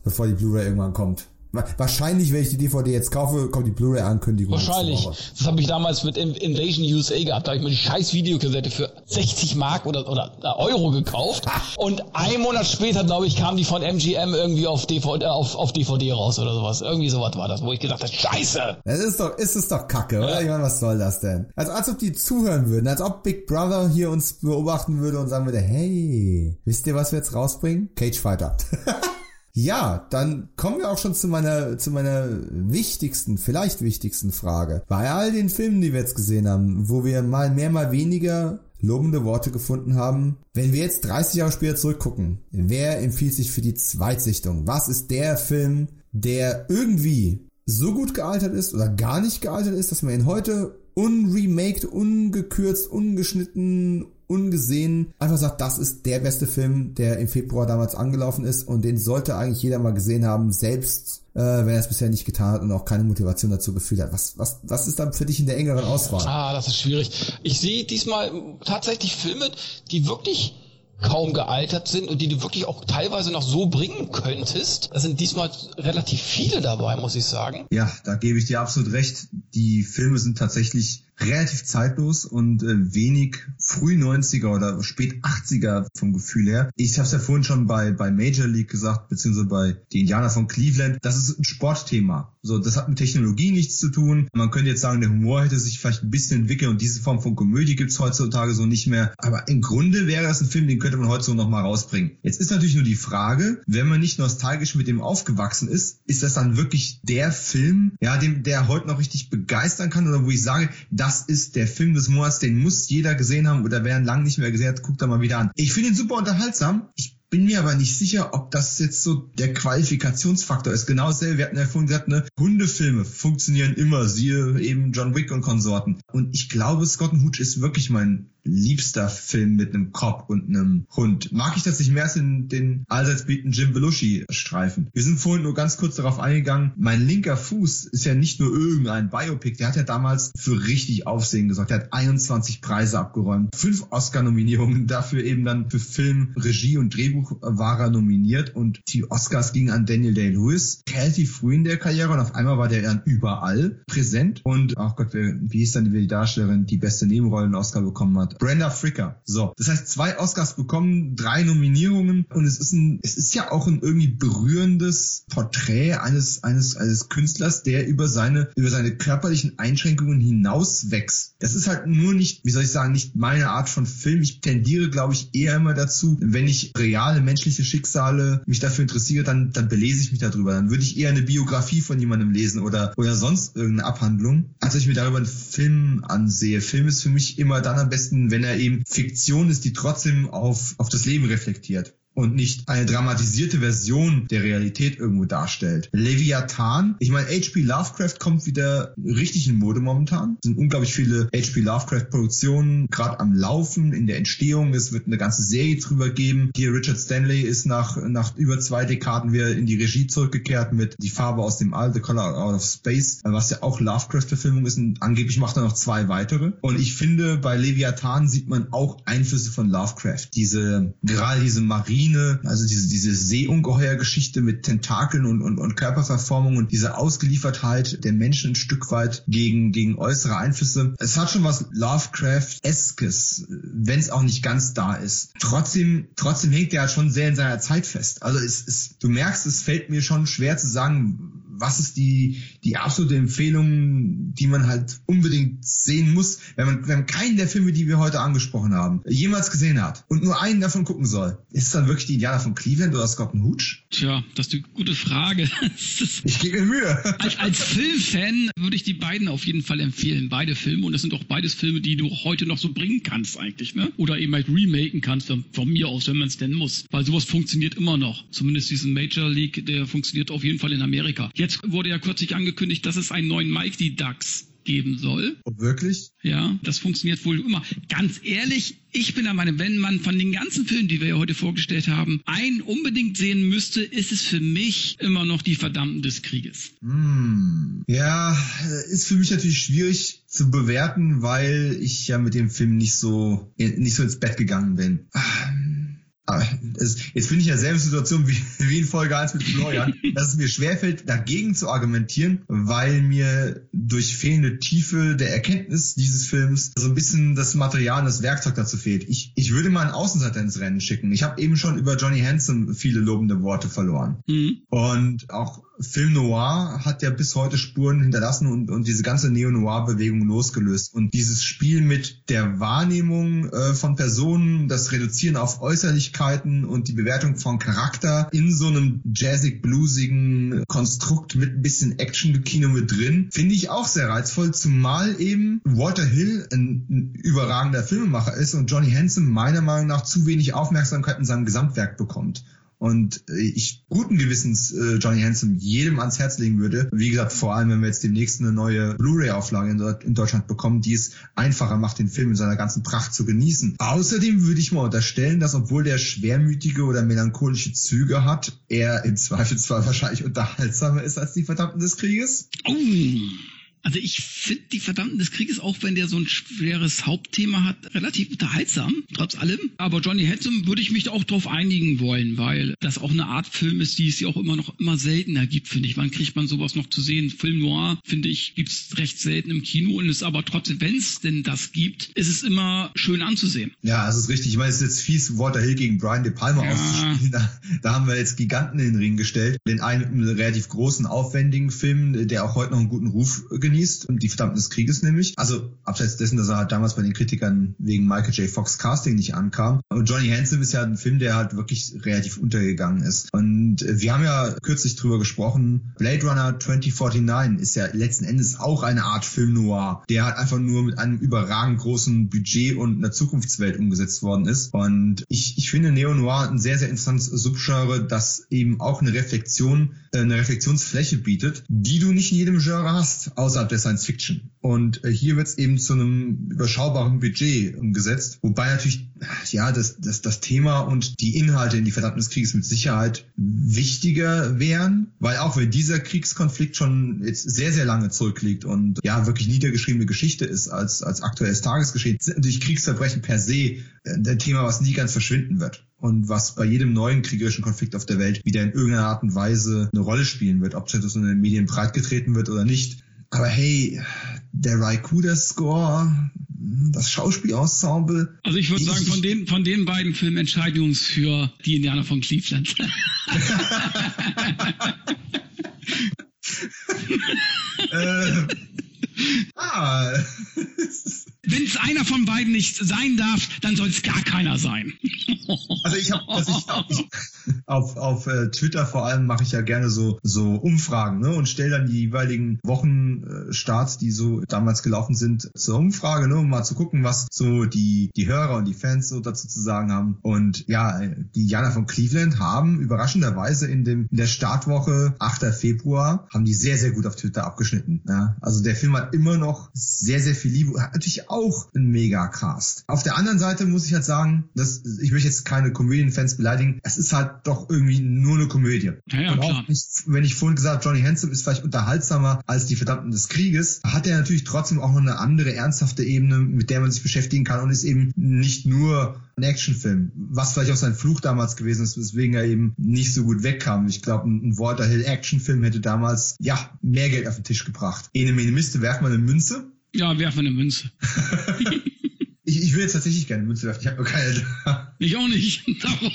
bevor die Blu-ray irgendwann kommt. Wahrscheinlich, wenn ich die DVD jetzt kaufe, kommt die Blu-ray-Ankündigung. Wahrscheinlich. Das habe ich damals mit Invasion USA gehabt. Da habe ich mir die scheiß Videokassette für 60 Mark oder, oder Euro gekauft. Und ein Monat später, glaube ich, kam die von MGM irgendwie auf DVD, äh, auf, auf DVD raus oder sowas. Irgendwie sowas war das, wo ich gedacht habe, scheiße. Das ist doch, ist es doch kacke, oder? Ja. Ich meine, was soll das denn? Also als ob die zuhören würden, als ob Big Brother hier uns beobachten würde und sagen würde, hey, wisst ihr, was wir jetzt rausbringen? Cage Fighter. Ja, dann kommen wir auch schon zu meiner, zu meiner wichtigsten, vielleicht wichtigsten Frage. Bei all den Filmen, die wir jetzt gesehen haben, wo wir mal mehr, mal weniger lobende Worte gefunden haben. Wenn wir jetzt 30 Jahre später zurückgucken, wer empfiehlt sich für die Zweitsichtung? Was ist der Film, der irgendwie so gut gealtert ist oder gar nicht gealtert ist, dass man ihn heute unremaked, ungekürzt, ungeschnitten, ungesehen einfach sagt, das ist der beste Film, der im Februar damals angelaufen ist und den sollte eigentlich jeder mal gesehen haben, selbst äh, wenn er es bisher nicht getan hat und auch keine Motivation dazu gefühlt hat. Was, was, was ist dann für dich in der engeren Auswahl? Ah, das ist schwierig. Ich sehe diesmal tatsächlich Filme, die wirklich kaum gealtert sind und die du wirklich auch teilweise noch so bringen könntest. Da sind diesmal relativ viele dabei, muss ich sagen. Ja, da gebe ich dir absolut recht. Die Filme sind tatsächlich relativ zeitlos und äh, wenig früh 90er oder spät 80er vom Gefühl her. Ich habe es ja vorhin schon bei, bei Major League gesagt, beziehungsweise bei die Indianer von Cleveland. Das ist ein Sportthema. So, das hat mit Technologie nichts zu tun. Man könnte jetzt sagen, der Humor hätte sich vielleicht ein bisschen entwickelt und diese Form von Komödie gibt's heutzutage so nicht mehr. Aber im Grunde wäre das ein Film, den könnte man heute so nochmal rausbringen. Jetzt ist natürlich nur die Frage, wenn man nicht nostalgisch mit dem aufgewachsen ist, ist das dann wirklich der Film, ja, dem, der heute noch richtig begeistern kann oder wo ich sage, das ist der Film des Monats, den muss jeder gesehen haben oder wer ihn lang nicht mehr gesehen hat, guckt da mal wieder an. Ich finde ihn super unterhaltsam. Ich bin mir aber nicht sicher, ob das jetzt so der Qualifikationsfaktor ist. Genau dasselbe, wir hatten ja vorhin gesagt, ne, Hundefilme funktionieren immer, siehe eben John Wick und Konsorten. Und ich glaube, Scott Hooch ist wirklich mein liebster Film mit einem Cop und einem Hund. Mag ich das nicht mehr als in den allseits bieten Jim Belushi-Streifen. Wir sind vorhin nur ganz kurz darauf eingegangen, mein linker Fuß ist ja nicht nur irgendein Biopic, der hat ja damals für richtig Aufsehen gesorgt. Der hat 21 Preise abgeräumt, fünf Oscar-Nominierungen, dafür eben dann für Film, Regie und Drehbuch war er nominiert und die Oscars gingen an Daniel Day-Lewis. Relativ früh in der Karriere und auf einmal war der dann überall präsent und, ach Gott, wie hieß dann die Darstellerin, die beste Nebenrollen-Oscar bekommen hat? Brenda Fricker. So, das heißt zwei Oscars bekommen, drei Nominierungen und es ist ein, es ist ja auch ein irgendwie berührendes Porträt eines eines eines Künstlers, der über seine über seine körperlichen Einschränkungen hinaus wächst. Das ist halt nur nicht, wie soll ich sagen, nicht meine Art von Film. Ich tendiere, glaube ich, eher immer dazu, wenn ich reale menschliche Schicksale mich dafür interessiere, dann dann belese ich mich darüber. Dann würde ich eher eine Biografie von jemandem lesen oder oder sonst irgendeine Abhandlung, als ich mir darüber einen Film ansehe. Film ist für mich immer dann am besten, wenn er eben Fiktion ist, die trotzdem auf, auf das Leben reflektiert und nicht eine dramatisierte Version der Realität irgendwo darstellt. Leviathan, ich meine, H.P. Lovecraft kommt wieder richtig in Mode momentan. Es sind unglaublich viele H.P. Lovecraft-Produktionen gerade am Laufen, in der Entstehung. Es wird eine ganze Serie drüber geben. Hier Richard Stanley ist nach, nach über zwei Dekaden wieder in die Regie zurückgekehrt mit Die Farbe aus dem All, The Color Out of Space, was ja auch Lovecraft-Verfilmung ist. Und angeblich macht er noch zwei weitere. Und ich finde, bei Leviathan sieht man auch Einflüsse von Lovecraft. Diese, gerade diese Marine Marine, also diese, diese Seeungeheuer-Geschichte mit Tentakeln und, und, und Körperverformung und diese Ausgeliefertheit der Menschen ein Stück weit gegen, gegen äußere Einflüsse. Es hat schon was Lovecraft-eskes, wenn es auch nicht ganz da ist. Trotzdem, trotzdem hängt er halt schon sehr in seiner Zeit fest. Also es, es, du merkst, es fällt mir schon schwer zu sagen, was ist die, die absolute Empfehlung, die man halt unbedingt sehen muss, wenn man, wenn man keinen der Filme, die wir heute angesprochen haben, jemals gesehen hat und nur einen davon gucken soll? Ist es dann wirklich die Indianer von Cleveland oder Scott Hooch? Tja, das ist eine gute Frage. ich gebe mir Mühe. als, als Filmfan würde ich die beiden auf jeden Fall empfehlen. Beide Filme. Und das sind auch beides Filme, die du heute noch so bringen kannst eigentlich, ne? Oder eben halt remaken kannst von, von mir aus, wenn man es denn muss. Weil sowas funktioniert immer noch. Zumindest diesen Major League, der funktioniert auf jeden Fall in Amerika. Jetzt Jetzt wurde ja kürzlich angekündigt, dass es einen neuen Mighty Ducks geben soll. Oh, wirklich? Ja, das funktioniert wohl immer. Ganz ehrlich, ich bin der Meinung, wenn man von den ganzen Filmen, die wir ja heute vorgestellt haben, einen unbedingt sehen müsste, ist es für mich immer noch die Verdammten des Krieges. Hm. Ja, ist für mich natürlich schwierig zu bewerten, weil ich ja mit dem Film nicht so nicht so ins Bett gegangen bin. Es, jetzt bin ich in derselben Situation wie, wie in Folge 1 mit Florian, dass es mir schwerfällt, dagegen zu argumentieren, weil mir durch fehlende Tiefe der Erkenntnis dieses Films so ein bisschen das Material und das Werkzeug dazu fehlt. Ich, ich würde mal einen Außenseiter ins Rennen schicken. Ich habe eben schon über Johnny Hansen viele lobende Worte verloren. Mhm. Und auch Film Noir hat ja bis heute Spuren hinterlassen und, und diese ganze Neo-Noir-Bewegung losgelöst. Und dieses Spiel mit der Wahrnehmung äh, von Personen, das Reduzieren auf Äußerlichkeiten und die Bewertung von Charakter in so einem jazzig-bluesigen Konstrukt mit ein bisschen Action-Kino mit drin, finde ich auch sehr reizvoll, zumal eben Walter Hill ein, ein überragender Filmemacher ist und Johnny Hansen meiner Meinung nach zu wenig Aufmerksamkeit in seinem Gesamtwerk bekommt und äh, ich guten Gewissens äh, Johnny Handsome jedem ans Herz legen würde. Wie gesagt, vor allem, wenn wir jetzt demnächst eine neue Blu-ray-Auflage in, in, Deutschland bekommen, die es einfacher macht, den Film in seiner ganzen Pracht zu genießen. Außerdem würde ich mal unterstellen, dass obwohl der schwermütige oder melancholische Züge hat, er im Zweifelsfall wahrscheinlich unterhaltsamer ist als die Verdammten des Krieges. Oh. Also ich finde die Verdammten des Krieges, auch wenn der so ein schweres Hauptthema hat, relativ unterhaltsam, trotz allem. Aber Johnny Handsome würde ich mich auch darauf einigen wollen, weil das auch eine Art Film ist, die es ja auch immer noch immer seltener gibt, finde ich. Wann kriegt man sowas noch zu sehen? Film Noir, finde ich, gibt es recht selten im Kino und ist aber trotzdem, wenn es denn das gibt, ist es immer schön anzusehen. Ja, das ist richtig. Ich meine, es ist jetzt fies, Walter Hill gegen Brian De Palma ja. auszuspielen. Da, da, haben wir jetzt Giganten in den Ring gestellt. Den einen relativ großen, aufwendigen Film, der auch heute noch einen guten Ruf genießt, und die Verdammten des Krieges nämlich. Also abseits dessen, dass er halt damals bei den Kritikern wegen Michael J. Fox Casting nicht ankam. Und Johnny Hansen ist ja ein Film, der halt wirklich relativ untergegangen ist. Und äh, wir haben ja kürzlich drüber gesprochen, Blade Runner 2049 ist ja letzten Endes auch eine Art Film noir, der halt einfach nur mit einem überragend großen Budget und einer Zukunftswelt umgesetzt worden ist. Und ich, ich finde Neo Noir ein sehr, sehr interessantes Subgenre, das eben auch eine Reflexion, äh, eine Reflexionsfläche bietet, die du nicht in jedem Genre hast, außerhalb der Science Fiction. Und äh, hier wird es eben zu einem überschaubaren Budget umgesetzt, wobei natürlich ja das, das, das Thema und die Inhalte in die Verdammten des Krieges mit Sicherheit wichtiger wären, weil auch wenn dieser Kriegskonflikt schon jetzt sehr, sehr lange zurückliegt und ja wirklich niedergeschriebene Geschichte ist als, als aktuelles Tagesgeschehen, sind natürlich Kriegsverbrechen per se äh, ein Thema, was nie ganz verschwinden wird und was bei jedem neuen kriegerischen Konflikt auf der Welt wieder in irgendeiner Art und Weise eine Rolle spielen wird, ob das in den Medien breitgetreten wird oder nicht. Aber hey, der Raikuda-Score das Schauspielensemble. Also ich würde sagen, von den, von den beiden Filmen Entscheidungs für die Indianer von Cleveland. äh, ah. Wenn es einer von beiden nicht sein darf, dann soll es gar keiner sein. also ich habe ich, auf, auf äh, Twitter vor allem mache ich ja gerne so so Umfragen ne, und stelle dann die jeweiligen Wochenstarts, die so damals gelaufen sind, zur Umfrage, ne, um mal zu gucken, was so die die Hörer und die Fans so dazu zu sagen haben. Und ja, die Jana von Cleveland haben überraschenderweise in dem in der Startwoche 8. Februar haben die sehr sehr gut auf Twitter abgeschnitten. Ja. Also der Film hat immer noch sehr sehr viel Liebe, hat natürlich auch auch ein Megacast. Auf der anderen Seite muss ich halt sagen, dass ich möchte jetzt keine Comedian-Fans beleidigen, es ist halt doch irgendwie nur eine Komödie. Ja, ja, klar. Nicht, wenn ich vorhin gesagt habe, Johnny Handsome ist vielleicht unterhaltsamer als die Verdammten des Krieges, hat er natürlich trotzdem auch noch eine andere ernsthafte Ebene, mit der man sich beschäftigen kann und ist eben nicht nur ein Actionfilm, was vielleicht auch sein Fluch damals gewesen ist, weswegen er eben nicht so gut wegkam. Ich glaube, ein, ein Walter Hill Actionfilm hätte damals ja mehr Geld auf den Tisch gebracht. Ene Mene Miste, mal eine Münze ja, werf eine Münze. ich, ich will jetzt tatsächlich gerne Münze werfen. Ich habe nur keine da. Ich auch nicht. Darum.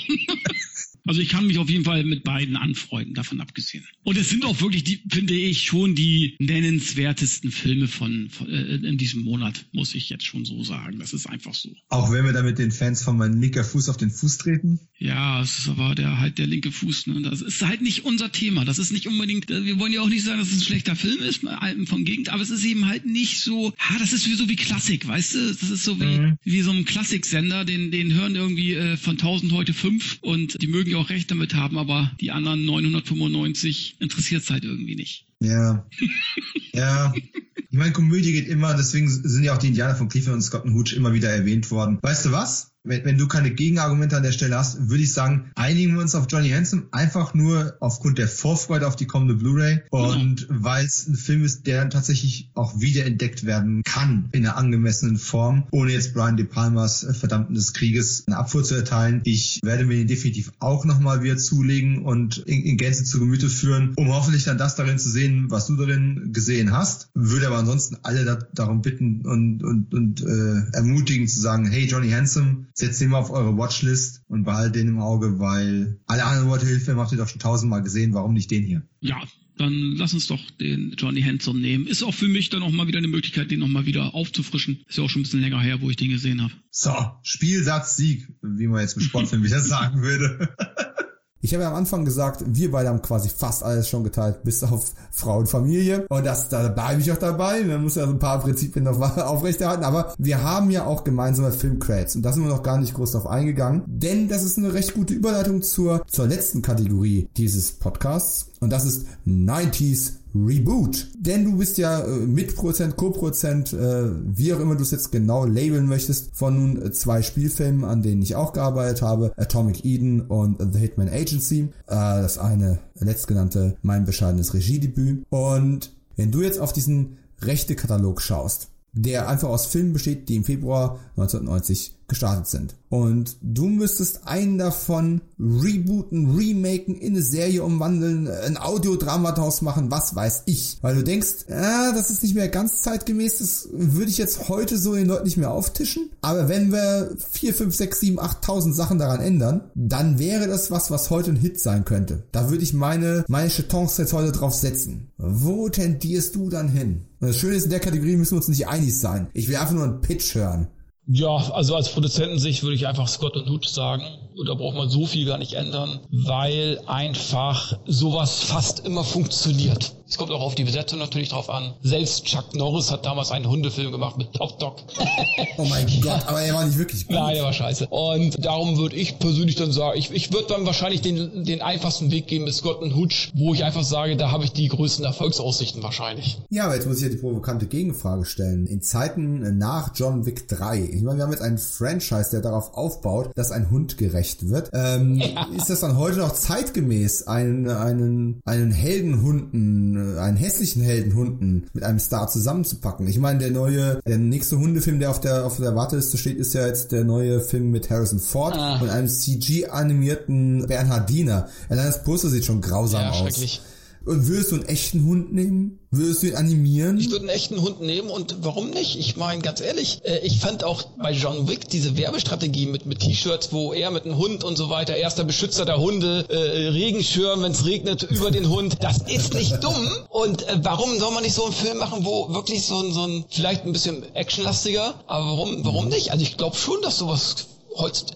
Also ich kann mich auf jeden Fall mit beiden anfreunden, davon abgesehen. Und es sind auch wirklich, die, finde ich, schon die nennenswertesten Filme von, von äh, in diesem Monat, muss ich jetzt schon so sagen. Das ist einfach so. Auch wenn wir damit den Fans von meinem linker Fuß auf den Fuß treten? Ja, es ist aber der halt der linke Fuß. Ne? Das ist halt nicht unser Thema. Das ist nicht unbedingt. Äh, wir wollen ja auch nicht sagen, dass es ein schlechter Film ist, vom Gegend, aber es ist eben halt nicht so. Ha, das ist wie so wie Klassik, weißt du? Das ist so wie mhm. wie so ein Klassiksender, den den hören irgendwie äh, von 1000 heute fünf und die mögen ja auch recht damit haben, aber die anderen 995 interessiert es halt irgendwie nicht. Ja. ja. Ich meine, Komödie geht immer, deswegen sind ja auch die Indianer von Cleveland und Scott Hooch immer wieder erwähnt worden. Weißt du was? Wenn, wenn du keine Gegenargumente an der Stelle hast, würde ich sagen, einigen wir uns auf Johnny Hansen einfach nur aufgrund der Vorfreude auf die kommende Blu-ray und mhm. weil es ein Film ist, der tatsächlich auch wiederentdeckt werden kann in einer angemessenen Form, ohne jetzt Brian De Palmas äh, Verdammten des Krieges eine Abfuhr zu erteilen. Ich werde mir den definitiv auch nochmal wieder zulegen und in, in Gänze zu Gemüte führen, um hoffentlich dann das darin zu sehen, was du darin gesehen hast. Würde aber ansonsten alle da, darum bitten und, und, und äh, ermutigen zu sagen, hey Johnny Handsome, setzt den mal auf eure Watchlist und behaltet den im Auge, weil alle anderen Waterhill-Filme habt ihr doch schon tausendmal gesehen, warum nicht den hier? Ja, dann lass uns doch den Johnny Hanson nehmen. Ist auch für mich dann auch mal wieder eine Möglichkeit, den nochmal wieder aufzufrischen. Ist ja auch schon ein bisschen länger her, wo ich den gesehen habe. So, Spielsatz Sieg, wie man jetzt im Sportfilm wieder sagen würde. Ich habe ja am Anfang gesagt, wir beide haben quasi fast alles schon geteilt, bis auf Frau und Familie. Und das, da bleibe ich auch dabei. Man muss ja so ein paar Prinzipien noch aufrechterhalten. Aber wir haben ja auch gemeinsame Filmcreds. Und da sind wir noch gar nicht groß drauf eingegangen. Denn das ist eine recht gute Überleitung zur, zur letzten Kategorie dieses Podcasts. Und das ist 90s Reboot. Denn du bist ja äh, Mitprozent, Co-Prozent, äh, wie auch immer du es jetzt genau labeln möchtest, von nun äh, zwei Spielfilmen, an denen ich auch gearbeitet habe, Atomic Eden und The Hitman Agency. Äh, das eine letztgenannte, mein bescheidenes Regiedebüt. Und wenn du jetzt auf diesen Rechte-Katalog schaust, der einfach aus Filmen besteht, die im Februar 1990 gestartet sind. Und du müsstest einen davon rebooten, remaken, in eine Serie umwandeln, ein Audiodrama draus machen, was weiß ich. Weil du denkst, ah, das ist nicht mehr ganz zeitgemäß, das würde ich jetzt heute so den Leuten nicht mehr auftischen. Aber wenn wir 4, 5, 6, 7, 8.000 Sachen daran ändern, dann wäre das was, was heute ein Hit sein könnte. Da würde ich meine, meine Chetons jetzt heute drauf setzen. Wo tendierst du dann hin? Und das Schöne ist, in der Kategorie müssen wir uns nicht einig sein. Ich will einfach nur einen Pitch hören. Ja, also als Produzentensicht würde ich einfach Scott und Hut sagen. Und da braucht man so viel gar nicht ändern, weil einfach sowas fast immer funktioniert. Es kommt auch auf die Besetzung natürlich drauf an. Selbst Chuck Norris hat damals einen Hundefilm gemacht mit Top Dog. oh mein Gott, aber er war nicht wirklich gut. Nein, er war scheiße. Und darum würde ich persönlich dann sagen, ich, ich würde dann wahrscheinlich den, den einfachsten Weg gehen mit Scott und Hutch, wo ich einfach sage, da habe ich die größten Erfolgsaussichten wahrscheinlich. Ja, aber jetzt muss ich ja die provokante Gegenfrage stellen. In Zeiten nach John Wick 3, ich meine, wir haben jetzt einen Franchise, der darauf aufbaut, dass ein Hund gerecht wird. Ähm, ja. Ist das dann heute noch zeitgemäß, einen, einen, einen Heldenhunden äh, einen hässlichen Heldenhunden mit einem Star zusammenzupacken. Ich meine, der neue, der nächste Hundefilm, der auf der auf der Warteliste steht, ist ja jetzt der neue Film mit Harrison Ford ah. und einem CG animierten Bernhardiner. Allein das Poster sieht schon grausam ja, aus. Und würdest du einen echten Hund nehmen? Würdest du ihn animieren? Ich würde einen echten Hund nehmen und warum nicht? Ich meine, ganz ehrlich, äh, ich fand auch bei John Wick diese Werbestrategie mit, mit T-Shirts, wo er mit einem Hund und so weiter, erster Beschützer der Hunde, äh, Regenschirm, wenn es regnet, über den Hund, das ist nicht dumm. Und äh, warum soll man nicht so einen Film machen, wo wirklich so ein, so ein vielleicht ein bisschen actionlastiger, aber warum, warum nicht? Also ich glaube schon, dass sowas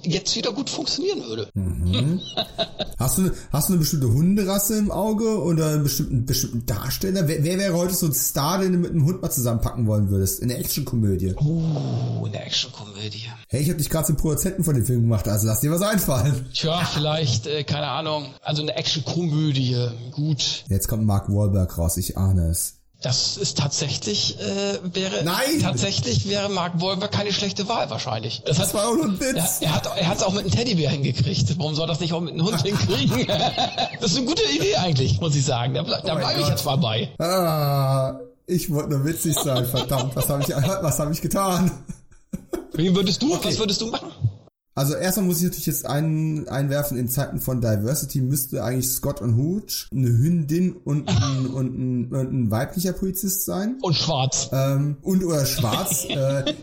jetzt wieder gut funktionieren würde. Mhm. hast, du, hast du eine bestimmte Hunderasse im Auge oder einen bestimmten, bestimmten Darsteller? Wer, wer wäre heute so ein Star, den du mit einem Hund mal zusammenpacken wollen würdest? In der Actionkomödie. Uh, in der Actionkomödie. Hey, ich habe dich gerade zum Produzenten von dem Film gemacht, also lass dir was einfallen. Tja, vielleicht, äh, keine Ahnung, also eine Actionkomödie, gut. Jetzt kommt Mark Wahlberg raus, ich ahne es. Das ist tatsächlich, äh, wäre, Nein! tatsächlich wäre Mark Wahlberg keine schlechte Wahl wahrscheinlich. Das, das war auch nur ein Witz. Er, er hat, er hat es auch mit einem Teddybär hingekriegt. Warum soll das nicht auch mit einem Hund hinkriegen? das ist eine gute Idee eigentlich, muss ich sagen. Da, da Oh bleibe ich jetzt mal bei. Ah, ich wollte nur witzig sein, verdammt. Was habe ich, was hab ich getan? Wen würdest du, was würdest du machen? Also erstmal muss ich natürlich jetzt ein, einwerfen, in Zeiten von Diversity müsste eigentlich Scott und Hooch eine Hündin und ein, und ein, und ein weiblicher Polizist sein. Und schwarz. Ähm, und oder schwarz. äh,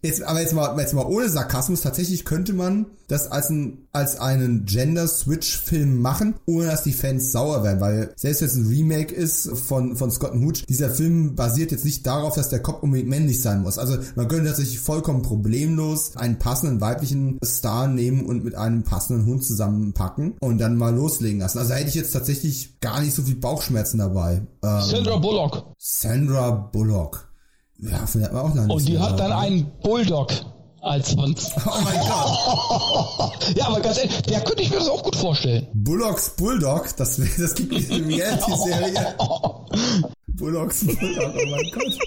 jetzt, aber jetzt mal, jetzt mal ohne Sarkasmus. Tatsächlich könnte man das als, ein, als einen Gender-Switch-Film machen, ohne dass die Fans sauer werden. Weil selbst wenn es ein Remake ist von, von Scott und Hooch, dieser Film basiert jetzt nicht darauf, dass der Kopf unbedingt männlich sein muss. Also man könnte tatsächlich vollkommen problemlos einen passenden weiblichen Star nehmen und mit einem passenden Hund zusammenpacken und dann mal loslegen lassen. Also hätte ich jetzt tatsächlich gar nicht so viel Bauchschmerzen dabei. Ähm, Sandra Bullock. Sandra Bullock. Ja, von der hat man auch noch Und nichts die hat dann ne? einen Bulldog als Hund. Oh mein Gott. ja, aber ganz ehrlich, der könnte ich mir das auch gut vorstellen. Bullocks Bulldog, das, das gibt eine Reality-Serie. Bullocks Bulldog, oh mein Gott.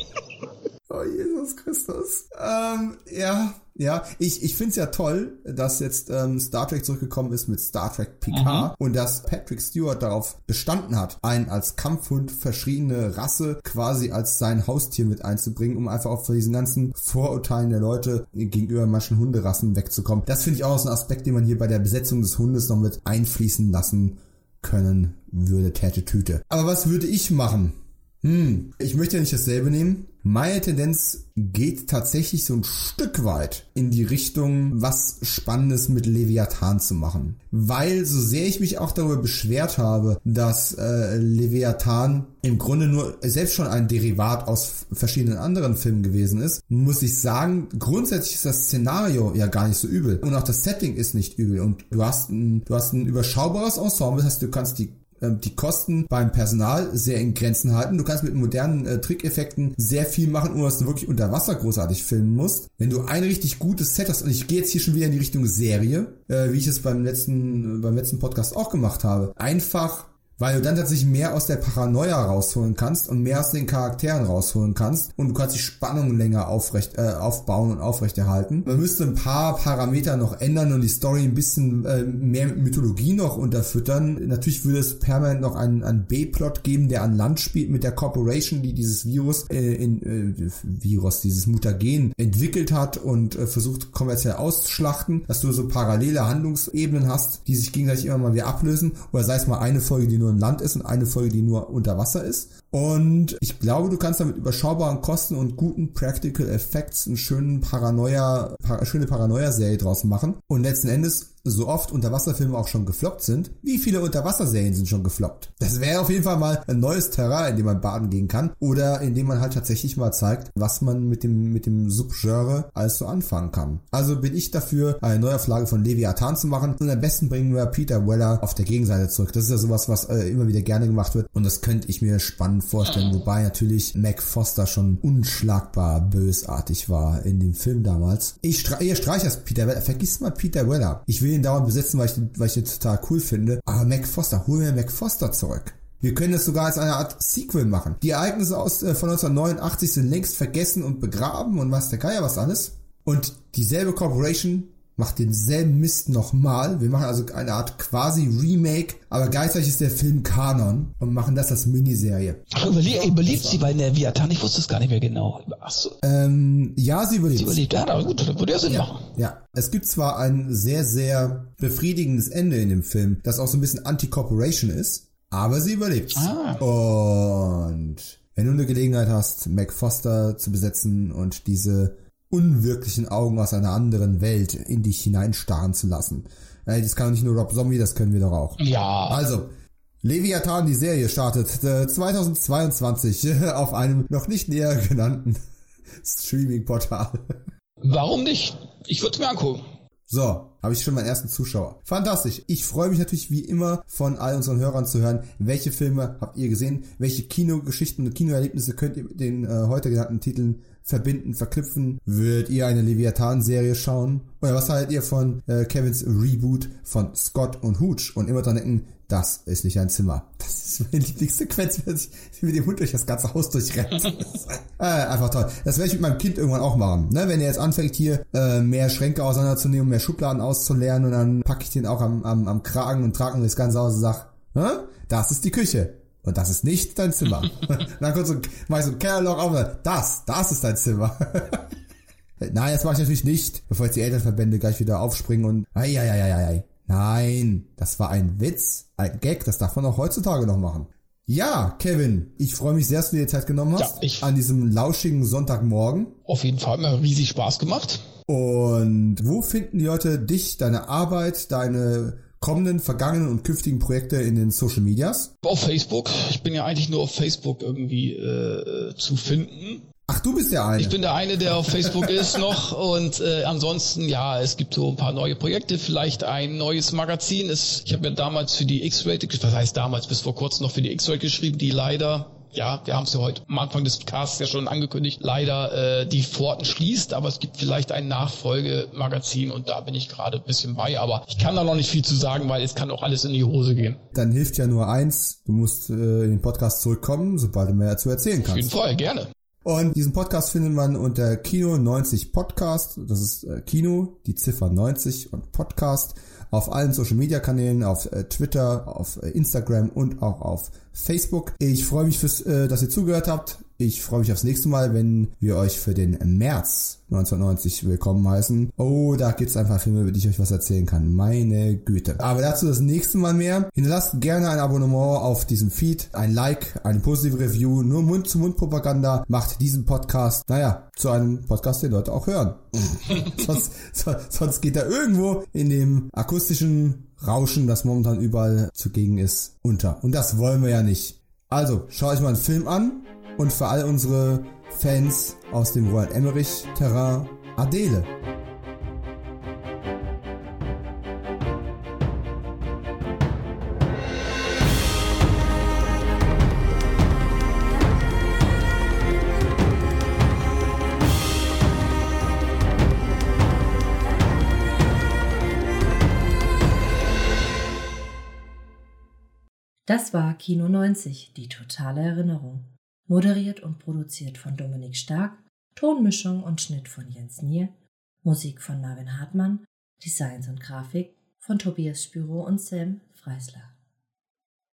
Oh Jesus Christus. Ähm, ja, ja, ich, ich find's ja toll, dass jetzt ähm, Star Trek zurückgekommen ist mit Star Trek Picard und dass Patrick Stewart darauf bestanden hat, einen als Kampfhund verschriebene Rasse quasi als sein Haustier mit einzubringen, um einfach auch von diesen ganzen Vorurteilen der Leute gegenüber manchen Hunderassen wegzukommen. Das finde ich auch so ein Aspekt, den man hier bei der Besetzung des Hundes noch mit einfließen lassen können würde, Täte Tüte. Aber was würde ich machen? Hm, ich möchte ja nicht dasselbe nehmen. Meine Tendenz geht tatsächlich so ein Stück weit in die Richtung, was Spannendes mit Leviathan zu machen. Weil, so sehr ich mich auch darüber beschwert habe, dass äh, Leviathan im Grunde nur selbst schon ein Derivat aus verschiedenen anderen Filmen gewesen ist, muss ich sagen, grundsätzlich ist das Szenario ja gar nicht so übel. Und auch das Setting ist nicht übel. Und du hast ein, du hast ein überschaubares Ensemble, heißt, du kannst die die Kosten beim Personal sehr in Grenzen halten. Du kannst mit modernen äh, Trickeffekten sehr viel machen, ohne dass du wirklich unter Wasser großartig filmen musst. Wenn du ein richtig gutes Set hast, und ich gehe jetzt hier schon wieder in die Richtung Serie, äh, wie ich es beim letzten, beim letzten Podcast auch gemacht habe, einfach weil du dann tatsächlich mehr aus der Paranoia rausholen kannst und mehr aus den Charakteren rausholen kannst und du kannst die Spannung länger aufrecht, äh, aufbauen und aufrechterhalten. Man müsste ein paar Parameter noch ändern und die Story ein bisschen äh, mehr Mythologie noch unterfüttern. Natürlich würde es permanent noch einen, einen B-Plot geben, der an Land spielt mit der Corporation, die dieses Virus, äh, in, äh, Virus, dieses Mutagen entwickelt hat und äh, versucht kommerziell auszuschlachten, dass du so parallele Handlungsebenen hast, die sich gegenseitig immer mal wieder ablösen oder sei es mal eine Folge, die nur im Land ist und eine Folge, die nur unter Wasser ist. Und ich glaube, du kannst damit überschaubaren Kosten und guten Practical Effects einen schönen Paranoia, par schöne Paranoia-Serie draus machen. Und letzten Endes, so oft Unterwasserfilme auch schon gefloppt sind, wie viele Unterwasserserien sind schon gefloppt? Das wäre auf jeden Fall mal ein neues Terrain, in dem man baden gehen kann. Oder in dem man halt tatsächlich mal zeigt, was man mit dem, mit dem Subgenre alles so anfangen kann. Also bin ich dafür, eine Neuauflage von Leviathan zu machen. Und am besten bringen wir Peter Weller auf der Gegenseite zurück. Das ist ja sowas, was äh, immer wieder gerne gemacht wird. Und das könnte ich mir spannend vorstellen. Wobei natürlich Mac Foster schon unschlagbar bösartig war in dem Film damals. Ich stre ihr streich das Peter Weller. Vergiss mal Peter Weller. Ich will ihn dauernd besetzen, weil ich, weil ich den total cool finde. Aber Mac Foster, hol mir Mac Foster zurück. Wir können das sogar als eine Art Sequel machen. Die Ereignisse aus, äh, von 1989 sind längst vergessen und begraben und was der Geier was alles. Und dieselbe Corporation macht denselben Mist nochmal. Wir machen also eine Art quasi Remake, aber gleichzeitig ist der Film Kanon und machen das als Miniserie. Ach, überle überlebt sie bei Leviathan? Ich wusste es gar nicht mehr genau. Achso, Ähm, ja, sie überlebt. sie überlebt. Ja, aber gut, würde ja Sinn machen. Ja, es gibt zwar ein sehr, sehr befriedigendes Ende in dem Film, das auch so ein bisschen Anti-Corporation ist, Aber sie überlebt. Ah. Und wenn du eine Gelegenheit hast, Mac Foster zu besetzen und diese unwirklichen Augen aus einer anderen Welt in dich hineinstarren zu lassen. Ey, das kann nicht nur Rob Zombie, das können wir doch auch. Ja. Also, Leviathan, die Serie startet äh, 2022 auf einem noch nicht näher genannten Streaming-Portal. Warum nicht? Ich würde es mir angucken. So, habe ich schon meinen ersten Zuschauer. Fantastisch. Ich freue mich natürlich wie immer von all unseren Hörern zu hören, welche Filme habt ihr gesehen, welche Kinogeschichten und Kinoerlebnisse könnt ihr mit den äh, heute genannten Titeln verbinden, verknüpfen. Würdet ihr eine Leviathan-Serie schauen? Oder was haltet ihr von äh, Kevins Reboot von Scott und Hooch? Und immer dran denken, das ist nicht ein Zimmer. Das ist meine Lieblingssequenz, wenn ich mit dem Hund durch das ganze Haus durchrennt. äh, einfach toll. Das werde ich mit meinem Kind irgendwann auch machen. Ne? Wenn er jetzt anfängt, hier äh, mehr Schränke auseinanderzunehmen, mehr Schubladen auszuleeren und dann packe ich den auch am, am, am Kragen und trage das ganze Haus und sag, Hä? das ist die Küche. Und das ist nicht dein Zimmer. dann kommt so, mach ich so ein Kellerloch auf, das, das ist dein Zimmer. Nein, das mache ich natürlich nicht, bevor jetzt die Elternverbände gleich wieder aufspringen und ei, ei, ei, ei, ei. Nein, das war ein Witz, ein Gag, das darf man auch heutzutage noch machen. Ja, Kevin, ich freue mich sehr, dass du dir Zeit genommen hast. Ja, ich- an diesem lauschigen Sonntagmorgen. Auf jeden Fall hat mir riesig Spaß gemacht. Und wo finden die Leute dich, deine Arbeit, deine kommenden, vergangenen und künftigen Projekte in den Social Medias? Auf Facebook. Ich bin ja eigentlich nur auf Facebook irgendwie äh, zu finden. Ach, du bist der eine. Ich bin der eine, der auf Facebook ist noch und äh, ansonsten ja, es gibt so ein paar neue Projekte, vielleicht ein neues Magazin. Es, ich habe ja damals für die X-Rated, was heißt damals, bis vor kurzem noch für die X-Rated geschrieben, die leider, ja, wir haben es ja heute am Anfang des Casts ja schon angekündigt, leider äh, die Pforten schließt, aber es gibt vielleicht ein Nachfolgemagazin und da bin ich gerade ein bisschen bei, aber ich kann da noch nicht viel zu sagen, weil es kann auch alles in die Hose gehen. Dann hilft ja nur eins, du musst äh, in den Podcast zurückkommen, sobald du mehr dazu erzählen Auf jeden kannst. Fall, gerne. Und diesen Podcast findet man unter Kino 90 Podcast. Das ist äh, Kino, die Ziffer 90 und Podcast auf allen Social Media Kanälen, auf äh, Twitter, auf äh, Instagram und auch auf Facebook. Ich freue mich, fürs, äh, dass ihr zugehört habt. Ich freue mich aufs nächste Mal, wenn wir euch für den März 1990 willkommen heißen. Oh, da gibt's ein paar Filme, über die ich euch was erzählen kann. Meine Güte. Aber dazu das nächste Mal mehr. Hinterlasst gerne ein Abonnement auf diesem Feed, ein Like, eine positive Review. Nur Mund-zu-Mund-Propaganda macht diesen Podcast, naja, zu einem Podcast, den Leute auch hören. sonst, so, sonst geht er irgendwo in dem akustischen Rauschen, das momentan überall zugegen ist, unter. Und das wollen wir ja nicht. Also, schaut euch mal einen Film an und für all unsere Fans aus dem Roland Emmerich Terrain Adele. Das war Kino 90, die totale Erinnerung. Moderiert und produziert von Dominik Stark, Tonmischung und Schnitt von Jens Nier, Musik von Marvin Hartmann, Designs und Grafik von Tobias Spüro und Sam Freisler.